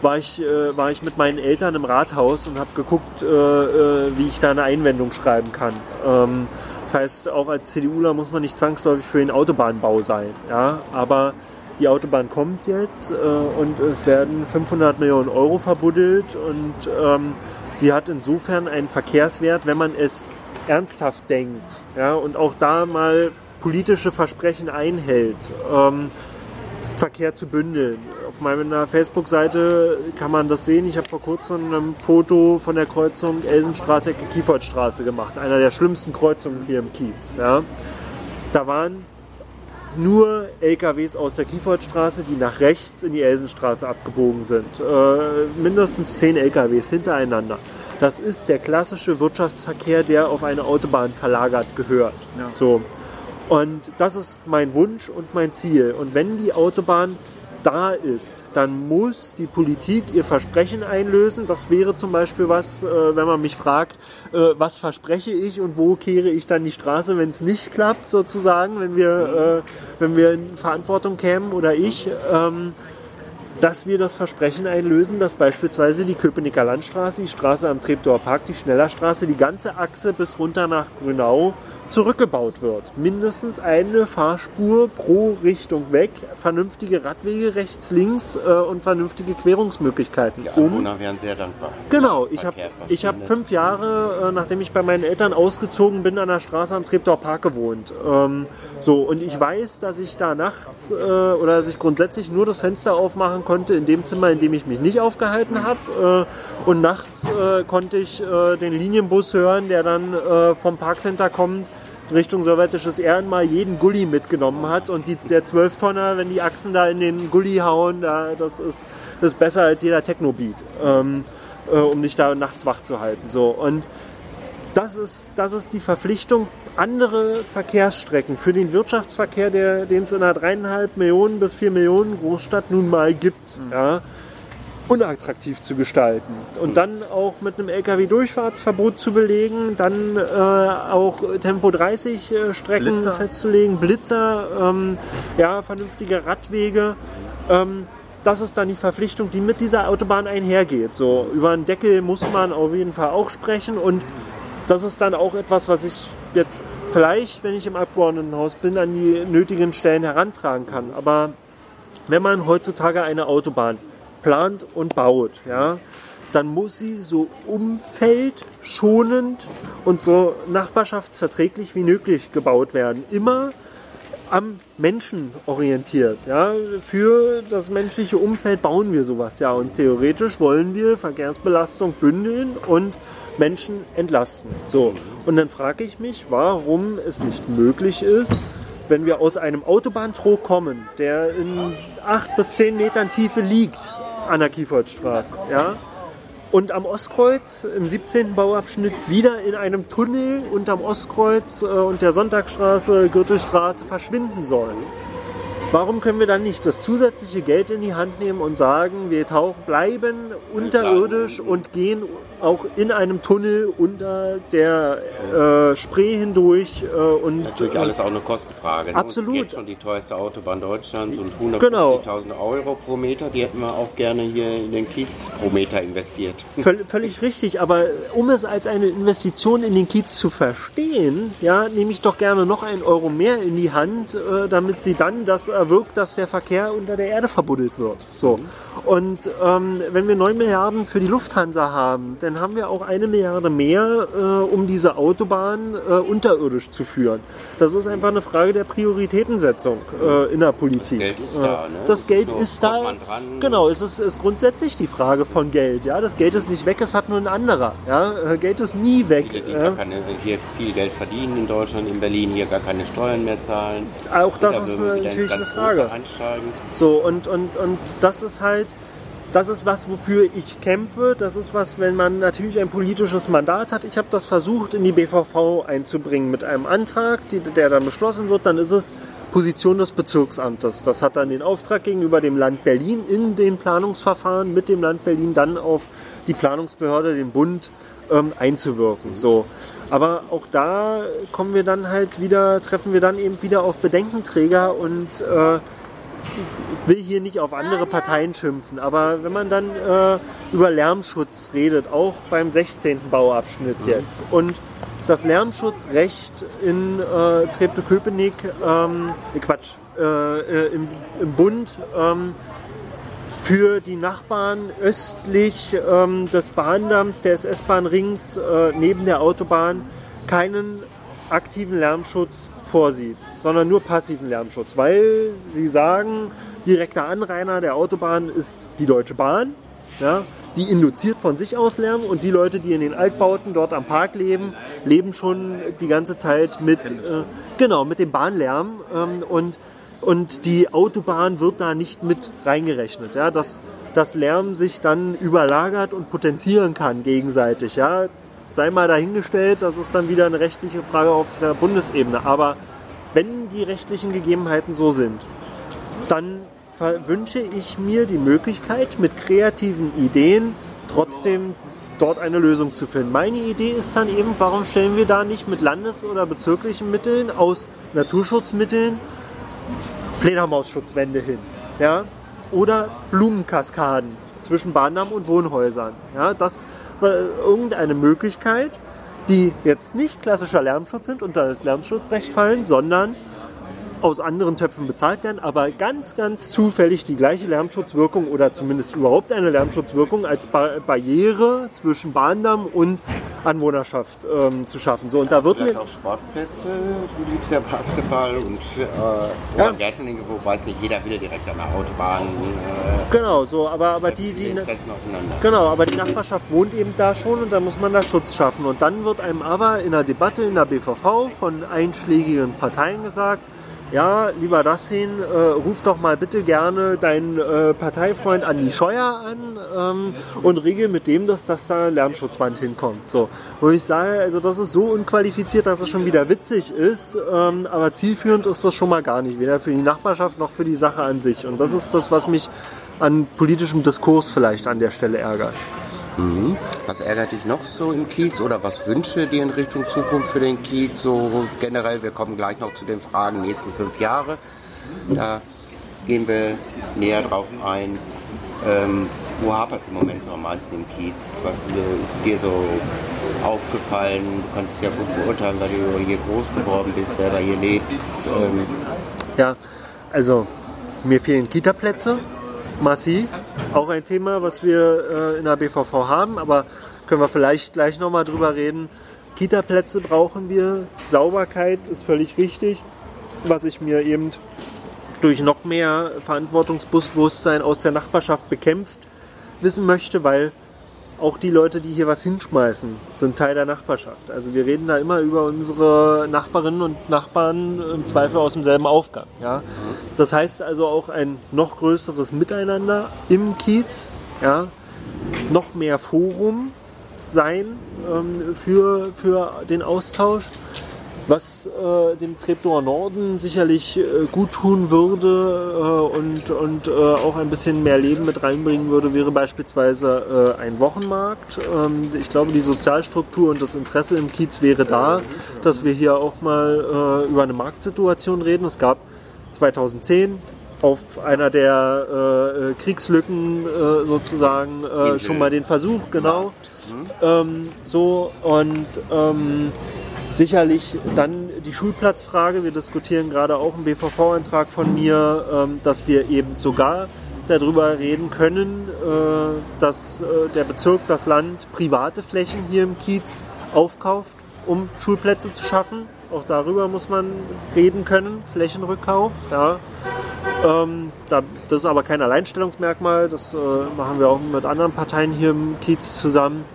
war ich, äh, war ich mit meinen Eltern im Rathaus und habe geguckt, äh, äh, wie ich da eine Einwendung schreiben kann. Ähm, das heißt, auch als CDUler muss man nicht zwangsläufig für den Autobahnbau sein. Ja? Aber die Autobahn kommt jetzt äh, und es werden 500 Millionen Euro verbuddelt und ähm, sie hat insofern einen Verkehrswert, wenn man es ernsthaft denkt ja? und auch da mal politische Versprechen einhält. Ähm, Verkehr zu bündeln. Auf meiner Facebook-Seite kann man das sehen. Ich habe vor kurzem ein Foto von der Kreuzung Elsenstraße, Kiefertstraße gemacht. Einer der schlimmsten Kreuzungen hier im Kiez. Ja. Da waren nur LKWs aus der Kiefertstraße, die nach rechts in die Elsenstraße abgebogen sind. Äh, mindestens zehn LKWs hintereinander. Das ist der klassische Wirtschaftsverkehr, der auf eine Autobahn verlagert gehört. Ja. So. Und das ist mein Wunsch und mein Ziel. Und wenn die Autobahn da ist, dann muss die Politik ihr Versprechen einlösen. Das wäre zum Beispiel was, äh, wenn man mich fragt, äh, was verspreche ich und wo kehre ich dann die Straße, wenn es nicht klappt, sozusagen, wenn wir, äh, wenn wir in Verantwortung kämen oder ich. Ähm, dass wir das Versprechen einlösen, dass beispielsweise die Köpenicker Landstraße, die Straße am Treptower Park, die Schnellerstraße, die ganze Achse bis runter nach Grünau zurückgebaut wird. Mindestens eine Fahrspur pro Richtung weg, vernünftige Radwege rechts, links äh, und vernünftige Querungsmöglichkeiten. Die Anwohner um, wären sehr dankbar. Genau, ich habe hab fünf Jahre, äh, nachdem ich bei meinen Eltern ausgezogen bin, an der Straße am Treptower Park gewohnt. Ähm, so, und ich weiß, dass ich da nachts äh, oder dass ich grundsätzlich nur das Fenster aufmachen konnte in dem Zimmer, in dem ich mich nicht aufgehalten habe. Äh, und nachts äh, konnte ich äh, den Linienbus hören, der dann vom Parkcenter kommt Richtung sowjetisches Ehrenmal jeden Gully mitgenommen hat und die, der 12-Tonner, wenn die Achsen da in den Gully hauen, da, das, ist, das ist besser als jeder Techno-Beat, ähm, äh, um dich da nachts wach zu halten. So. Und das ist, das ist die Verpflichtung, andere Verkehrsstrecken für den Wirtschaftsverkehr, den es in einer dreieinhalb Millionen bis vier Millionen Großstadt nun mal gibt, mhm. ja, unattraktiv zu gestalten und dann auch mit einem LKW-Durchfahrtsverbot zu belegen, dann äh, auch Tempo 30 äh, Strecken Blitzer. festzulegen, Blitzer, ähm, ja, vernünftige Radwege. Ähm, das ist dann die Verpflichtung, die mit dieser Autobahn einhergeht. So über einen Deckel muss man auf jeden Fall auch sprechen und das ist dann auch etwas, was ich jetzt vielleicht, wenn ich im Abgeordnetenhaus bin, an die nötigen Stellen herantragen kann. Aber wenn man heutzutage eine Autobahn plant und baut, ja, dann muss sie so umfeldschonend und so nachbarschaftsverträglich wie möglich gebaut werden. Immer am Menschen orientiert. Ja? Für das menschliche Umfeld bauen wir sowas ja. Und theoretisch wollen wir Verkehrsbelastung bündeln und Menschen entlasten. So. Und dann frage ich mich, warum es nicht möglich ist, wenn wir aus einem Autobahntrog kommen, der in acht bis zehn Metern Tiefe liegt an der Kiefertstraße, ja, und am Ostkreuz im 17. Bauabschnitt wieder in einem Tunnel unterm Ostkreuz äh, und der Sonntagsstraße, Gürtelstraße verschwinden sollen. Warum können wir dann nicht das zusätzliche Geld in die Hand nehmen und sagen, wir tauchen, bleiben unterirdisch und gehen auch in einem Tunnel unter der äh, Spree hindurch äh, und Natürlich alles auch eine Kostenfrage. ne? Absolut. Und jetzt schon die teuerste Autobahn Deutschlands und 150.000 Genau. Euro pro Meter, die hätten wir auch gerne hier in den Kiez pro Meter investiert. Völ völlig richtig, aber um es als eine Investition in den Kiez zu verstehen, ja, nehme ich doch gerne noch einen Euro mehr in die Hand, äh, damit sie dann das erwirkt, dass der Verkehr unter der Erde verbuddelt wird. So. Und ähm, wenn wir 9 Milliarden für die Lufthansa haben, dann haben wir auch eine Milliarde mehr, äh, um diese Autobahn äh, unterirdisch zu führen. Das ist einfach eine Frage der Prioritätensetzung äh, in der Politik. Geld ist Äh, da, ne? Das Geld Nur ist da. Genau, es ist, ist grundsätzlich die Frage von Geld. Ja, das Geld ist nicht weg, es hat nur ein anderer. Ja, Äh, Geld ist nie weg. Viele, die ja. gar keine, hier viel Geld verdienen in Deutschland, in Berlin, hier gar keine Steuern mehr zahlen. Auch das Da ist äh, natürlich eine Frage. So, und, und, und das ist halt, das ist was, wofür ich kämpfe. Das ist was, wenn man natürlich ein politisches Mandat hat. Ich habe das versucht, in die BVV einzubringen mit einem Antrag, die, der dann beschlossen wird. Dann ist es Position des Bezirksamtes. Das hat dann den Auftrag gegenüber dem Land Berlin in den Planungsverfahren mit dem Land Berlin dann auf die Planungsbehörde, den Bund, ähm, einzuwirken. So. Aber auch da kommen wir dann halt wieder, treffen wir dann eben wieder auf Bedenkenträger und äh, will hier nicht auf andere Parteien schimpfen, aber wenn man dann äh, über Lärmschutz redet, auch beim 16. Bauabschnitt jetzt, und das Lärmschutzrecht in äh, Treptow-Köpenick, ähm, äh, Quatsch, äh, äh, im, im Bund ähm, für die Nachbarn östlich ähm, des Bahndamms, des S-Bahn-Rings äh, neben der Autobahn keinen aktiven Lärmschutz vorsieht, sondern nur passiven Lärmschutz, weil sie sagen, direkter Anrainer der Autobahn ist die Deutsche Bahn, ja, die induziert von sich aus Lärm und die Leute, die in den Altbauten dort am Park leben, leben schon die ganze Zeit mit, äh, genau, mit dem Bahnlärm ähm, und und die Autobahn wird da nicht mit reingerechnet, ja, dass das Lärm sich dann überlagert und potenzieren kann gegenseitig, ja. Sei mal dahingestellt, das ist dann wieder eine rechtliche Frage auf der Bundesebene. Aber wenn die rechtlichen Gegebenheiten so sind, dann wünsche ich mir die Möglichkeit, mit kreativen Ideen trotzdem dort eine Lösung zu finden. Meine Idee ist dann eben, warum stellen wir da nicht mit landes- oder bezirklichen Mitteln aus Naturschutzmitteln Fledermausschutzwände hin. Ja? Oder Blumenkaskaden zwischen Bahndamm und Wohnhäusern. Ja? Das war irgendeine Möglichkeit, die jetzt nicht klassischer Lärmschutz sind, unter das Lärmschutzrecht fallen, sondern aus anderen Töpfen bezahlt werden, aber ganz, ganz zufällig die gleiche Lärmschutzwirkung oder zumindest überhaupt eine Lärmschutzwirkung als ba Barriere zwischen Bahndamm und Anwohnerschaft ähm, zu schaffen. So, und da wird Vielleicht auch Sportplätze, du liebst ja Basketball und äh, Ja. Gärtlinge, wo weiß nicht, jeder will direkt an der Autobahn. Äh, genau so, aber, aber die, die, Interessen aufeinander. Genau, aber die Nachbarschaft wohnt eben da schon und da muss man da Schutz schaffen. Und dann wird einem aber in der Debatte in der BVV von einschlägigen Parteien gesagt, ja, lieber Dassin, äh, ruf doch mal bitte gerne deinen äh, Parteifreund Andi Scheuer an ähm, und regel mit dem, dass das da Lärmschutzwand hinkommt. So. Wo ich sage, also das ist so unqualifiziert, dass es schon wieder witzig ist, ähm, aber zielführend ist das schon mal gar nicht, weder für die Nachbarschaft noch für die Sache an sich. Und das ist das, was mich an politischem Diskurs vielleicht an der Stelle ärgert. Mhm. Was ärgert dich noch so im Kiez oder was wünsche dir in Richtung Zukunft für den Kiez? So generell, wir kommen gleich noch zu den Fragen nächsten fünf Jahre. Da gehen wir näher drauf ein. Ähm, wo hapert es im Moment so am meisten im Kiez? Was ist dir so aufgefallen? Du kannst es ja gut beurteilen, weil du hier groß geworden bist, selber hier lebst. Ähm, ja, also mir fehlen Kita-Plätze massiv. Auch ein Thema, was wir äh, in der BVV haben, aber können wir vielleicht gleich nochmal drüber reden. Kita-Plätze brauchen wir, Sauberkeit ist völlig richtig, was ich mir eben durch noch mehr Verantwortungsbewusstsein aus der Nachbarschaft bekämpft wissen möchte, weil auch die Leute, die hier was hinschmeißen, sind Teil der Nachbarschaft. Also wir reden da immer über unsere Nachbarinnen und Nachbarn im Zweifel aus demselben Aufgang. Ja? Das heißt also auch ein noch größeres Miteinander im Kiez, ja? noch mehr Forum sein ähm, für, für den Austausch was äh, dem Treptower Norden sicherlich äh, gut tun würde äh, und, und äh, auch ein bisschen mehr Leben mit reinbringen würde, wäre beispielsweise äh, ein Wochenmarkt. Ähm, ich glaube, die Sozialstruktur und das Interesse im Kiez wäre da, dass wir hier auch mal äh, über eine Marktsituation reden. Es gab 2010 auf einer der Kriegslücken sozusagen schon mal den Versuch, genau. Ähm, so und ähm, Sicherlich dann die Schulplatzfrage. Wir diskutieren gerade auch einen BVV-Eintrag von mir, ähm, dass wir eben sogar darüber reden können, äh, dass äh, der Bezirk, das Land private Flächen hier im Kiez aufkauft, um Schulplätze zu schaffen. Auch darüber muss man reden können, Flächenrückkauf. Ja. Ähm, das ist aber kein Alleinstellungsmerkmal, das äh, machen wir auch mit anderen Parteien hier im Kiez zusammen.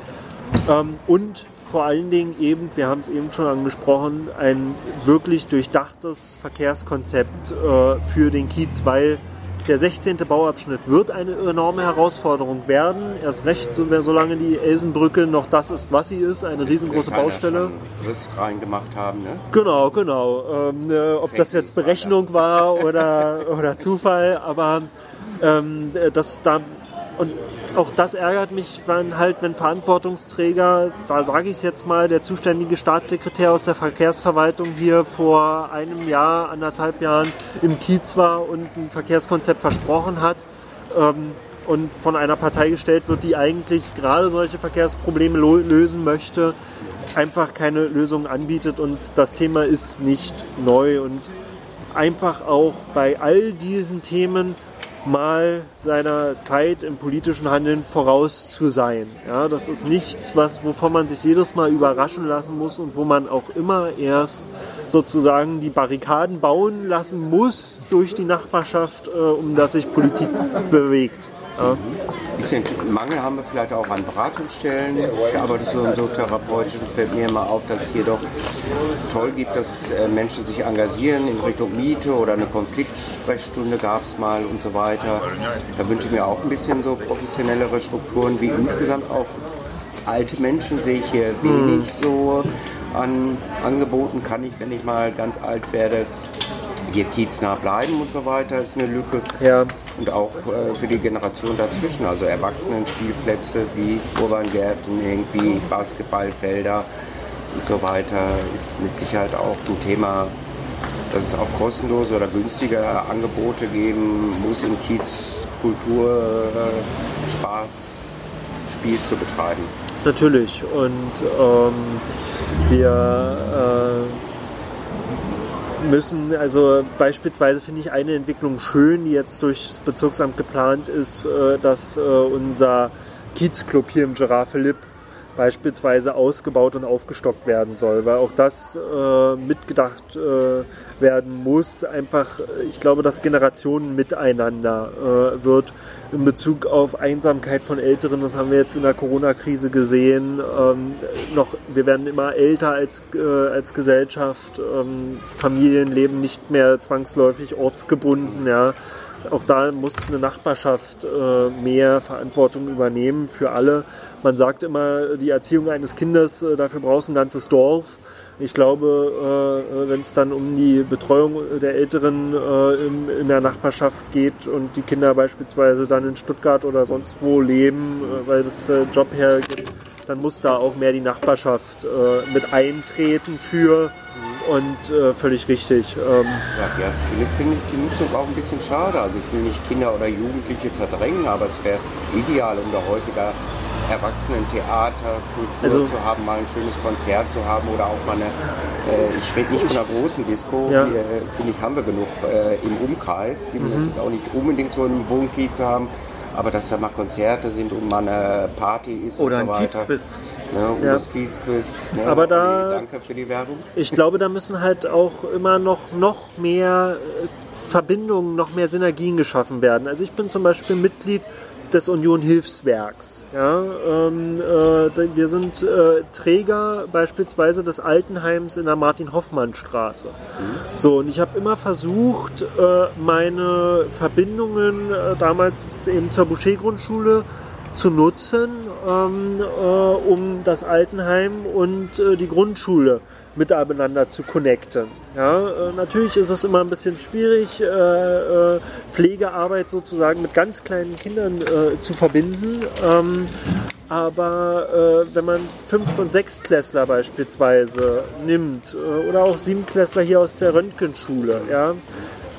Ähm, und vor allen Dingen eben, wir haben es eben schon angesprochen, ein wirklich durchdachtes Verkehrskonzept äh, für den Kiez, weil der 16. Bauabschnitt wird eine enorme Herausforderung werden. Erst recht, solange die Elsenbrücke noch das ist, was sie ist, eine riesengroße Baustelle. Reingemacht haben, ne? Genau, genau. Ähm, äh, ob das jetzt Berechnung war oder, oder Zufall, aber ähm, das da und auch das ärgert mich, wenn halt, wenn Verantwortungsträger, da sage ich es jetzt mal, der zuständige Staatssekretär aus der Verkehrsverwaltung hier vor einem Jahr, anderthalb Jahren im Kiez war und ein Verkehrskonzept versprochen hat ähm, und von einer Partei gestellt wird, die eigentlich gerade solche Verkehrsprobleme lösen möchte, einfach keine Lösung anbietet und das Thema ist nicht neu und einfach auch bei all diesen Themen mal seiner Zeit im politischen Handeln voraus zu sein. Ja, das ist nichts, was, wovon man sich jedes Mal überraschen lassen muss und wo man auch immer erst sozusagen die Barrikaden bauen lassen muss durch die Nachbarschaft, äh, um dass sich Politik bewegt. Ja. Ein bisschen Mangel haben wir vielleicht auch an Beratungsstellen. Ich arbeite so im Sozialtherapeutischen, fällt mir immer auf, dass es hier doch toll gibt, dass äh, Menschen sich engagieren in Richtung Miete oder eine Konfliktsprechstunde gab es mal und so weiter. Da wünsche ich mir auch ein bisschen so professionellere Strukturen, wie insgesamt auch alte Menschen sehe ich hier wenig so an Angeboten. Kann ich, wenn ich mal ganz alt werde, hier kieznah bleiben und so weiter, ist eine Lücke. Ja. Und auch äh, für die Generation dazwischen, also Erwachsenenspielplätze wie Urwaldgärten, irgendwie Basketballfelder und so weiter, ist mit Sicherheit auch ein Thema, dass es auch kostenlose oder günstige Angebote geben muss, im Kiez Kultur, äh, Spaß, Spiel zu betreiben. Natürlich. Und ähm, wir äh, müssen, also beispielsweise finde ich eine Entwicklung schön, die jetzt durch das Bezirksamt geplant ist, äh, dass äh, unser Kiezclub hier im Giraffe Philipp beispielsweise ausgebaut und aufgestockt werden soll, weil auch das äh, mitgedacht äh, werden muss. Einfach, ich glaube, dass Generationen miteinander äh, wird in Bezug auf Einsamkeit von Älteren. Das haben wir jetzt in der Corona-Krise gesehen. Ähm, noch, wir werden immer älter als, äh, als Gesellschaft. Ähm, Familien leben nicht mehr zwangsläufig ortsgebunden. Ja auch da muss eine Nachbarschaft äh, mehr Verantwortung übernehmen für alle. Man sagt immer, die Erziehung eines Kindes, äh, dafür brauchst du ein ganzes Dorf. Ich glaube, äh, wenn es dann um die Betreuung der Älteren äh, in, der Nachbarschaft geht und die Kinder beispielsweise dann in Stuttgart oder sonst wo leben, äh, weil das äh, Job hergibt, dann muss da auch mehr die Nachbarschaft äh, mit eintreten für und äh, völlig richtig. Ähm ja, ja, viele finde ich die Nutzung auch ein bisschen schade. Also ich will nicht Kinder oder Jugendliche verdrängen, aber es wäre ideal, um da häufiger Erwachsenen-Theater, Kultur also, zu haben, mal ein schönes Konzert zu haben oder auch mal eine, äh, ich rede nicht von einer großen Disco, ja. äh, finde ich, haben wir genug äh, im Umkreis, die mhm. auch nicht unbedingt so im Wohngebiet haben, aber dass da mal Konzerte sind und mal eine Party ist oder und so ein Kiezquiz. Ja, und ja. das Kiezquiz. Ne? Aber da, danke für die Werbung. Ich glaube, da müssen halt auch immer noch, noch mehr äh, Verbindungen, noch mehr Synergien geschaffen werden. Also ich bin zum Beispiel Mitglied des Union Hilfswerks. Ja, ähm, äh, wir sind äh, Träger beispielsweise des Altenheims in der Martin-Hoffmann-Straße. Mhm. So, und ich habe immer versucht, äh, meine Verbindungen äh, damals eben zur Boucher-Grundschule zu nutzen, ähm, äh, um das Altenheim und äh, die Grundschule miteinander zu connecten. Ja, äh, natürlich ist es immer ein bisschen schwierig, äh, äh, Pflegearbeit sozusagen mit ganz kleinen Kindern äh, zu verbinden. Ähm, aber wenn man Fünft- und Sechstklässler beispielsweise nimmt oder auch Siebenklässler hier aus der Röntgenschule, ja,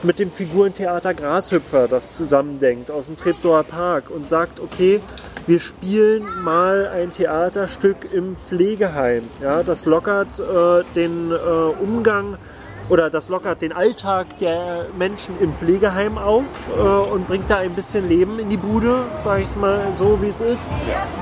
mit dem Figurentheater Grashüpfer das zusammendenkt aus dem Treptower Park und sagt, okay, wir spielen mal ein Theaterstück im Pflegeheim. Ja, das lockert äh, den äh, Umgang oder das lockert den Alltag der Menschen im Pflegeheim auf äh, und bringt da ein bisschen Leben in die Bude, sage ich es mal so, wie es ist.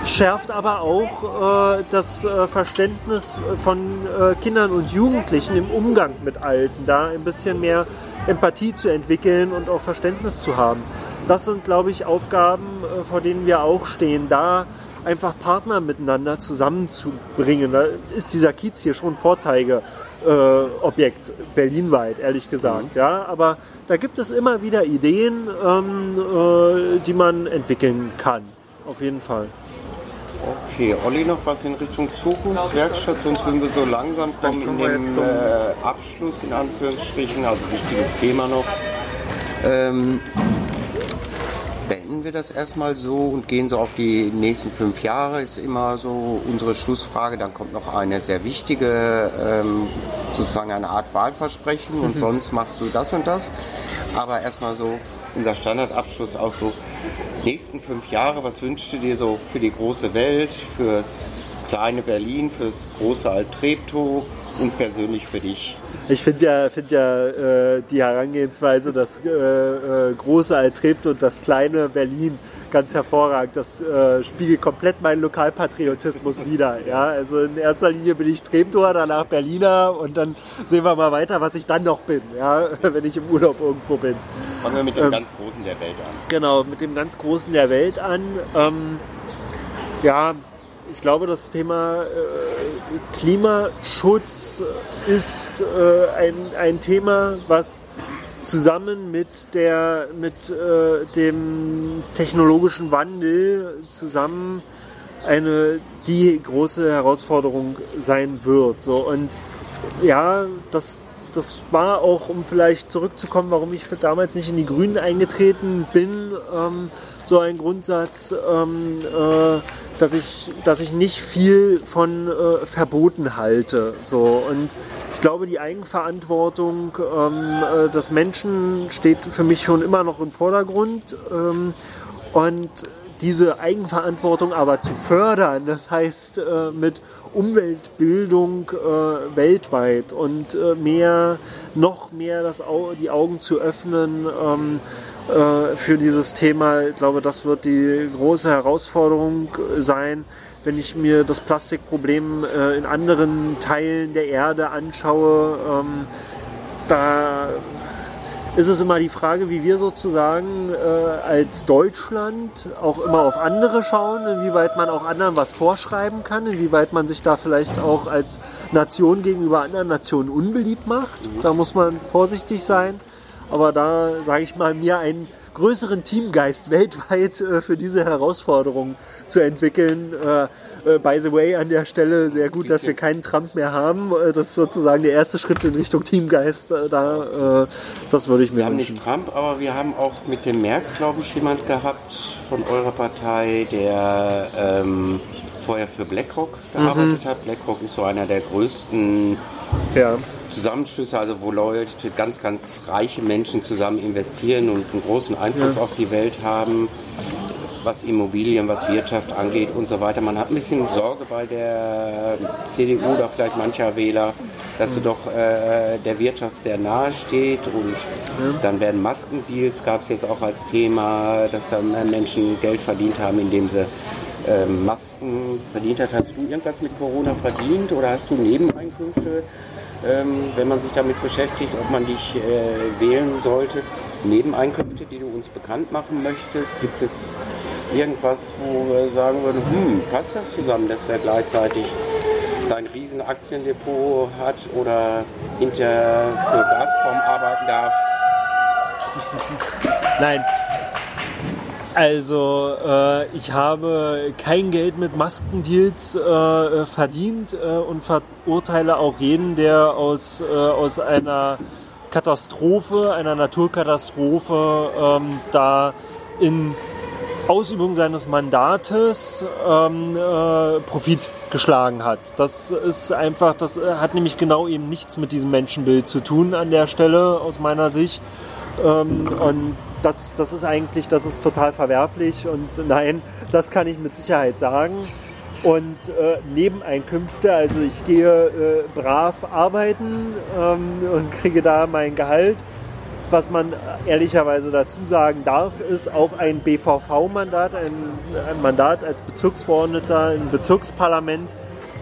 Schärft aber auch äh, das äh, Verständnis von äh, Kindern und Jugendlichen im Umgang mit Alten, da ein bisschen mehr Empathie zu entwickeln und auch Verständnis zu haben das sind, glaube ich, Aufgaben, äh, vor denen wir auch stehen, da einfach Partner miteinander zusammenzubringen. Da ist dieser Kiez hier schon Vorzeigeobjekt, äh, berlinweit, ehrlich gesagt. Mhm. Ja, aber da gibt es immer wieder Ideen, ähm, äh, die man entwickeln kann. Auf jeden Fall. Okay, Olli, noch was in Richtung Zukunftswerkstatt, sonst würden wir so langsam kommen in den äh, Abschluss, in Anführungsstrichen, also wichtiges Thema noch. Ähm, wir das erstmal so und gehen so auf die nächsten fünf Jahre, ist immer so unsere Schlussfrage. Dann kommt noch eine sehr wichtige, ähm, sozusagen eine Art Wahlversprechen und mhm. sonst machst du das und das. Aber erstmal so unser Standardabschluss auch so, nächsten fünf Jahre, was wünschst du dir so für die große Welt, fürs kleine Berlin, fürs große Altreptow und persönlich für dich? Ich finde ja, find ja äh, die Herangehensweise, das äh, äh, große Altrepte und das kleine Berlin ganz hervorragend. Das äh, spiegelt komplett meinen Lokalpatriotismus wieder. Ja? Also in erster Linie bin ich Treptower, danach Berliner und dann sehen wir mal weiter, was ich dann noch bin, ja? [LAUGHS] wenn ich im Urlaub irgendwo bin. Fangen wir mit dem ähm, ganz Großen der Welt an. Genau, mit dem ganz Großen der Welt an. Ähm, ja, ich glaube, das Thema äh, Klimaschutz ist äh, ein, ein Thema, was zusammen mit, der, mit äh, dem technologischen Wandel zusammen eine die große Herausforderung sein wird. So. Und ja, das, das war auch, um vielleicht zurückzukommen, warum ich damals nicht in die Grünen eingetreten bin, ähm, so ein Grundsatz, ähm, äh, dass, ich, dass ich nicht viel von äh, Verboten halte. So. Und ich glaube, die Eigenverantwortung ähm, äh, des Menschen steht für mich schon immer noch im Vordergrund. Ähm, und diese Eigenverantwortung aber zu fördern, das heißt äh, mit Umweltbildung äh, weltweit und äh, mehr, noch mehr das Au die Augen zu öffnen ähm, äh, für dieses Thema. Ich glaube, das wird die große Herausforderung sein, wenn ich mir das Plastikproblem äh, in anderen Teilen der Erde anschaue. Ähm, da ist es immer die Frage, wie wir sozusagen äh, als Deutschland auch immer auf andere schauen, inwieweit man auch anderen was vorschreiben kann, inwieweit man sich da vielleicht auch als Nation gegenüber anderen Nationen unbeliebt macht. Da muss man vorsichtig sein. Aber da sage ich mal, mir ein größeren Teamgeist [LAUGHS] weltweit äh, für diese Herausforderung zu entwickeln. Äh, äh, by the way, an der Stelle sehr gut, dass wir keinen Trump mehr haben. Äh, das ist sozusagen der erste Schritt in Richtung Teamgeist äh, da. Das würde ich mir Wir haben wünschen. nicht Trump, aber wir haben auch mit dem März, glaube ich, jemand gehabt von eurer Partei, der ähm, vorher für BlackRock gearbeitet hat. BlackRock ist so einer der größten Ja. Zusammenschlüsse, also wo Leute, ganz, ganz reiche Menschen zusammen investieren und einen großen Einfluss auf die Welt haben, was Immobilien, was Wirtschaft angeht und so weiter. Man hat ein bisschen Sorge bei der CDU oder vielleicht mancher Wähler, dass sie doch äh, der Wirtschaft sehr nahe steht und dann werden Maskendeals, gab es jetzt auch als Thema, dass dann Menschen Geld verdient haben, indem sie ähm, Masken verdient hat. Hast du irgendwas mit Corona verdient oder hast du Nebeneinkünfte? Ähm, wenn man sich damit beschäftigt, ob man dich äh, wählen sollte. Nebeneinkünfte, die du uns bekannt machen möchtest? Gibt es irgendwas, wo wir sagen würden, hm, passt das zusammen, dass er gleichzeitig sein riesen Aktiendepot hat oder hinter für Gazprom arbeiten darf? Nein. Also, äh, ich habe kein Geld mit Maskendeals äh, verdient äh, und verurteile auch jeden, der aus, äh, aus einer Katastrophe, einer Naturkatastrophe, ähm, da in Ausübung seines Mandates ähm, äh, Profit geschlagen hat. Das ist einfach, das äh, hat nämlich genau eben nichts mit diesem Menschenbild zu tun an der Stelle aus meiner Sicht. Ähm, und das, das ist eigentlich, das ist total verwerflich und nein, das kann ich mit Sicherheit sagen. Und äh, Nebeneinkünfte, also ich gehe äh, brav arbeiten ähm, und kriege da mein Gehalt. Was man ehrlicherweise dazu sagen darf, ist auch ein BVV-Mandat, ein, ein Mandat als Bezirksverordneter im Bezirksparlament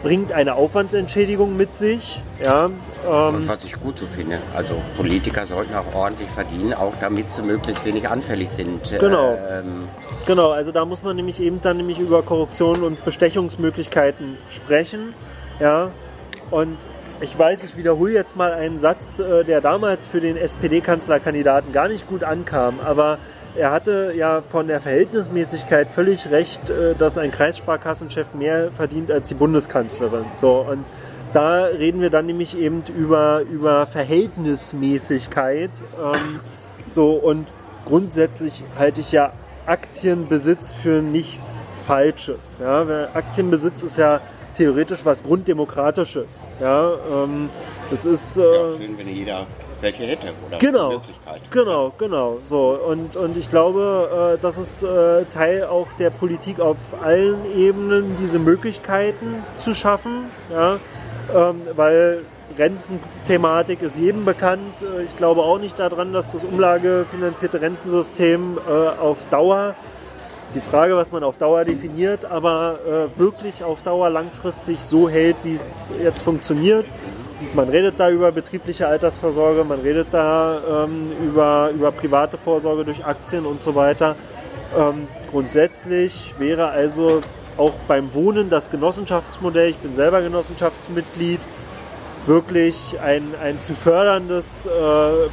bringt eine Aufwandsentschädigung mit sich. Ja, ähm, Was ich gut so finde. Also Politiker sollten auch ordentlich verdienen, auch damit sie möglichst wenig anfällig sind. Genau. Ähm, Genau, also da muss man nämlich eben dann nämlich über Korruption und Bestechungsmöglichkeiten sprechen. Ja, und ich weiß, ich wiederhole jetzt mal einen Satz, äh, der damals für den SPD-Kanzlerkandidaten gar nicht gut ankam, aber er hatte ja von der Verhältnismäßigkeit völlig recht, äh, dass ein Kreissparkassenchef mehr verdient als die Bundeskanzlerin. So, und da reden wir dann nämlich eben über, über Verhältnismäßigkeit. Ähm, so, und grundsätzlich halte ich ja Aktienbesitz für nichts Falsches. Ja? Aktienbesitz ist ja theoretisch was Grunddemokratisches. Ja? Ähm, das ist. Äh, ja, schön, wenn jeder welche hätte oder Genau, Möglichkeit. genau, genau. So und, und ich glaube, äh, das ist äh, Teil auch der Politik auf allen Ebenen, diese Möglichkeiten zu schaffen, ja, ähm, weil Rententhematik ist jedem bekannt. Äh, Ich glaube auch nicht daran, dass das umlagefinanzierte Rentensystem äh, auf Dauer ist die Frage, was man auf Dauer definiert, aber äh, wirklich auf Dauer langfristig so hält, wie es jetzt funktioniert. Man redet da über betriebliche Altersvorsorge, man redet da ähm, über, über private Vorsorge durch Aktien und so weiter. Ähm, grundsätzlich wäre also auch beim Wohnen das Genossenschaftsmodell, ich bin selber Genossenschaftsmitglied, wirklich ein, ein zu förderndes äh,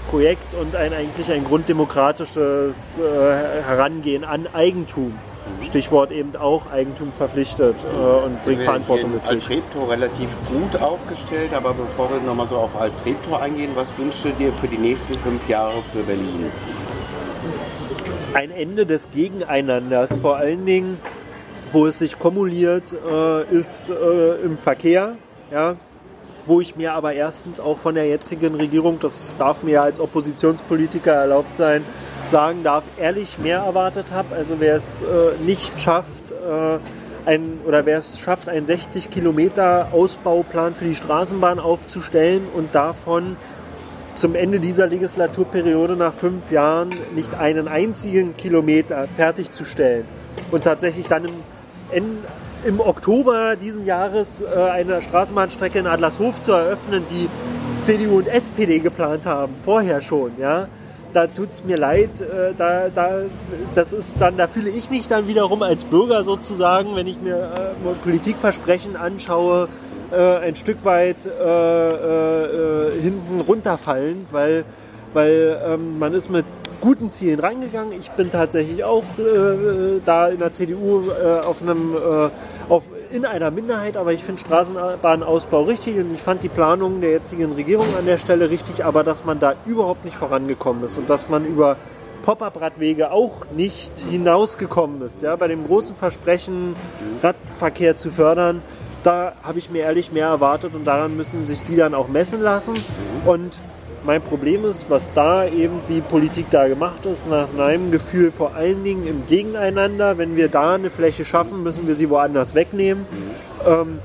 Projekt und ein eigentlich ein grunddemokratisches äh, Herangehen an Eigentum. Stichwort eben auch Eigentum verpflichtet äh, und bringt Wir Verantwortung mit sich. Altreptow relativ gut aufgestellt, aber bevor wir nochmal so auf Altreptow eingehen, was wünschst du dir für die nächsten fünf Jahre für Berlin? ein Ende des Gegeneinanders, vor allen Dingen, wo es sich kumuliert, äh, ist äh, im Verkehr. Ja? Wo ich mir aber erstens auch von der jetzigen Regierung, das darf mir als Oppositionspolitiker erlaubt sein, sagen darf, ehrlich mehr erwartet habe. Also wer es äh, nicht schafft, äh, ein, oder wer es schafft, einen 60 Kilometer Ausbauplan für die Straßenbahn aufzustellen und davon zum Ende dieser Legislaturperiode nach fünf Jahren nicht einen einzigen Kilometer fertigzustellen und tatsächlich dann im, im Oktober diesen Jahres äh, eine Straßenbahnstrecke in Adlershof zu eröffnen, die CDU und SPD geplant haben, vorher schon, ja. Da tut es mir leid, äh, da, da, das ist dann, da fühle ich mich dann wiederum als Bürger sozusagen, wenn ich mir äh, Politikversprechen anschaue, ein Stück weit äh, äh, hinten runterfallend, weil, weil ähm, man ist mit guten Zielen reingegangen. Ich bin tatsächlich auch äh, da in der CDU äh, auf einem, äh, auf, in einer Minderheit, aber ich finde Straßenbahnausbau richtig und ich fand die Planung der jetzigen Regierung an der Stelle richtig, aber dass man da überhaupt nicht vorangekommen ist und dass man über Pop-up-Radwege auch nicht hinausgekommen ist. Ja, bei dem großen Versprechen, Radverkehr zu fördern, da habe ich mir ehrlich mehr erwartet und daran müssen sich die dann auch messen lassen. Und mein Problem ist, was da eben, wie Politik da gemacht ist, nach meinem Gefühl vor allen Dingen im Gegeneinander. Wenn wir da eine Fläche schaffen, müssen wir sie woanders wegnehmen. Ähm,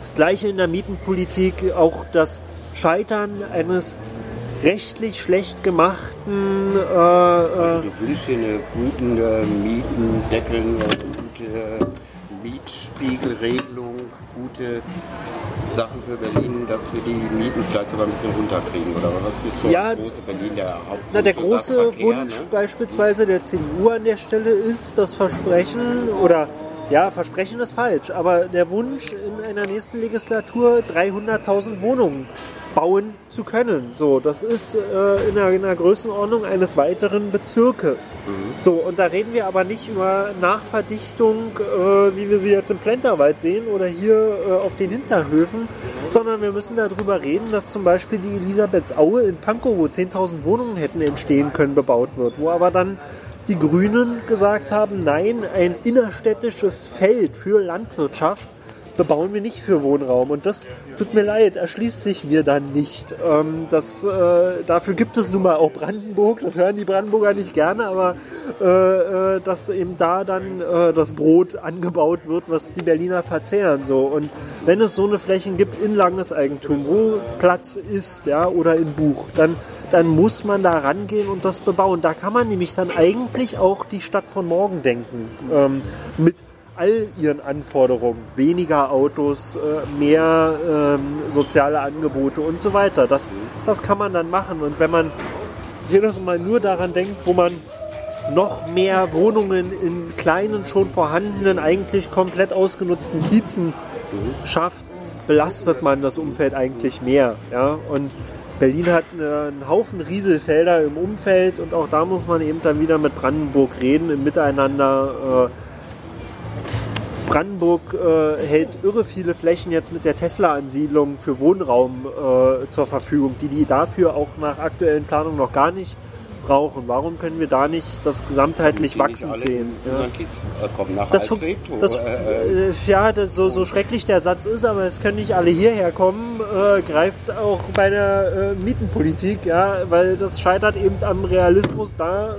das gleiche in der Mietenpolitik, auch das Scheitern eines rechtlich schlecht gemachten. Äh, Also du wünschst dir eine guten äh, Mietendeckel, eine gute Mietspiegelregelung, gute Sachen für Berlin, dass wir die Mieten vielleicht sogar ein bisschen runterkriegen oder was ist so Ja, das große Berlin der Haupt Na, der große Verkehr, Wunsch ne? beispielsweise der CDU an der Stelle ist, das Versprechen oder ja, Versprechen ist falsch, aber der Wunsch in einer nächsten Legislatur 300.000 Wohnungen bauen zu können. So, das ist äh, in, einer, in einer Größenordnung eines weiteren Bezirkes. So, und da reden wir aber nicht über Nachverdichtung, äh, wie wir sie jetzt im Plenterwald sehen oder hier äh, auf den Hinterhöfen, sondern wir müssen darüber reden, dass zum Beispiel die Elisabethsaue in Pankow, wo 10.000 Wohnungen hätten entstehen können, bebaut wird, wo aber dann die Grünen gesagt haben, nein, ein innerstädtisches Feld für Landwirtschaft bebauen wir nicht für Wohnraum. Und das tut mir leid, erschließt sich mir dann nicht. Ähm, das, äh, dafür gibt es nun mal auch Brandenburg. Das hören die Brandenburger nicht gerne, aber äh, äh, dass eben da dann äh, das Brot angebaut wird, was die Berliner verzehren. So. Und wenn es so eine Flächen gibt in Landeseigentum, wo Platz ist, ja, oder in Buch, dann, dann muss man da rangehen und das bebauen. Da kann man nämlich dann eigentlich auch die Stadt von morgen denken. Ähm, mit all ihren Anforderungen, weniger Autos, äh, mehr ähm, soziale Angebote und so weiter. Das, das kann man dann machen. Und wenn man jedes Mal nur daran denkt, wo man noch mehr Wohnungen in kleinen, schon vorhandenen, eigentlich komplett ausgenutzten Kiezen schafft, belastet man das Umfeld eigentlich mehr. Ja? Und Berlin hat einen Haufen Rieselfelder im Umfeld und auch da muss man eben dann wieder mit Brandenburg reden, im Miteinander. Äh, Brandenburg äh, hält irre viele Flächen jetzt mit der Tesla-Ansiedlung für Wohnraum äh, zur Verfügung, die die dafür auch nach aktuellen Planungen noch gar nicht brauchen. Warum können wir da nicht das gesamtheitlich wachsen sehen? Ja. äh, Das, das, äh, äh, ja, das, so, so schrecklich der Satz ist, aber es können nicht alle hierher kommen, äh, greift auch bei der äh, Mietenpolitik, ja, weil das scheitert eben am Realismus da,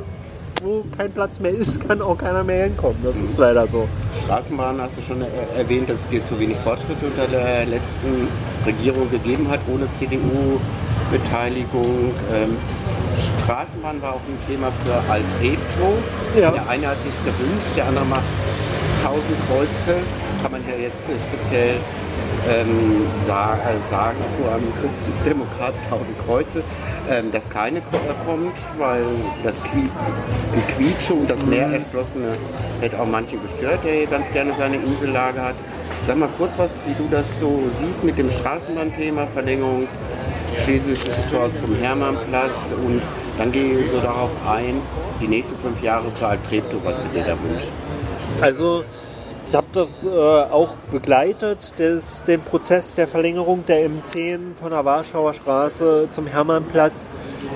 wo kein Platz mehr ist, kann auch keiner mehr hinkommen. Das ist leider so. Straßenbahn hast du schon äh, erwähnt, dass es dir zu wenig Fortschritte unter der letzten Regierung gegeben hat, ohne CDU-Beteiligung. Ähm, Straßenbahn war auch ein Thema für Altreptow. Ja. Der eine hat sich gewünscht, der andere macht 1000 Kreuze. Kann man ja jetzt speziell ähm, sa äh, sagen zu einem Christdemokrat 1000 Kreuze, ähm, dass keine ko kommt, weil das Qui Gequietsche und das leer erschlossene hätte auch manche gestört, der ganz gerne seine Insellage hat. Sag mal kurz was, wie du das so siehst mit dem Straßenbahnthema, Verlängerung Schlesisches Tor zum Hermannplatz und dann gehe ich so darauf ein, die nächsten fünf Jahre für Altreptow, was du dir da wünschst. Also ich habe das äh, auch begleitet, des, den Prozess der Verlängerung der M10 von der Warschauer Straße zum Hermannplatz,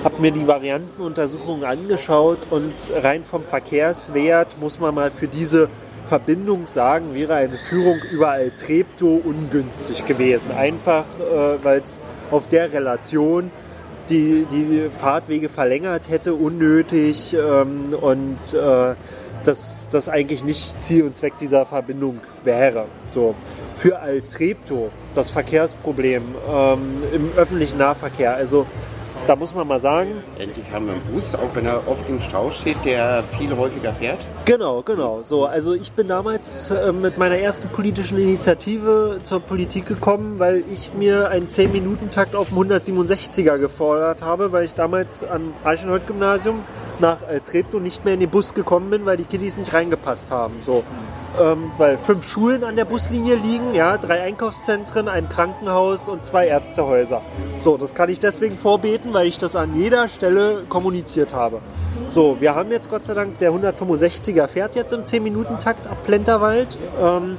habe mir die Variantenuntersuchungen angeschaut und rein vom Verkehrswert muss man mal für diese Verbindung sagen, wäre eine Führung überall Treptow ungünstig gewesen. Einfach, äh, weil es auf der Relation die, die Fahrtwege verlängert hätte, unnötig ähm, und äh, dass das eigentlich nicht Ziel und Zweck dieser Verbindung wäre. So. Für Altreptow das Verkehrsproblem ähm, im öffentlichen Nahverkehr. Also da muss man mal sagen, Endlich haben wir einen Bus, auch wenn er oft im Stau steht, der viel häufiger fährt. Genau, genau. So, also ich bin damals äh, mit meiner ersten politischen Initiative zur Politik gekommen, weil ich mir einen 10-Minuten-Takt auf dem 167er gefordert habe, weil ich damals am Eichenhold-Gymnasium nach äh, Treptow nicht mehr in den Bus gekommen bin, weil die Kiddies nicht reingepasst haben. So. Ähm, weil fünf Schulen an der Buslinie liegen, ja, drei Einkaufszentren, ein Krankenhaus und zwei Ärztehäuser. So, das kann ich deswegen vorbeten, weil ich das an jeder Stelle kommuniziert habe. So, wir haben jetzt Gott sei Dank, der 165er fährt jetzt im 10-Minuten-Takt ab Plenterwald. Ähm,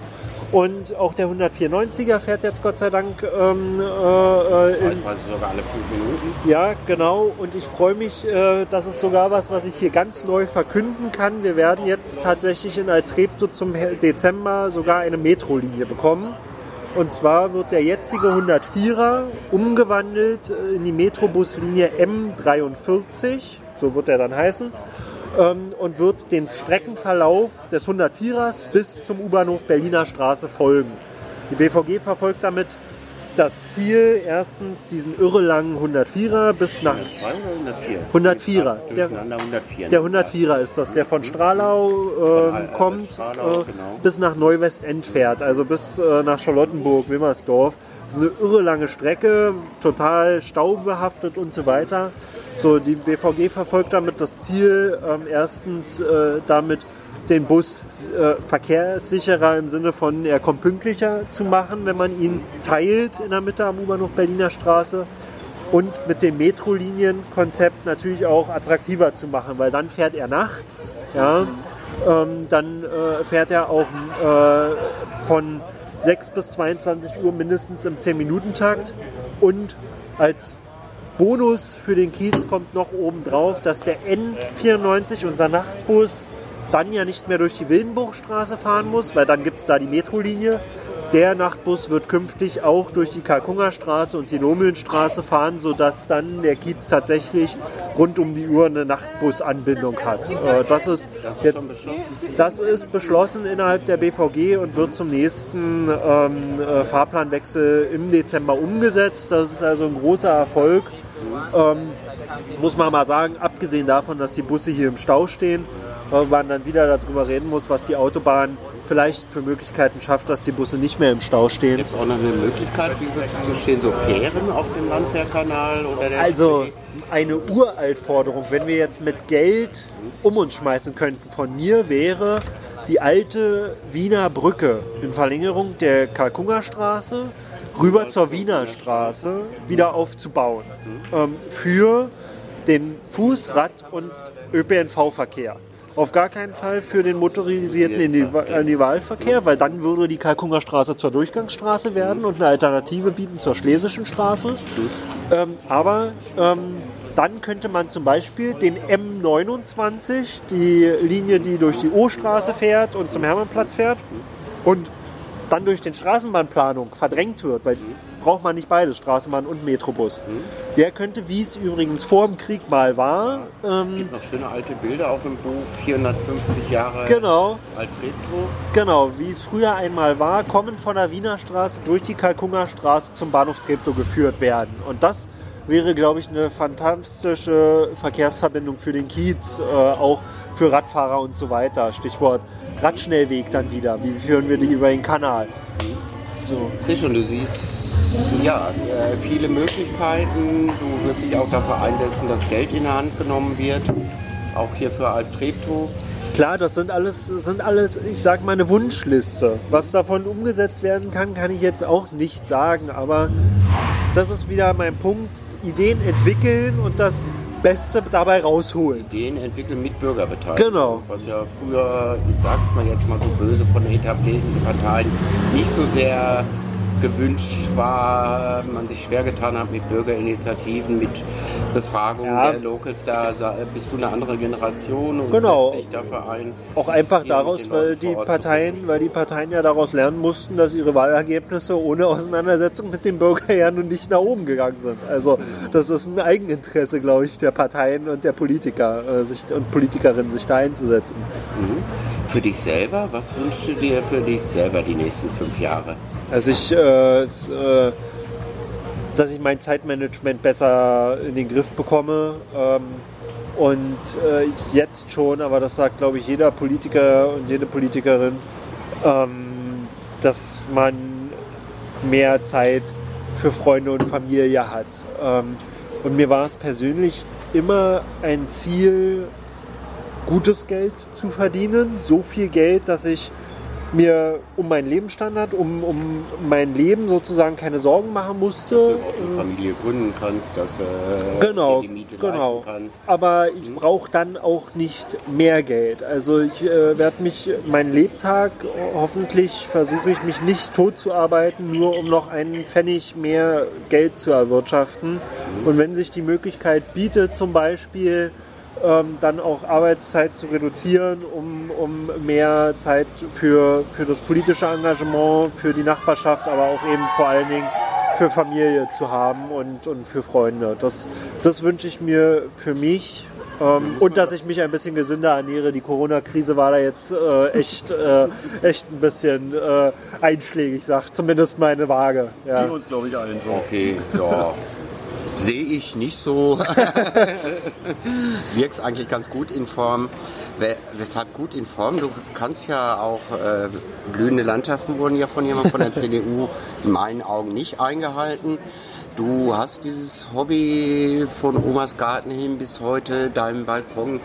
und auch der 194er fährt jetzt Gott sei Dank ähm, äh, äh, in, sogar alle fünf Minuten. ja, genau. Und ich freue mich, äh, das ist sogar was, was ich hier ganz neu verkünden kann. Wir werden jetzt tatsächlich in Altreptow zum Dezember sogar eine Metrolinie bekommen. Und zwar wird der jetzige 104er umgewandelt äh, in die Metrobuslinie M43, so wird er dann heißen, ähm, und wird den Streckenverlauf des 104ers bis zum U-Bahnhof Berliner Straße folgen. Die BVG verfolgt damit das Ziel, erstens diesen irrelangen 104er bis nach 102 oder 104? 104er. Fast Der- Durcheinander 104. der 104er ist das, der von Stralau Al- äh, kommt, Stralau, äh, genau. bis nach Neuwestend fährt, also bis äh, nach Charlottenburg, Wimmersdorf. Das ist eine irre lange Strecke, total staubehaftet und so weiter. So, die BVG verfolgt damit das Ziel, ähm, erstens äh, damit den Bus äh, verkehrssicherer im Sinne von, er kommt pünktlicher zu machen, wenn man ihn teilt in der Mitte am U-Bahnhof Berliner Straße und mit dem Metrolinienkonzept natürlich auch attraktiver zu machen, weil dann fährt er nachts, ja, ähm, dann äh, fährt er auch äh, von 6 bis 22 Uhr mindestens im 10-Minuten-Takt und als Bonus für den Kiez kommt noch oben drauf, dass der N94, unser Nachtbus, dann ja nicht mehr durch die Wildenburgstraße fahren muss, weil dann gibt es da die Metrolinie. Der Nachtbus wird künftig auch durch die Kalkungerstraße und die Lohmühlenstraße fahren, sodass dann der Kiez tatsächlich rund um die Uhr eine Nachtbusanbindung hat. Äh, Das ist jetzt das ist beschlossen innerhalb der BVG und wird zum nächsten ähm, äh, Fahrplanwechsel im Dezember umgesetzt. Das ist also ein großer Erfolg. Ähm, muss man mal sagen, abgesehen davon, dass die Busse hier im Stau stehen, weil man dann wieder darüber reden muss, was die Autobahn vielleicht für Möglichkeiten schafft, dass die Busse nicht mehr im Stau stehen. Gibt es auch noch eine Möglichkeit, wie du so stehen, so Fähren auf dem Landwehrkanal oder der Also eine Uraltforderung, wenn wir jetzt mit Geld um uns schmeißen könnten von mir, wäre die alte Wiener Brücke in Verlängerung der Kalkungerstraße rüber zur Wiener Straße wieder aufzubauen. Ähm, für den Fuß-, Rad- und ÖPNV-Verkehr. Auf gar keinen Fall für den motorisierten Individu- Individualverkehr, weil dann würde die Kalkungerstraße zur Durchgangsstraße werden und eine Alternative bieten zur Schlesischen Straße. Ähm, aber ähm, dann könnte man zum Beispiel den M29, die Linie, die durch die O-Straße fährt und zum Hermannplatz fährt und dann durch den Straßenbahnplanung verdrängt wird, weil braucht man nicht beides, Straßenbahn und Metrobus. Der könnte, wie es übrigens vor dem Krieg mal war, ähm, Noch schöne alte Bilder auch im Buch, 450 Jahre genau, alt Retro. Genau, wie es früher einmal war, kommen von der Wiener Straße durch die Kalkunger Straße zum Bahnhof Treptow geführt werden. Und das wäre, glaube ich, eine fantastische Verkehrsverbindung für den Kiez, äh, auch für Radfahrer und so weiter. Stichwort Radschnellweg dann wieder. Wie führen wir die über den Kanal? So. Siehst schon, du siehst ja, äh, viele Möglichkeiten. Du wirst dich auch dafür einsetzen, dass Geld in die Hand genommen wird. Auch hier für Alt Treptow. Klar, das sind alles, sind alles, ich sag mal, eine Wunschliste. Was davon umgesetzt werden kann, kann ich jetzt auch nicht sagen. Aber das ist wieder mein Punkt. Ideen entwickeln und das Beste dabei rausholen. Ideen entwickeln mit Bürgerbeteiligung. Genau. Was ja früher, ich sag's mal jetzt mal so böse, von den etablierten Parteien nicht so sehr gewünscht war, man sich schwer getan hat mit Bürgerinitiativen, mit Befragungen Ja. der Locals, da bist du eine andere Generation und Genau. setzt dich dafür ein. Auch einfach daraus, den weil die Parteien, weil die Parteien ja daraus lernen mussten, dass ihre Wahlergebnisse ohne Auseinandersetzung mit dem Bürger ja nun nicht nach oben gegangen sind. Also das ist ein Eigeninteresse, glaube ich, der Parteien und der Politiker äh, sich, und Politikerinnen, sich da einzusetzen. Für dich selber, was wünschst du dir für dich selber die nächsten fünf Jahre? Also ich, äh, äh, dass ich mein Zeitmanagement besser in den Griff bekomme. Ähm, und äh, jetzt schon, aber das sagt, glaube ich, jeder Politiker und jede Politikerin, ähm, dass man mehr Zeit für Freunde und Familie hat. Ähm, und mir war es persönlich immer ein Ziel, gutes Geld zu verdienen. So viel Geld, dass ich mir um meinen Lebensstandard, um, um mein Leben sozusagen keine Sorgen machen musste. Dass du auch eine Familie gründen kannst, dass du äh, Genau, die Miete genau. kannst. Aber ich brauche dann auch nicht mehr Geld. Also ich äh, werde mich meinen Lebtag, hoffentlich versuche ich mich nicht tot zu arbeiten, nur um noch einen Pfennig mehr Geld zu erwirtschaften. Und wenn sich die Möglichkeit bietet, zum Beispiel ähm, dann auch Arbeitszeit zu reduzieren, um, um mehr Zeit für, für das politische Engagement, für die Nachbarschaft, aber auch eben vor allen Dingen für Familie zu haben und, und für Freunde. Das, das wünsche ich mir für mich. Ähm, und dass ich mich ein bisschen gesünder ernähre. Die Corona-Krise war da jetzt äh, echt, äh, echt ein bisschen äh, einschlägig, sagt zumindest meine Waage. Ja. Die uns, glaube ich, allen so. Okay, ja. [LAUGHS] Sehe ich nicht so. [LAUGHS] Wirkst eigentlich ganz gut in Form. Weshalb gut in Form? Du kannst ja auch, äh, blühende Landschaften wurden ja von jemandem von der [LAUGHS] CDU in meinen Augen nicht eingehalten. Du hast dieses Hobby von Omas Garten hin bis heute, deinem Balkon.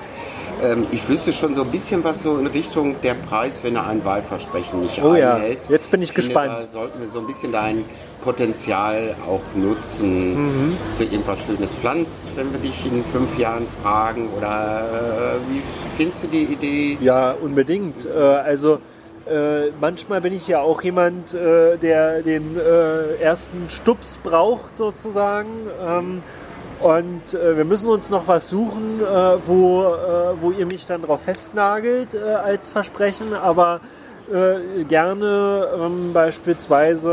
Ähm, ich wüsste schon so ein bisschen was so in Richtung der Preis, wenn du ein Wahlversprechen nicht Oh ja, einhältst. jetzt bin ich finde, gespannt. Da sollten wir so ein bisschen dein Potenzial auch nutzen, Mhm. dass du irgendwas Schönes pflanzt, wenn wir dich in fünf Jahren fragen. Oder äh, wie findest du die Idee? Ja, unbedingt. Äh, also äh, manchmal bin ich ja auch jemand, äh, der den äh, ersten Stups braucht sozusagen. Ähm, und äh, wir müssen uns noch was suchen, wo, wo ihr mich dann drauf festnagelt als Versprechen. Aber äh, gerne ähm, beispielsweise,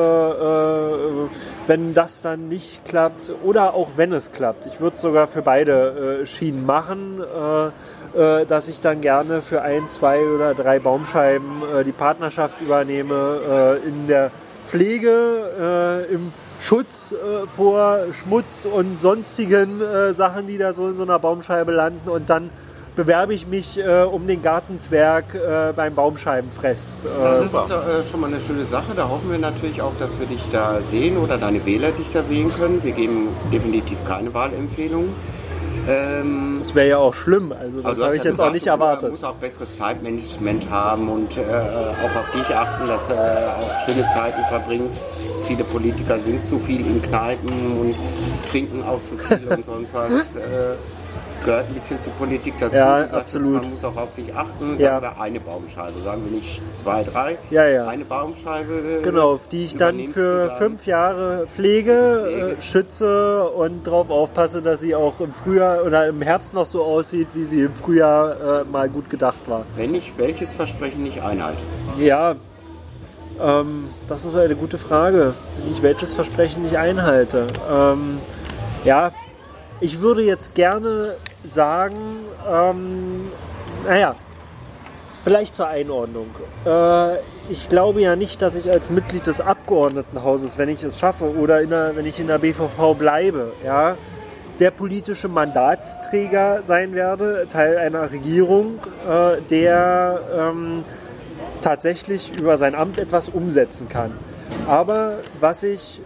äh, wenn das dann nicht klappt oder auch wenn es klappt. Ich würde es sogar für beide äh, Schienen machen, äh, äh, dass ich dann gerne für ein, zwei oder drei Baumscheiben äh, die Partnerschaft übernehme in der Pflege, im Schutz äh, vor Schmutz und sonstigen äh, Sachen, die da so in so einer Baumscheibe landen und dann bewerbe ich mich äh, um den Gartenzwerg äh, beim Baumscheibenfest. Äh, Das ist äh, schon mal eine schöne Sache. Da hoffen wir natürlich auch, dass wir dich da sehen oder deine Wähler dich da sehen können. Wir geben definitiv keine Wahlempfehlung. Ähm, das wäre ja auch schlimm, also das du habe ich jetzt auch gesagt, nicht du erwartet. musst auch besseres Zeitmanagement haben und äh, auch auf dich achten, dass du äh, auch schöne Zeiten verbringst. Viele Politiker sind zu viel in Kneipen und trinken auch zu viel und sonst was. [LAUGHS] Äh, gehört ein bisschen zur Politik dazu. Ja, sagtest, absolut. Man muss auch auf sich achten. Sagen Ja. wir eine Baumscheibe, sagen wir nicht zwei, drei. Ja, ja. Eine Baumscheibe. äh, Genau, die ich dann für dann. fünf Jahre pflege, Pflege. Äh, schütze und darauf aufpasse, dass sie auch im Frühjahr oder im Herbst noch so aussieht, wie sie im Frühjahr äh, mal gut gedacht war. Wenn ich welches Versprechen nicht einhalte. Ja, ähm, das ist eine gute Frage, wenn ich welches Versprechen nicht einhalte. Ähm, ja, ich würde jetzt gerne sagen, ähm, naja, vielleicht zur Einordnung. Äh, ich glaube ja nicht, dass ich als Mitglied des Abgeordnetenhauses, wenn ich es schaffe oder der, wenn ich in der BVV bleibe, ja, der politische Mandatsträger sein werde, Teil einer Regierung, äh, der ähm, tatsächlich über sein Amt etwas umsetzen kann. Aber was ich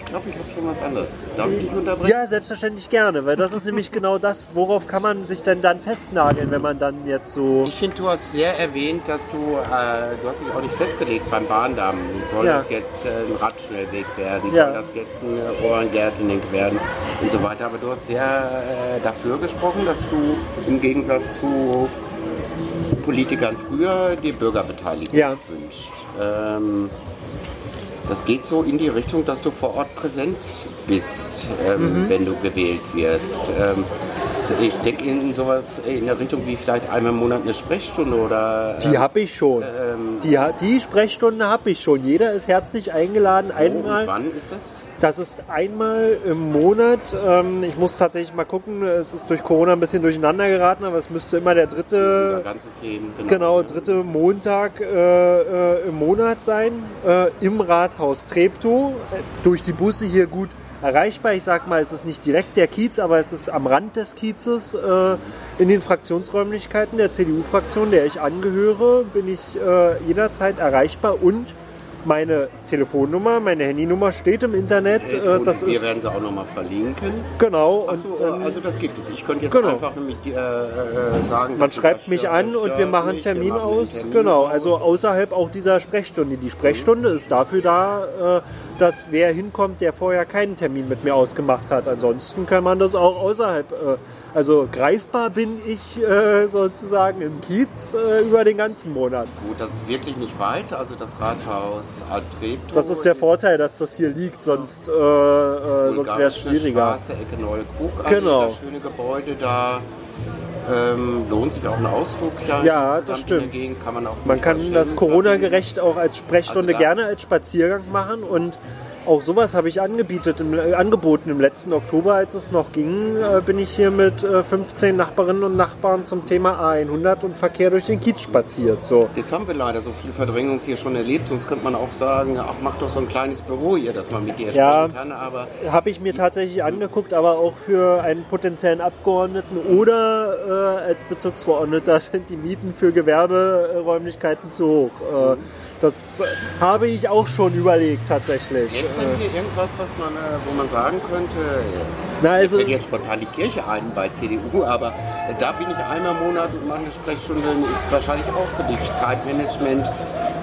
Ich glaube, ich habe schon was anderes. Darf ich dich unterbrechen? ja, selbstverständlich gerne, weil das ist nämlich genau das, worauf kann man sich denn dann festnageln, wenn man dann jetzt so. Ich finde, du hast sehr erwähnt, dass du, äh, du hast dich auch nicht festgelegt beim Bahndamm. Soll Ja. das jetzt äh, ein Radschnellweg werden? Ja. Soll das jetzt ein Ohrengärtling werden? Und so weiter. Aber du hast sehr äh, dafür gesprochen, dass du im Gegensatz zu Politikern früher die Bürgerbeteiligung Ja. wünscht. Ähm, das geht so in die Richtung, dass du vor Ort präsent bist, ähm, Mhm. wenn du gewählt wirst. Ähm, ich denke in sowas in der Richtung wie vielleicht einmal im Monat eine Sprechstunde oder. Die habe ich schon. ähm, Die, die Sprechstunde habe ich schon. Jeder ist herzlich eingeladen. und Einmal. wann ist das? Das ist einmal im Monat. Ähm, ich muss tatsächlich mal gucken. Es ist durch Corona ein bisschen durcheinander geraten, aber es müsste immer der Unser dritte, ganzes Leben. genau, dritte Montag äh, äh, im Monat sein. Äh, Im Rathaus Treptow. Äh, durch die Busse hier gut erreichbar. Ich sag mal, es ist nicht direkt der Kiez, aber es ist am Rand des Kiezes. Äh, in den Fraktionsräumlichkeiten der CDU-Fraktion, der ich angehöre, bin ich äh, jederzeit erreichbar und Meine Telefonnummer, meine Handynummer steht im Internet. Äh, Und das wir ist werden sie auch nochmal verlinken. genau. Und so, ähm, also das gibt es. Ich könnte jetzt genau. einfach mit dir äh, äh, sagen. man schreibt mich an und wir machen einen Termin machen aus. Termin genau, also außerhalb auch dieser Sprechstunde. Die Sprechstunde ist dafür da, äh, dass wer hinkommt, der vorher keinen Termin mit mir ausgemacht hat. Ansonsten kann man das auch außerhalb. Äh, also greifbar bin ich äh, sozusagen im Kiez äh, über den ganzen Monat. Gut, das ist wirklich nicht weit. Also das Rathaus Altreptow. Das ist der Vorteil, dass das hier liegt, sonst, äh, äh, sonst wäre es schwieriger. Straße, Ecke Neue Krug. Genau. Das schöne Gebäude da. Ähm, lohnt sich auch ein Ausflug da. Ja, das stimmt. Kann man Man kann das Corona-gerecht auch als Sprechstunde Also gerne als Spaziergang machen und auch sowas habe ich angebietet, im, äh, angeboten im letzten Oktober, als es noch ging, äh, bin ich hier mit äh, 15 Nachbarinnen und Nachbarn zum Thema A100 und Verkehr durch den Kiez spaziert. So. Jetzt haben wir leider so viel Verdrängung hier schon erlebt, sonst könnte man auch sagen, ach, mach doch so ein kleines Büro hier, dass man mit dir Ja. sprechen kann, aber Habe ich mir tatsächlich angeguckt, aber auch für einen potenziellen Abgeordneten oder äh, als Bezirksverordneter [LAUGHS] sind die Mieten für Gewerberäumlichkeiten zu hoch. Äh, das habe ich auch schon überlegt tatsächlich. Jetzt denn hier irgendwas, was man, äh, wo man sagen könnte, äh, Na, also, fällt jetzt spontan die Kirche ein bei CDU, aber äh, da bin ich einmal im Monat und mache eine Sprechstunde, ist wahrscheinlich auch für dich Zeitmanagement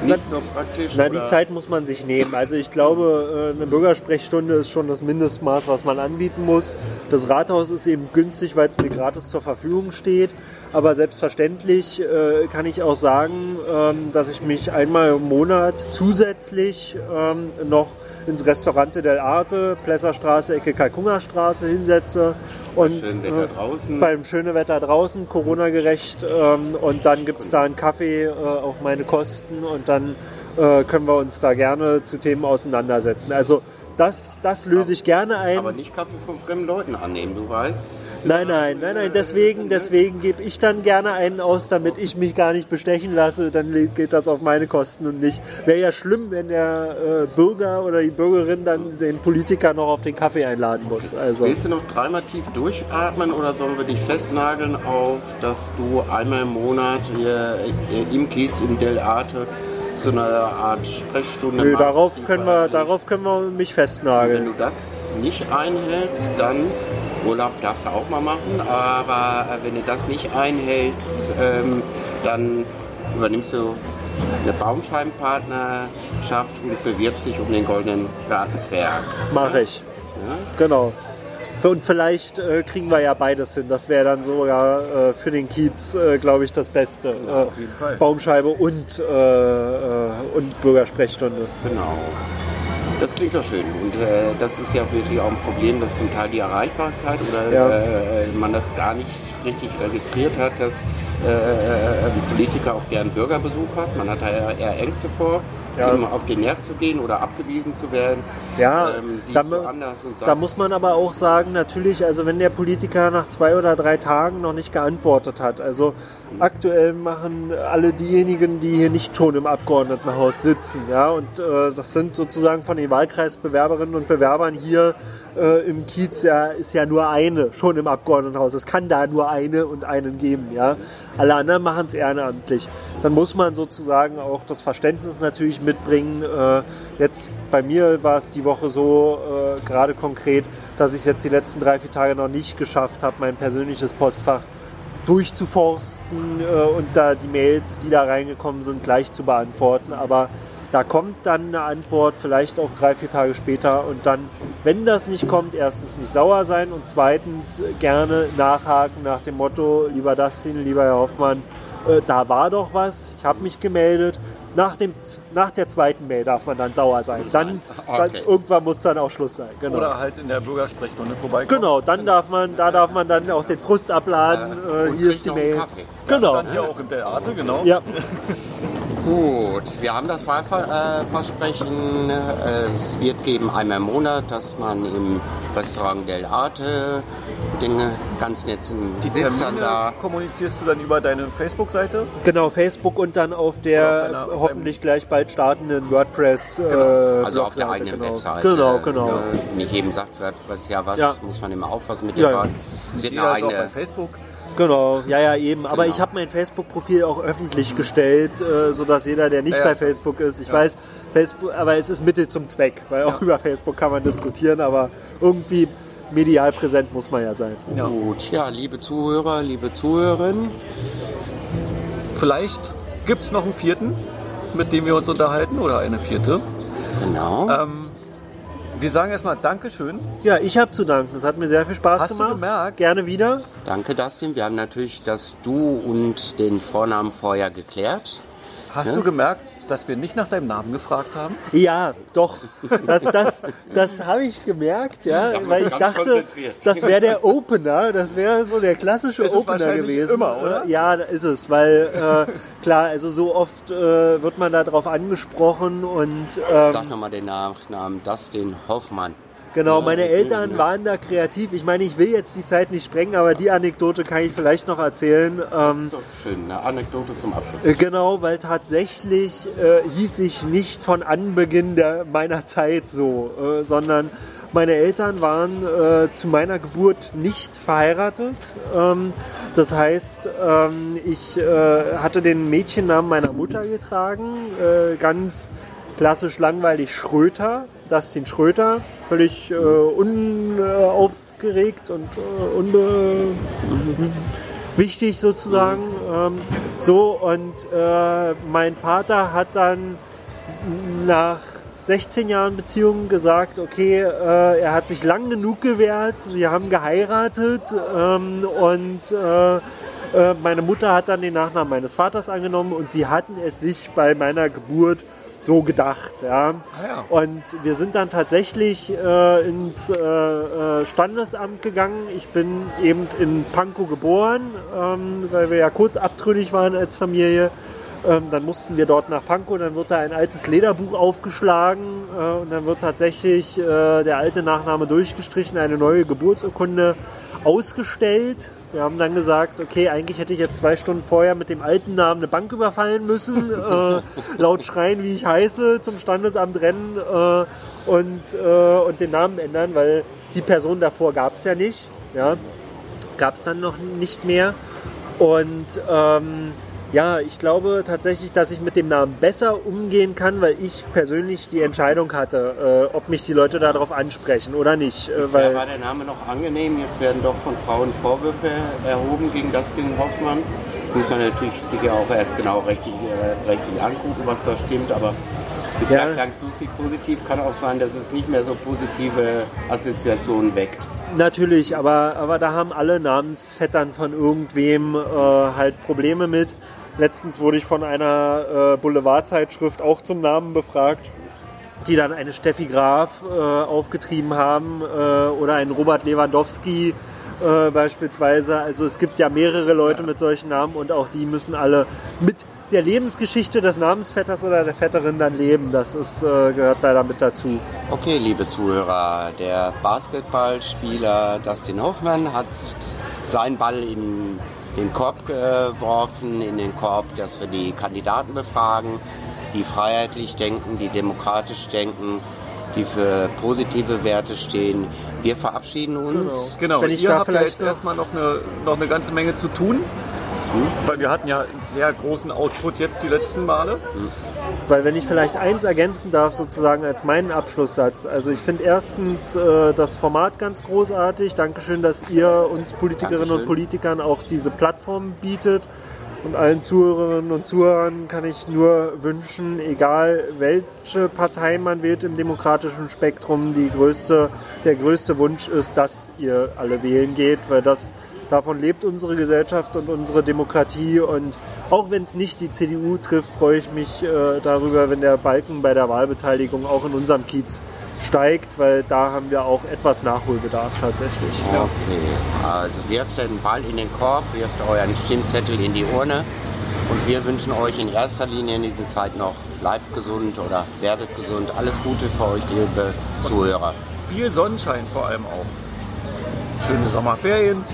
nicht so praktisch. Na, die oder? Zeit muss man sich nehmen. Also ich glaube, äh, eine Bürgersprechstunde ist schon das Mindestmaß, was man anbieten muss. Das Rathaus ist eben günstig, weil es mir gratis zur Verfügung steht. Aber selbstverständlich äh, kann ich auch sagen, ähm, dass ich mich einmal im Monat zusätzlich ähm, noch ins Restaurante del Arte, Plesserstraße, Ecke Kalkungerstraße hinsetze. Und Wetter äh, draußen. beim schönen Wetter draußen, Corona-gerecht. Ähm, und dann gibt es da einen Kaffee äh, auf meine Kosten und dann äh, können wir uns da gerne zu Themen auseinandersetzen. Also das, das löse ich gerne ein. aber nicht Kaffee von fremden Leuten annehmen, du weißt. Nein, nein, nein, nein, deswegen, deswegen gebe ich dann gerne einen aus, damit ich mich gar nicht bestechen lasse. Dann geht das auf meine Kosten und nicht. Wäre ja schlimm, wenn der äh, Bürger oder die Bürgerin dann den Politiker noch auf den Kaffee einladen muss. Also. Willst du noch dreimal tief durchatmen oder sollen wir dich festnageln auf, dass du einmal im Monat hier äh, im Kiez, im Del Arte, so eine Art Sprechstunde Nö, machst, darauf können wir, darauf können wir mich Wenn festnageln. du das nicht einhältst, dann Urlaub darfst du auch mal machen, aber äh, wenn du das nicht einhältst, ähm, dann übernimmst du eine Baumscheibenpartnerschaft und bewirbst dich um den goldenen Gartenzwerg. Mache ich. Ja? Genau. Und vielleicht äh, kriegen wir ja beides hin. Das wäre dann sogar äh, für den Kiez, äh, glaube ich, das Beste. äh, auf jeden Fall. Baumscheibe und, äh, äh, und Bürgersprechstunde. Genau. Das klingt doch schön. Und äh, das ist ja wirklich auch ein Problem, dass zum Teil die Erreichbarkeit oder Ja. äh, man das gar nicht richtig registriert hat, dass äh, äh, ein Politiker auch gern Bürgerbesuch hat. Man hat da eher, eher Ängste vor, Ja. ihm auf den Nerv zu gehen oder abgewiesen zu werden. Ja, ähm, da, da muss man aber auch sagen, natürlich, also wenn der Politiker nach zwei oder drei Tagen noch nicht geantwortet hat, also aktuell machen alle diejenigen, die hier nicht schon im Abgeordnetenhaus sitzen, ja, und äh, das sind sozusagen von den Wahlkreisbewerberinnen und Bewerbern hier äh, im Kiez ja, ist ja nur eine schon im Abgeordnetenhaus. Es kann da nur eine und einen geben, ja. Alle anderen machen es ehrenamtlich. Dann muss man sozusagen auch das Verständnis natürlich mitbringen. Äh, jetzt bei mir war es die Woche so, äh, gerade konkret, dass ich es jetzt die letzten drei, vier Tage noch nicht geschafft habe, mein persönliches Postfach durchzuforsten äh, und da die Mails, die da reingekommen sind, gleich zu beantworten. Aber da kommt dann eine Antwort, vielleicht auch drei, vier Tage später. Und dann, wenn das nicht kommt, erstens nicht sauer sein und zweitens gerne nachhaken nach dem Motto, lieber Dustin, lieber Herr Hoffmann, äh, da war doch was, ich habe mich gemeldet. Nach, dem, nach der zweiten Mail darf man dann sauer sein. Dann, dann Okay. irgendwann muss dann auch Schluss sein. Genau. Oder halt in der Bürgersprechstunde vorbeikommen. Genau, dann darf man, da darf man dann auch den Frust abladen. Äh, und hier ist die noch einen Mail. Kaffee. Genau. Dann hier auch im Theater, genau. Ja, [LAUGHS] Gut, wir haben das Wahlversprechen. Es wird geben einmal im Monat, dass man im Restaurant Del Arte den ganz netten Die Sitzern da kommunizierst du dann über deine Facebook-Seite? genau, Facebook und dann auf der auf deiner- hoffentlich gleich bald startenden WordPress. Äh, Also auf der eigenen genau. Webseite. Genau, genau. Äh, Nicht jedem sagt WordPress ja was, Ja. muss man immer aufpassen mit Ja, der ja. Wahl. Es wird eine ist auch bei eigene, Facebook. Genau, ja, ja, eben. Aber Genau. ich habe mein Facebook-Profil auch öffentlich gestellt, äh, sodass jeder, der nicht Ja, ja, bei. Facebook ist, ich weiß, Facebook, aber es ist Mittel zum Zweck, weil auch über Facebook kann man diskutieren, aber irgendwie medial präsent muss man ja sein. Ja. Gut, ja, liebe Zuhörer, liebe Zuhörerinnen, Vielleicht gibt es noch einen vierten, mit dem wir uns unterhalten oder eine vierte. genau. Ähm, wir sagen erstmal Dankeschön. Ja, ich habe zu danken. Es hat mir sehr viel Spaß Hast du gemacht. gemerkt? Gerne wieder. Danke, Dustin. Wir haben natürlich das Du und den Vornamen vorher geklärt. Hast Ja? du gemerkt, dass wir nicht nach deinem Namen gefragt haben? Ja, doch. Das, das, das habe ich gemerkt, ja, muss weil ich dachte, das wäre der Opener, das wäre so der klassische Ist Opener gewesen. immer, oder? Äh, Ja, da ist es, weil äh, klar, also so oft äh, wird man da drauf angesprochen und ähm, Sag nochmal den Nachnamen. Dustin Hoffmann. Genau, meine Eltern waren da kreativ. Ich meine, ich will jetzt die Zeit nicht sprengen, aber die Anekdote kann ich vielleicht noch erzählen. Das Ähm, ist doch schön. Eine Anekdote zum Abschluss. äh, genau, weil tatsächlich äh, hieß ich nicht von Anbeginn der, meiner Zeit so, äh, sondern meine Eltern waren äh, zu meiner Geburt nicht verheiratet. Ähm, das heißt, ähm, ich äh, hatte den Mädchennamen meiner Mutter getragen, äh, ganz klassisch langweilig Schröter, Dustin Schröter, völlig äh, unaufgeregt und äh, unbe wichtig sozusagen. Ähm, so und äh, mein Vater hat dann nach 16 Jahren Beziehung gesagt, okay, äh, er hat sich lang genug gewehrt, sie haben geheiratet ähm, und äh, äh, meine Mutter hat dann den Nachnamen meines Vaters angenommen und sie hatten es sich bei meiner Geburt so gedacht. Ja. Ah ja. Und wir sind dann tatsächlich äh, ins äh, äh, Standesamt gegangen. Ich bin eben in Pankow geboren, ähm, weil wir ja kurz abtrünnig waren als Familie. Ähm, dann mussten wir dort nach Pankow, dann wird da ein altes Lederbuch aufgeschlagen äh, und dann wird tatsächlich äh, der alte Nachname durchgestrichen, eine neue Geburtsurkunde ausgestellt. Wir haben dann gesagt, okay, eigentlich hätte ich jetzt zwei Stunden vorher mit dem alten Namen eine Bank überfallen müssen, [LAUGHS] äh, laut schreien, wie ich heiße, zum Standesamt rennen äh, und, äh, und den Namen ändern, weil die Person davor gab es ja nicht. Ja, gab es dann noch nicht mehr. Und ähm, ja, ich glaube tatsächlich, dass ich mit dem Namen besser umgehen kann, weil ich persönlich die Entscheidung hatte, äh, ob mich die Leute darauf ansprechen oder nicht. Äh, Bisher war der Name noch angenehm. Jetzt werden doch von Frauen Vorwürfe erhoben gegen Dustin Hoffmann. Das muss man natürlich sicher auch erst genau rechtlich, äh, rechtlich angucken, was da stimmt. Aber bisher Ja. klangst du sich positiv. Kann auch sein, dass es nicht mehr so positive Assoziationen weckt. natürlich, aber, aber da haben alle Namensvettern von irgendwem äh, halt Probleme mit. Letztens wurde ich von einer äh, Boulevardzeitschrift auch zum Namen befragt. die dann eine Steffi Graf äh, aufgetrieben haben äh, oder einen Robert Lewandowski äh, beispielsweise. Also es gibt ja mehrere Leute mit solchen Namen und auch die müssen alle mit der Lebensgeschichte des Namensvetters oder der Vetterin dann leben. Das ist, äh, gehört leider mit dazu. Okay, liebe Zuhörer, der Basketballspieler Dustin Hoffmann hat seinen Ball in den Korb geworfen, in den Korb, dass wir die Kandidaten befragen, die freiheitlich denken, die demokratisch denken, die für positive Werte stehen. Wir verabschieden uns. Genau, Wenn ich ihr da habt ja vielleicht jetzt noch- erstmal noch eine, noch eine ganze Menge zu tun. Weil wir hatten ja sehr großen Output jetzt die letzten Male. Weil wenn ich vielleicht eins ergänzen darf, sozusagen als meinen Abschlusssatz. Also ich finde erstens äh, das Format ganz großartig. Dankeschön, dass ihr uns Politikerinnen Dankeschön. und Politikern auch diese Plattform bietet. Und allen Zuhörerinnen und Zuhörern kann ich nur wünschen, egal welche Partei man wählt im demokratischen Spektrum, die größte, der größte Wunsch ist, dass ihr alle wählen geht, weil das Davon lebt unsere Gesellschaft und unsere Demokratie. Und auch wenn es nicht die CDU trifft, freue ich mich äh, darüber, wenn der Balken bei der Wahlbeteiligung auch in unserem Kiez steigt, weil da haben wir auch etwas Nachholbedarf tatsächlich. Okay, also wirft den Ball in den Korb, wirft euren Stimmzettel in die Urne und wir wünschen euch in erster Linie in dieser Zeit noch, bleibt gesund oder werdet gesund. Alles Gute für euch, liebe Zuhörer. Viel Sonnenschein vor allem auch. Schöne Sommerferien.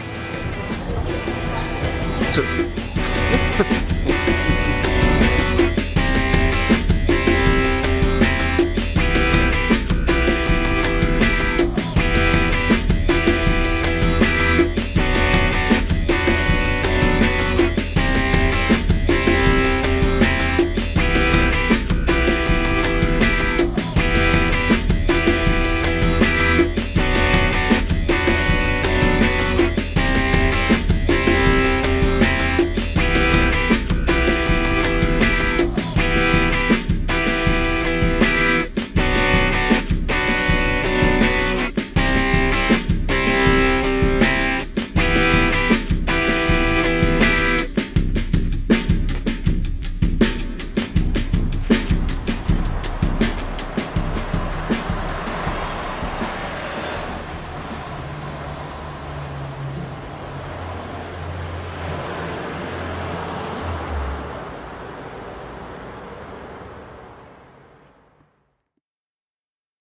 这是。